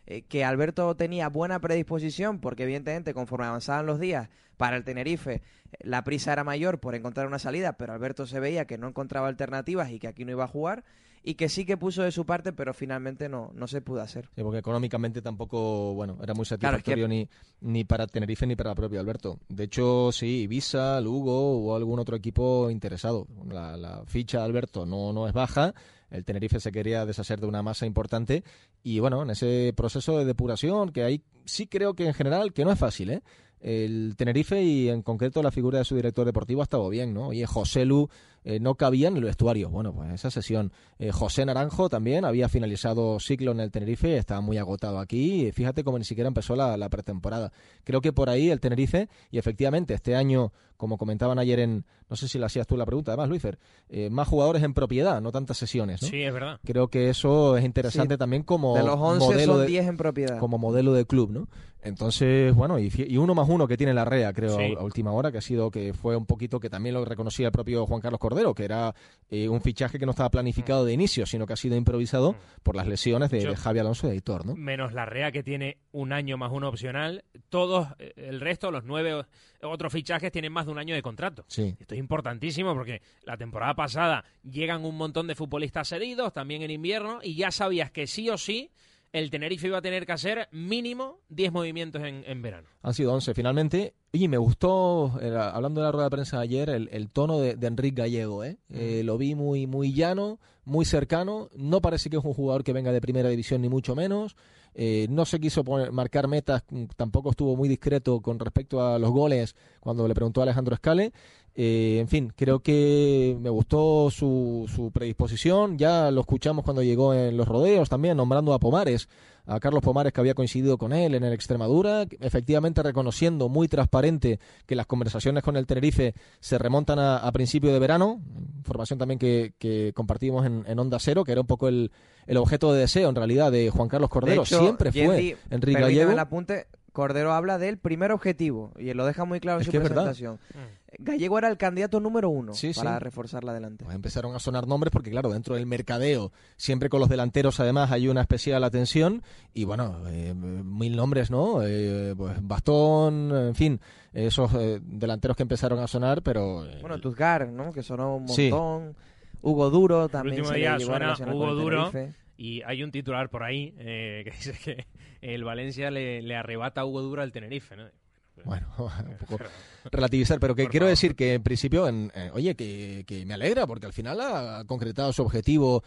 eh, que Alberto tenía buena predisposición, porque evidentemente conforme avanzaban los días para el Tenerife, eh, la prisa era mayor por encontrar una salida, pero Alberto se veía que no encontraba alternativas y que aquí no iba a jugar, y que sí que puso de su parte, pero finalmente no, no se pudo hacer. Sí, porque económicamente tampoco, bueno, era muy Claro, es que- satisfactorio ni, ni para Tenerife ni para el propio Alberto. De hecho, sí, Ibiza, Lugo o algún otro equipo interesado. La, la ficha de Alberto no, no es baja. El Tenerife se quería deshacer de una masa importante. Y bueno, en ese proceso de depuración, que hay, sí creo que en general, que no es fácil, ¿eh? El Tenerife y en concreto la figura de su director deportivo ha estado bien, ¿no? Oye, José Lu eh, no cabía en el vestuario. Bueno, pues esa sesión. Eh, José Naranjo también había finalizado ciclo en el Tenerife, estaba muy agotado aquí. y Fíjate cómo ni siquiera empezó la, la pretemporada. Creo que por ahí el Tenerife, y efectivamente este año, como comentaban ayer en, no sé si le hacías tú la pregunta, además, Luífer, eh, más jugadores en propiedad, no tantas sesiones, ¿no? Sí, es verdad. Creo que eso es interesante Sí. también como de los 11 modelo son de, 10 en propiedad. como modelo de club, ¿no? Entonces, bueno, y uno más uno que tiene la REA, creo, Sí. a última hora, que ha sido que fue un poquito que también lo reconocía el propio Juan Carlos Cordero, que era eh, un fichaje que no estaba planificado de inicio, sino que ha sido improvisado por las lesiones de, Yo- de Javi Alonso y de Aitor, ¿no? Menos la REA que tiene un año más uno opcional. Todos, eh, el resto, los nueve otros fichajes, tienen más de un año de contrato. Sí. Esto es importantísimo porque la temporada pasada llegan un montón de futbolistas heridos, también en invierno, y ya sabías que sí o sí el Tenerife iba a tener que hacer mínimo 10 movimientos en, en verano. Han sido 11 finalmente. Y me gustó, eh, hablando de la rueda de prensa de ayer, el, el tono de, de Enrique Gallego. ¿eh? Eh, lo vi muy, muy llano, muy cercano. No parece que es un jugador que venga de primera división, ni mucho menos. Eh, no se quiso poner- marcar metas, mm, tampoco estuvo muy discreto con respecto a los goles cuando le preguntó a Alejandro Escale. Eh, en fin, creo que me gustó su, su predisposición. Ya lo escuchamos cuando llegó en los rodeos también, nombrando a Pomares, a Carlos Pomares, que había coincidido con él en el Extremadura, efectivamente reconociendo muy transparente que las conversaciones con el Tenerife se remontan a, a principio de verano. Información también que, que compartimos en, en Onda Cero, que era un poco el, el objeto de deseo, en realidad, de Juan Carlos Cordero. Hecho, Siempre fue Yendi, Enrique Gallego. el apunte. Cordero habla del primer objetivo y lo deja muy claro en Es su que es verdad. presentación. Gallego era el candidato número uno Sí, sí. para reforzarla adelante. Pues empezaron a sonar nombres porque, claro, dentro del mercadeo, siempre con los delanteros, además, hay una especial atención. Y bueno, eh, mil nombres, ¿no? Eh, pues Bastón, en fin, esos eh, delanteros que empezaron a sonar, pero. eh, Bueno, Tuzgar, ¿no? Que sonó un Sí. montón. Hugo Duro El también último se día suena Hugo el Duro y hay un titular por ahí eh, que dice que el Valencia le, le arrebata a Hugo Duro al Tenerife, ¿no? Bueno, un poco relativizar, pero que Por quiero favor. decir que en principio, en, eh, oye, que, que me alegra porque al final ha concretado su objetivo.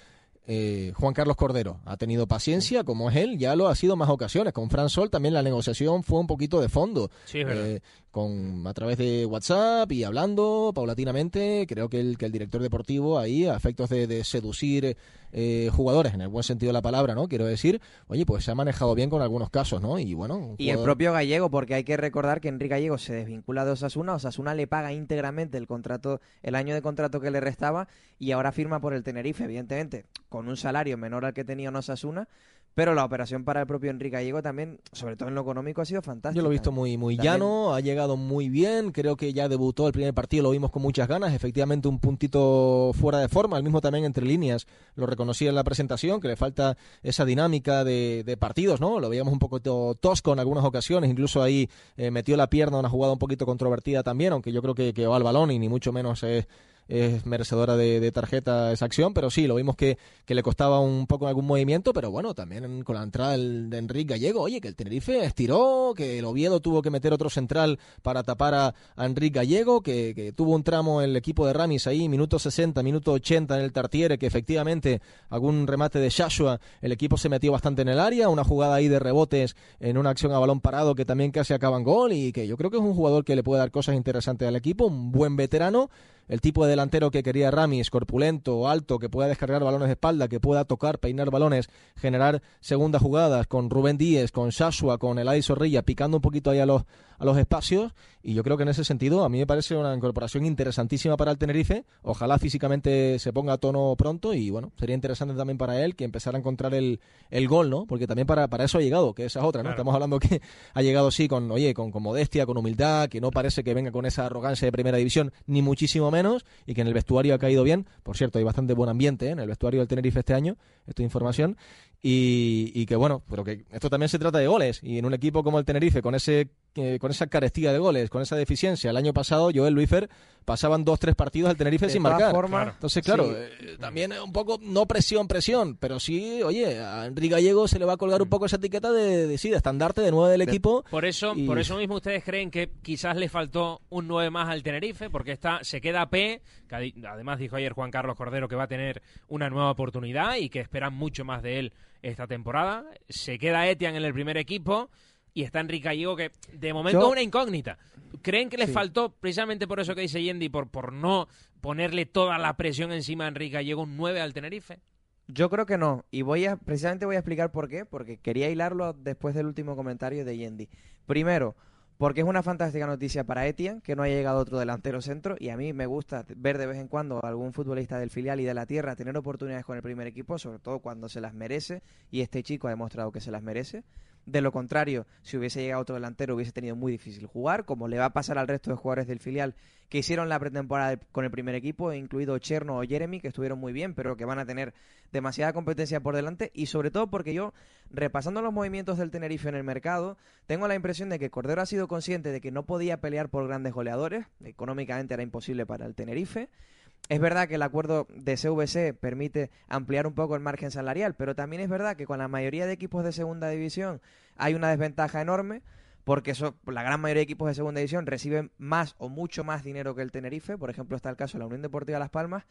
eh, Juan Carlos Cordero ha tenido paciencia, como es él, ya lo ha sido más ocasiones. Con Fran Sol también la negociación fue un poquito de fondo. Sí, es verdad. Eh, con, a través de WhatsApp y hablando paulatinamente. Creo que el, que el director deportivo ahí, a efectos de, de seducir eh, jugadores, en el buen sentido de la palabra, ¿no? Quiero decir, oye, pues se ha manejado bien con algunos casos, ¿no? Y bueno, Y el propio Gallego, porque hay que recordar que Enrique Gallego se desvincula de Osasuna, Osasuna le paga íntegramente el contrato, el año de contrato que le restaba y ahora firma por el Tenerife, evidentemente, con un salario menor al que tenía en Osasuna, pero la operación para el propio Enrique Gallego también, sobre todo en lo económico, ha sido fantástica. Yo lo he visto muy, muy También- llano, ha llegado muy bien, creo que ya debutó el primer partido, lo vimos con muchas ganas, efectivamente un puntito fuera de forma, el mismo también entre líneas, lo reconocí en la presentación, que le falta esa dinámica de, de partidos, ¿no? Lo veíamos un poco tosco en algunas ocasiones, incluso ahí eh, metió la pierna, una jugada un poquito controvertida también, aunque yo creo que, que va al balón y ni mucho menos es es merecedora de, de tarjeta esa acción, pero sí, lo vimos que, que le costaba un poco algún movimiento, pero bueno, también con la entrada de Enrique Gallego, oye, que el Tenerife estiró, que el Oviedo tuvo que meter otro central para tapar a, a Enrique Gallego, que, que tuvo un tramo el equipo de Ramis ahí, minuto 60, minuto 80 en el Tartiere, que efectivamente algún remate de Shashua, el equipo se metió bastante en el área, una jugada ahí de rebotes en una acción a balón parado que también casi acaba en gol y que yo creo que es un jugador que le puede dar cosas interesantes al equipo, un buen veterano, el tipo de delantero que quería Ramis, corpulento, alto, que pueda descargar balones de espalda, que pueda tocar, peinar balones, generar segundas jugadas con Rubén Díez, con Shashua, con Eladi Zorrilla, picando un poquito ahí a los, a los espacios. Y yo creo que en ese sentido a mí me parece una incorporación interesantísima para el Tenerife. Ojalá físicamente se ponga a tono pronto y bueno, sería interesante también para él que empezara a encontrar el, el gol, ¿no? Porque también para, para eso ha llegado, que esa es otra, ¿no? Claro. Estamos hablando que ha llegado sí con, oye, con, con modestia, con humildad, que no parece que venga con esa arrogancia de primera división, ni muchísimo menos, y que en el vestuario ha caído bien. Por cierto, hay bastante buen ambiente ¿eh? en el vestuario del Tenerife este año, esto es información, y, y que bueno, pero que esto también se trata de goles, y en un equipo como el Tenerife, con ese eh, con esa carestía de goles, con esa deficiencia, el año pasado Joel Luifer pasaban dos, tres partidos al Tenerife De sin marcar. Entonces, claro, sí. eh, también un poco, no presión, presión, pero sí, oye, a Enrique Gallego se le va a colgar un poco esa etiqueta de, de, sí, de estandarte de nueve del equipo. Por eso, y- por eso mismo ustedes creen que quizás le faltó un 9 más al Tenerife, porque está, se queda P, que además dijo ayer Juan Carlos Cordero que va a tener una nueva oportunidad y que esperan mucho más de él esta temporada. Se queda Etian en el primer equipo y está Enrique Gallego que de momento Yo- es una incógnita. ¿Creen que le Sí. faltó precisamente por eso que dice Yendi, por, por no ponerle toda la presión encima a Enrique Gallego un 9 al Tenerife? Yo creo que no. Y voy a, precisamente voy a explicar por qué, porque quería hilarlo después del último comentario de Yendi. Primero, porque es una fantástica noticia para Etienne que no haya llegado otro delantero centro y a mí me gusta ver de vez en cuando a algún futbolista del filial y de la tierra tener oportunidades con el primer equipo, sobre todo cuando se las merece y este chico ha demostrado que se las merece. De lo contrario, si hubiese llegado otro delantero hubiese tenido muy difícil jugar, como le va a pasar al resto de jugadores del filial que hicieron la pretemporada con el primer equipo, incluido Cherno o Jeremy, que estuvieron muy bien, pero que van a tener demasiada competencia por delante y sobre todo porque yo, repasando los movimientos del Tenerife en el mercado, tengo la impresión de que Cordero ha sido consciente de que no podía pelear por grandes goleadores, económicamente era imposible para el Tenerife. Es verdad que el acuerdo de CVC permite ampliar un poco el margen salarial, pero también es verdad que con la mayoría de equipos de segunda división hay una desventaja enorme porque eso, la gran mayoría de equipos de segunda división reciben más o mucho más dinero que el Tenerife. Por ejemplo, está el caso de la Unión Deportiva Las Palmas.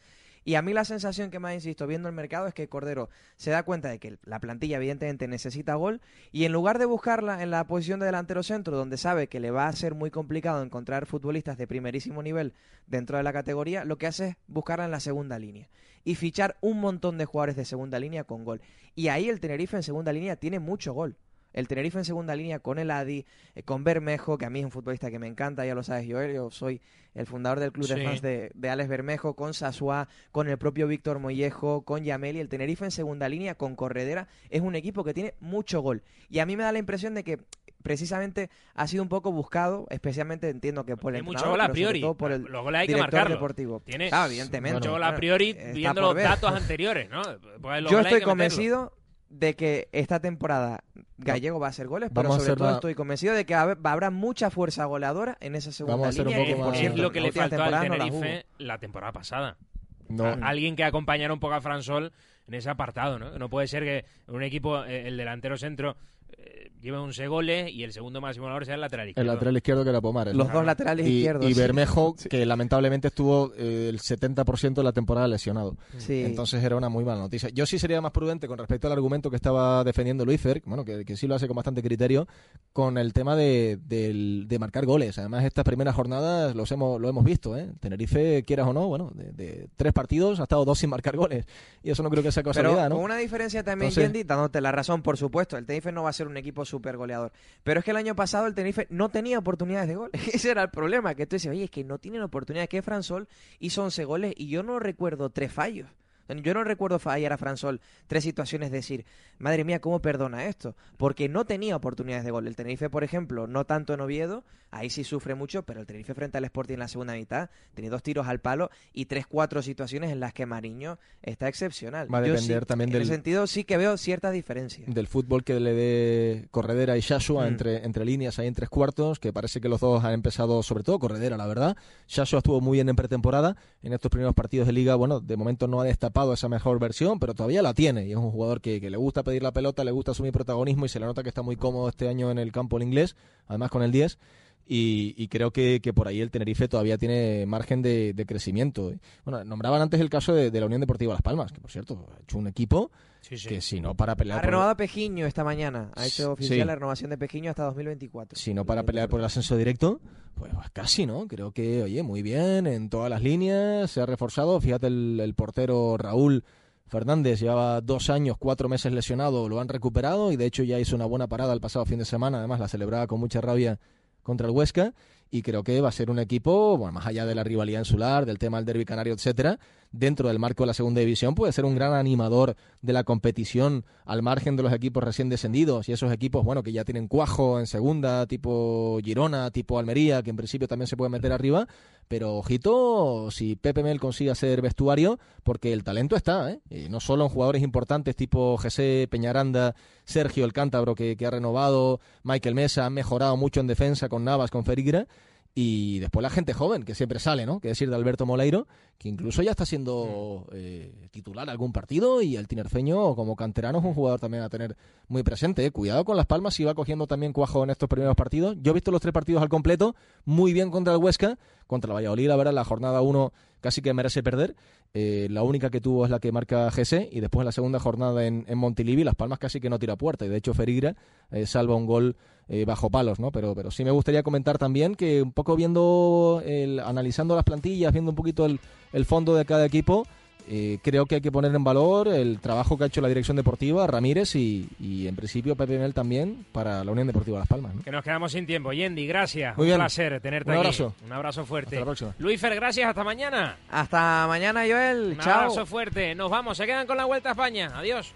Y a mí la sensación que ha, insisto, viendo el mercado es que Cordero se da cuenta de que la plantilla evidentemente necesita gol y en lugar de buscarla en la posición de delantero centro, donde sabe que le va a ser muy complicado encontrar futbolistas de primerísimo nivel dentro de la categoría, lo que hace es buscarla en la segunda línea y fichar un montón de jugadores de segunda línea con gol. Y ahí el Tenerife en segunda línea tiene mucho gol. El Tenerife en segunda línea con el Adi, eh, con Bermejo, que a mí es un futbolista que me encanta, ya lo sabes, Joel, yo soy el fundador del club de fans de, de Alex Bermejo, con Sasua, con el propio Víctor Mollejo, con Yameli. El Tenerife en segunda línea con Corredera es un equipo que tiene mucho gol. Y a mí me da la impresión de que precisamente ha sido un poco buscado, especialmente entiendo que por el mucho gol a priori. por el Los goles hay que marcarlos. deportivo. Tiene Claro, evidentemente. mucho gol a priori viendo los ver. datos anteriores, ¿no? Pues los Yo estoy convencido de que esta temporada Gallego va a hacer goles, pero Vamos sobre todo la- estoy convencido de que hab- habrá mucha fuerza goleadora en esa segunda Vamos a hacer un línea. poco que, por más- Es cierto, lo que le faltó al temporada no la Tenerife la temporada pasada. No. A- Alguien que acompañara un poco a Fransol en ese apartado, ¿no? No puede ser que un equipo, eh, el delantero centro, lleve 11 goles y el segundo máximo goleador sea el lateral El izquierdo. lateral izquierdo que era Pomares. Los ¿no? dos laterales y, izquierdos, Y sí. Bermejo, que lamentablemente estuvo eh, el 70% de la temporada lesionado. Sí. Entonces era una muy mala noticia. Yo sí sería más prudente con respecto al argumento que estaba defendiendo Luis Fer, bueno, que, que sí lo hace con bastante criterio, con el tema de, de marcar goles. Además, estas primeras jornadas los hemos, lo hemos visto. ¿eh? Tenerife, quieras o no, bueno, de, de tres partidos ha estado dos sin marcar goles. Y eso no creo que sea Pero casualidad, ¿no? con una diferencia también, Entonces- Yendi, dándote la razón, por supuesto. El Tenerife no va a ser un equipo súper goleador. Pero es que el año pasado el Tenerife no tenía oportunidades de gol. Ese era el problema. Que tú dices, oye, es que no tienen oportunidades. Que Fransol hizo 11 goles y yo no recuerdo tres fallos. Yo no recuerdo fallar a Fransol tres situaciones, decir, madre mía, ¿cómo perdona esto? Porque no tenía oportunidades de gol. El Tenerife, por ejemplo, no tanto en Oviedo, ahí sí sufre mucho, pero el Tenerife frente al Sporting en la segunda mitad, tenía dos tiros al palo y tres, cuatro situaciones en las que Mariño está excepcional. Va a Yo depender sí, también en del- ese sentido sí que veo ciertas diferencias. del fútbol que le dé Corredera y Shashua Mm. entre, entre líneas ahí en tres cuartos, que parece que los dos han empezado, sobre todo Corredera, la verdad. Shashua estuvo muy bien en pretemporada, en estos primeros partidos de liga, bueno, de momento no ha destapado esa mejor versión, pero todavía la tiene, y es un jugador que, le gusta pedir la pelota, le gusta asumir protagonismo, y se le nota que está muy cómodo este año en el campo inglés, además con el 10. Y, y creo que, que por ahí el Tenerife todavía tiene margen de, de crecimiento. Bueno, nombraban antes el caso de, de la Unión Deportiva Las Palmas, que por cierto ha hecho un equipo que si no para pelear Ha por- renovado a Pejiño esta mañana. Ha hecho oficial Sí. la renovación de Pejiño hasta 2024. si no para pelear por el ascenso directo, pues casi, ¿no? Creo que, oye, muy bien, en todas las líneas, se ha reforzado. Fíjate, el, el portero Raúl Fernández llevaba dos años, cuatro meses lesionado, lo han recuperado y de hecho ya hizo una buena parada el pasado fin de semana, además la celebraba con mucha rabia contra el Huesca y creo que va a ser un equipo, bueno, más allá de la rivalidad insular, del tema del derby canario, etcétera, dentro del marco de la segunda división puede ser un gran animador de la competición al margen de los equipos recién descendidos y esos equipos, bueno, que ya tienen cuajo en segunda, tipo Girona, tipo Almería, que en principio también se puede meter arriba, pero ojito si Pepe Mel consigue hacer vestuario, porque el talento está, ¿eh? Y no solo en jugadores importantes tipo José Peñaranda, Sergio el Cántabro que, que ha renovado, Michael Mesa ha mejorado mucho en defensa con Navas, con Ferigra, y después la gente joven, que siempre sale, ¿no? Que decir de Alberto Moleiro, que incluso ya está siendo eh, titular algún partido y el tinerfeño como canterano es un jugador también a tener muy presente. ¿eh? Cuidado con las palmas si va cogiendo también cuajo en estos primeros partidos. Yo he visto los tres partidos al completo, muy bien contra el Huesca, contra el Valladolid, la verdad, la jornada 1 casi que merece perder. Eh, la única que tuvo es la que marca GC y después en la segunda jornada en, en Montilivi, Las Palmas casi que no tira puerta y de hecho Ferigra eh, salva un gol eh, bajo palos, ¿no? Pero, pero sí me gustaría comentar también que un poco viendo, el, analizando las plantillas, viendo un poquito el, el fondo de cada equipo, eh, creo que hay que poner en valor el trabajo que ha hecho la dirección deportiva, Ramírez y, y en principio Pepe Mel también para la Unión Deportiva Las Palmas. ¿no? Que nos quedamos sin tiempo. Yendi, gracias. Muy un bien. placer tenerte Un aquí. abrazo. Un abrazo fuerte. Hasta la próxima. Luisfer, gracias. Hasta mañana. Hasta mañana, Joel. Un Chao. abrazo fuerte. Nos vamos. Se quedan con la Vuelta a España. Adiós.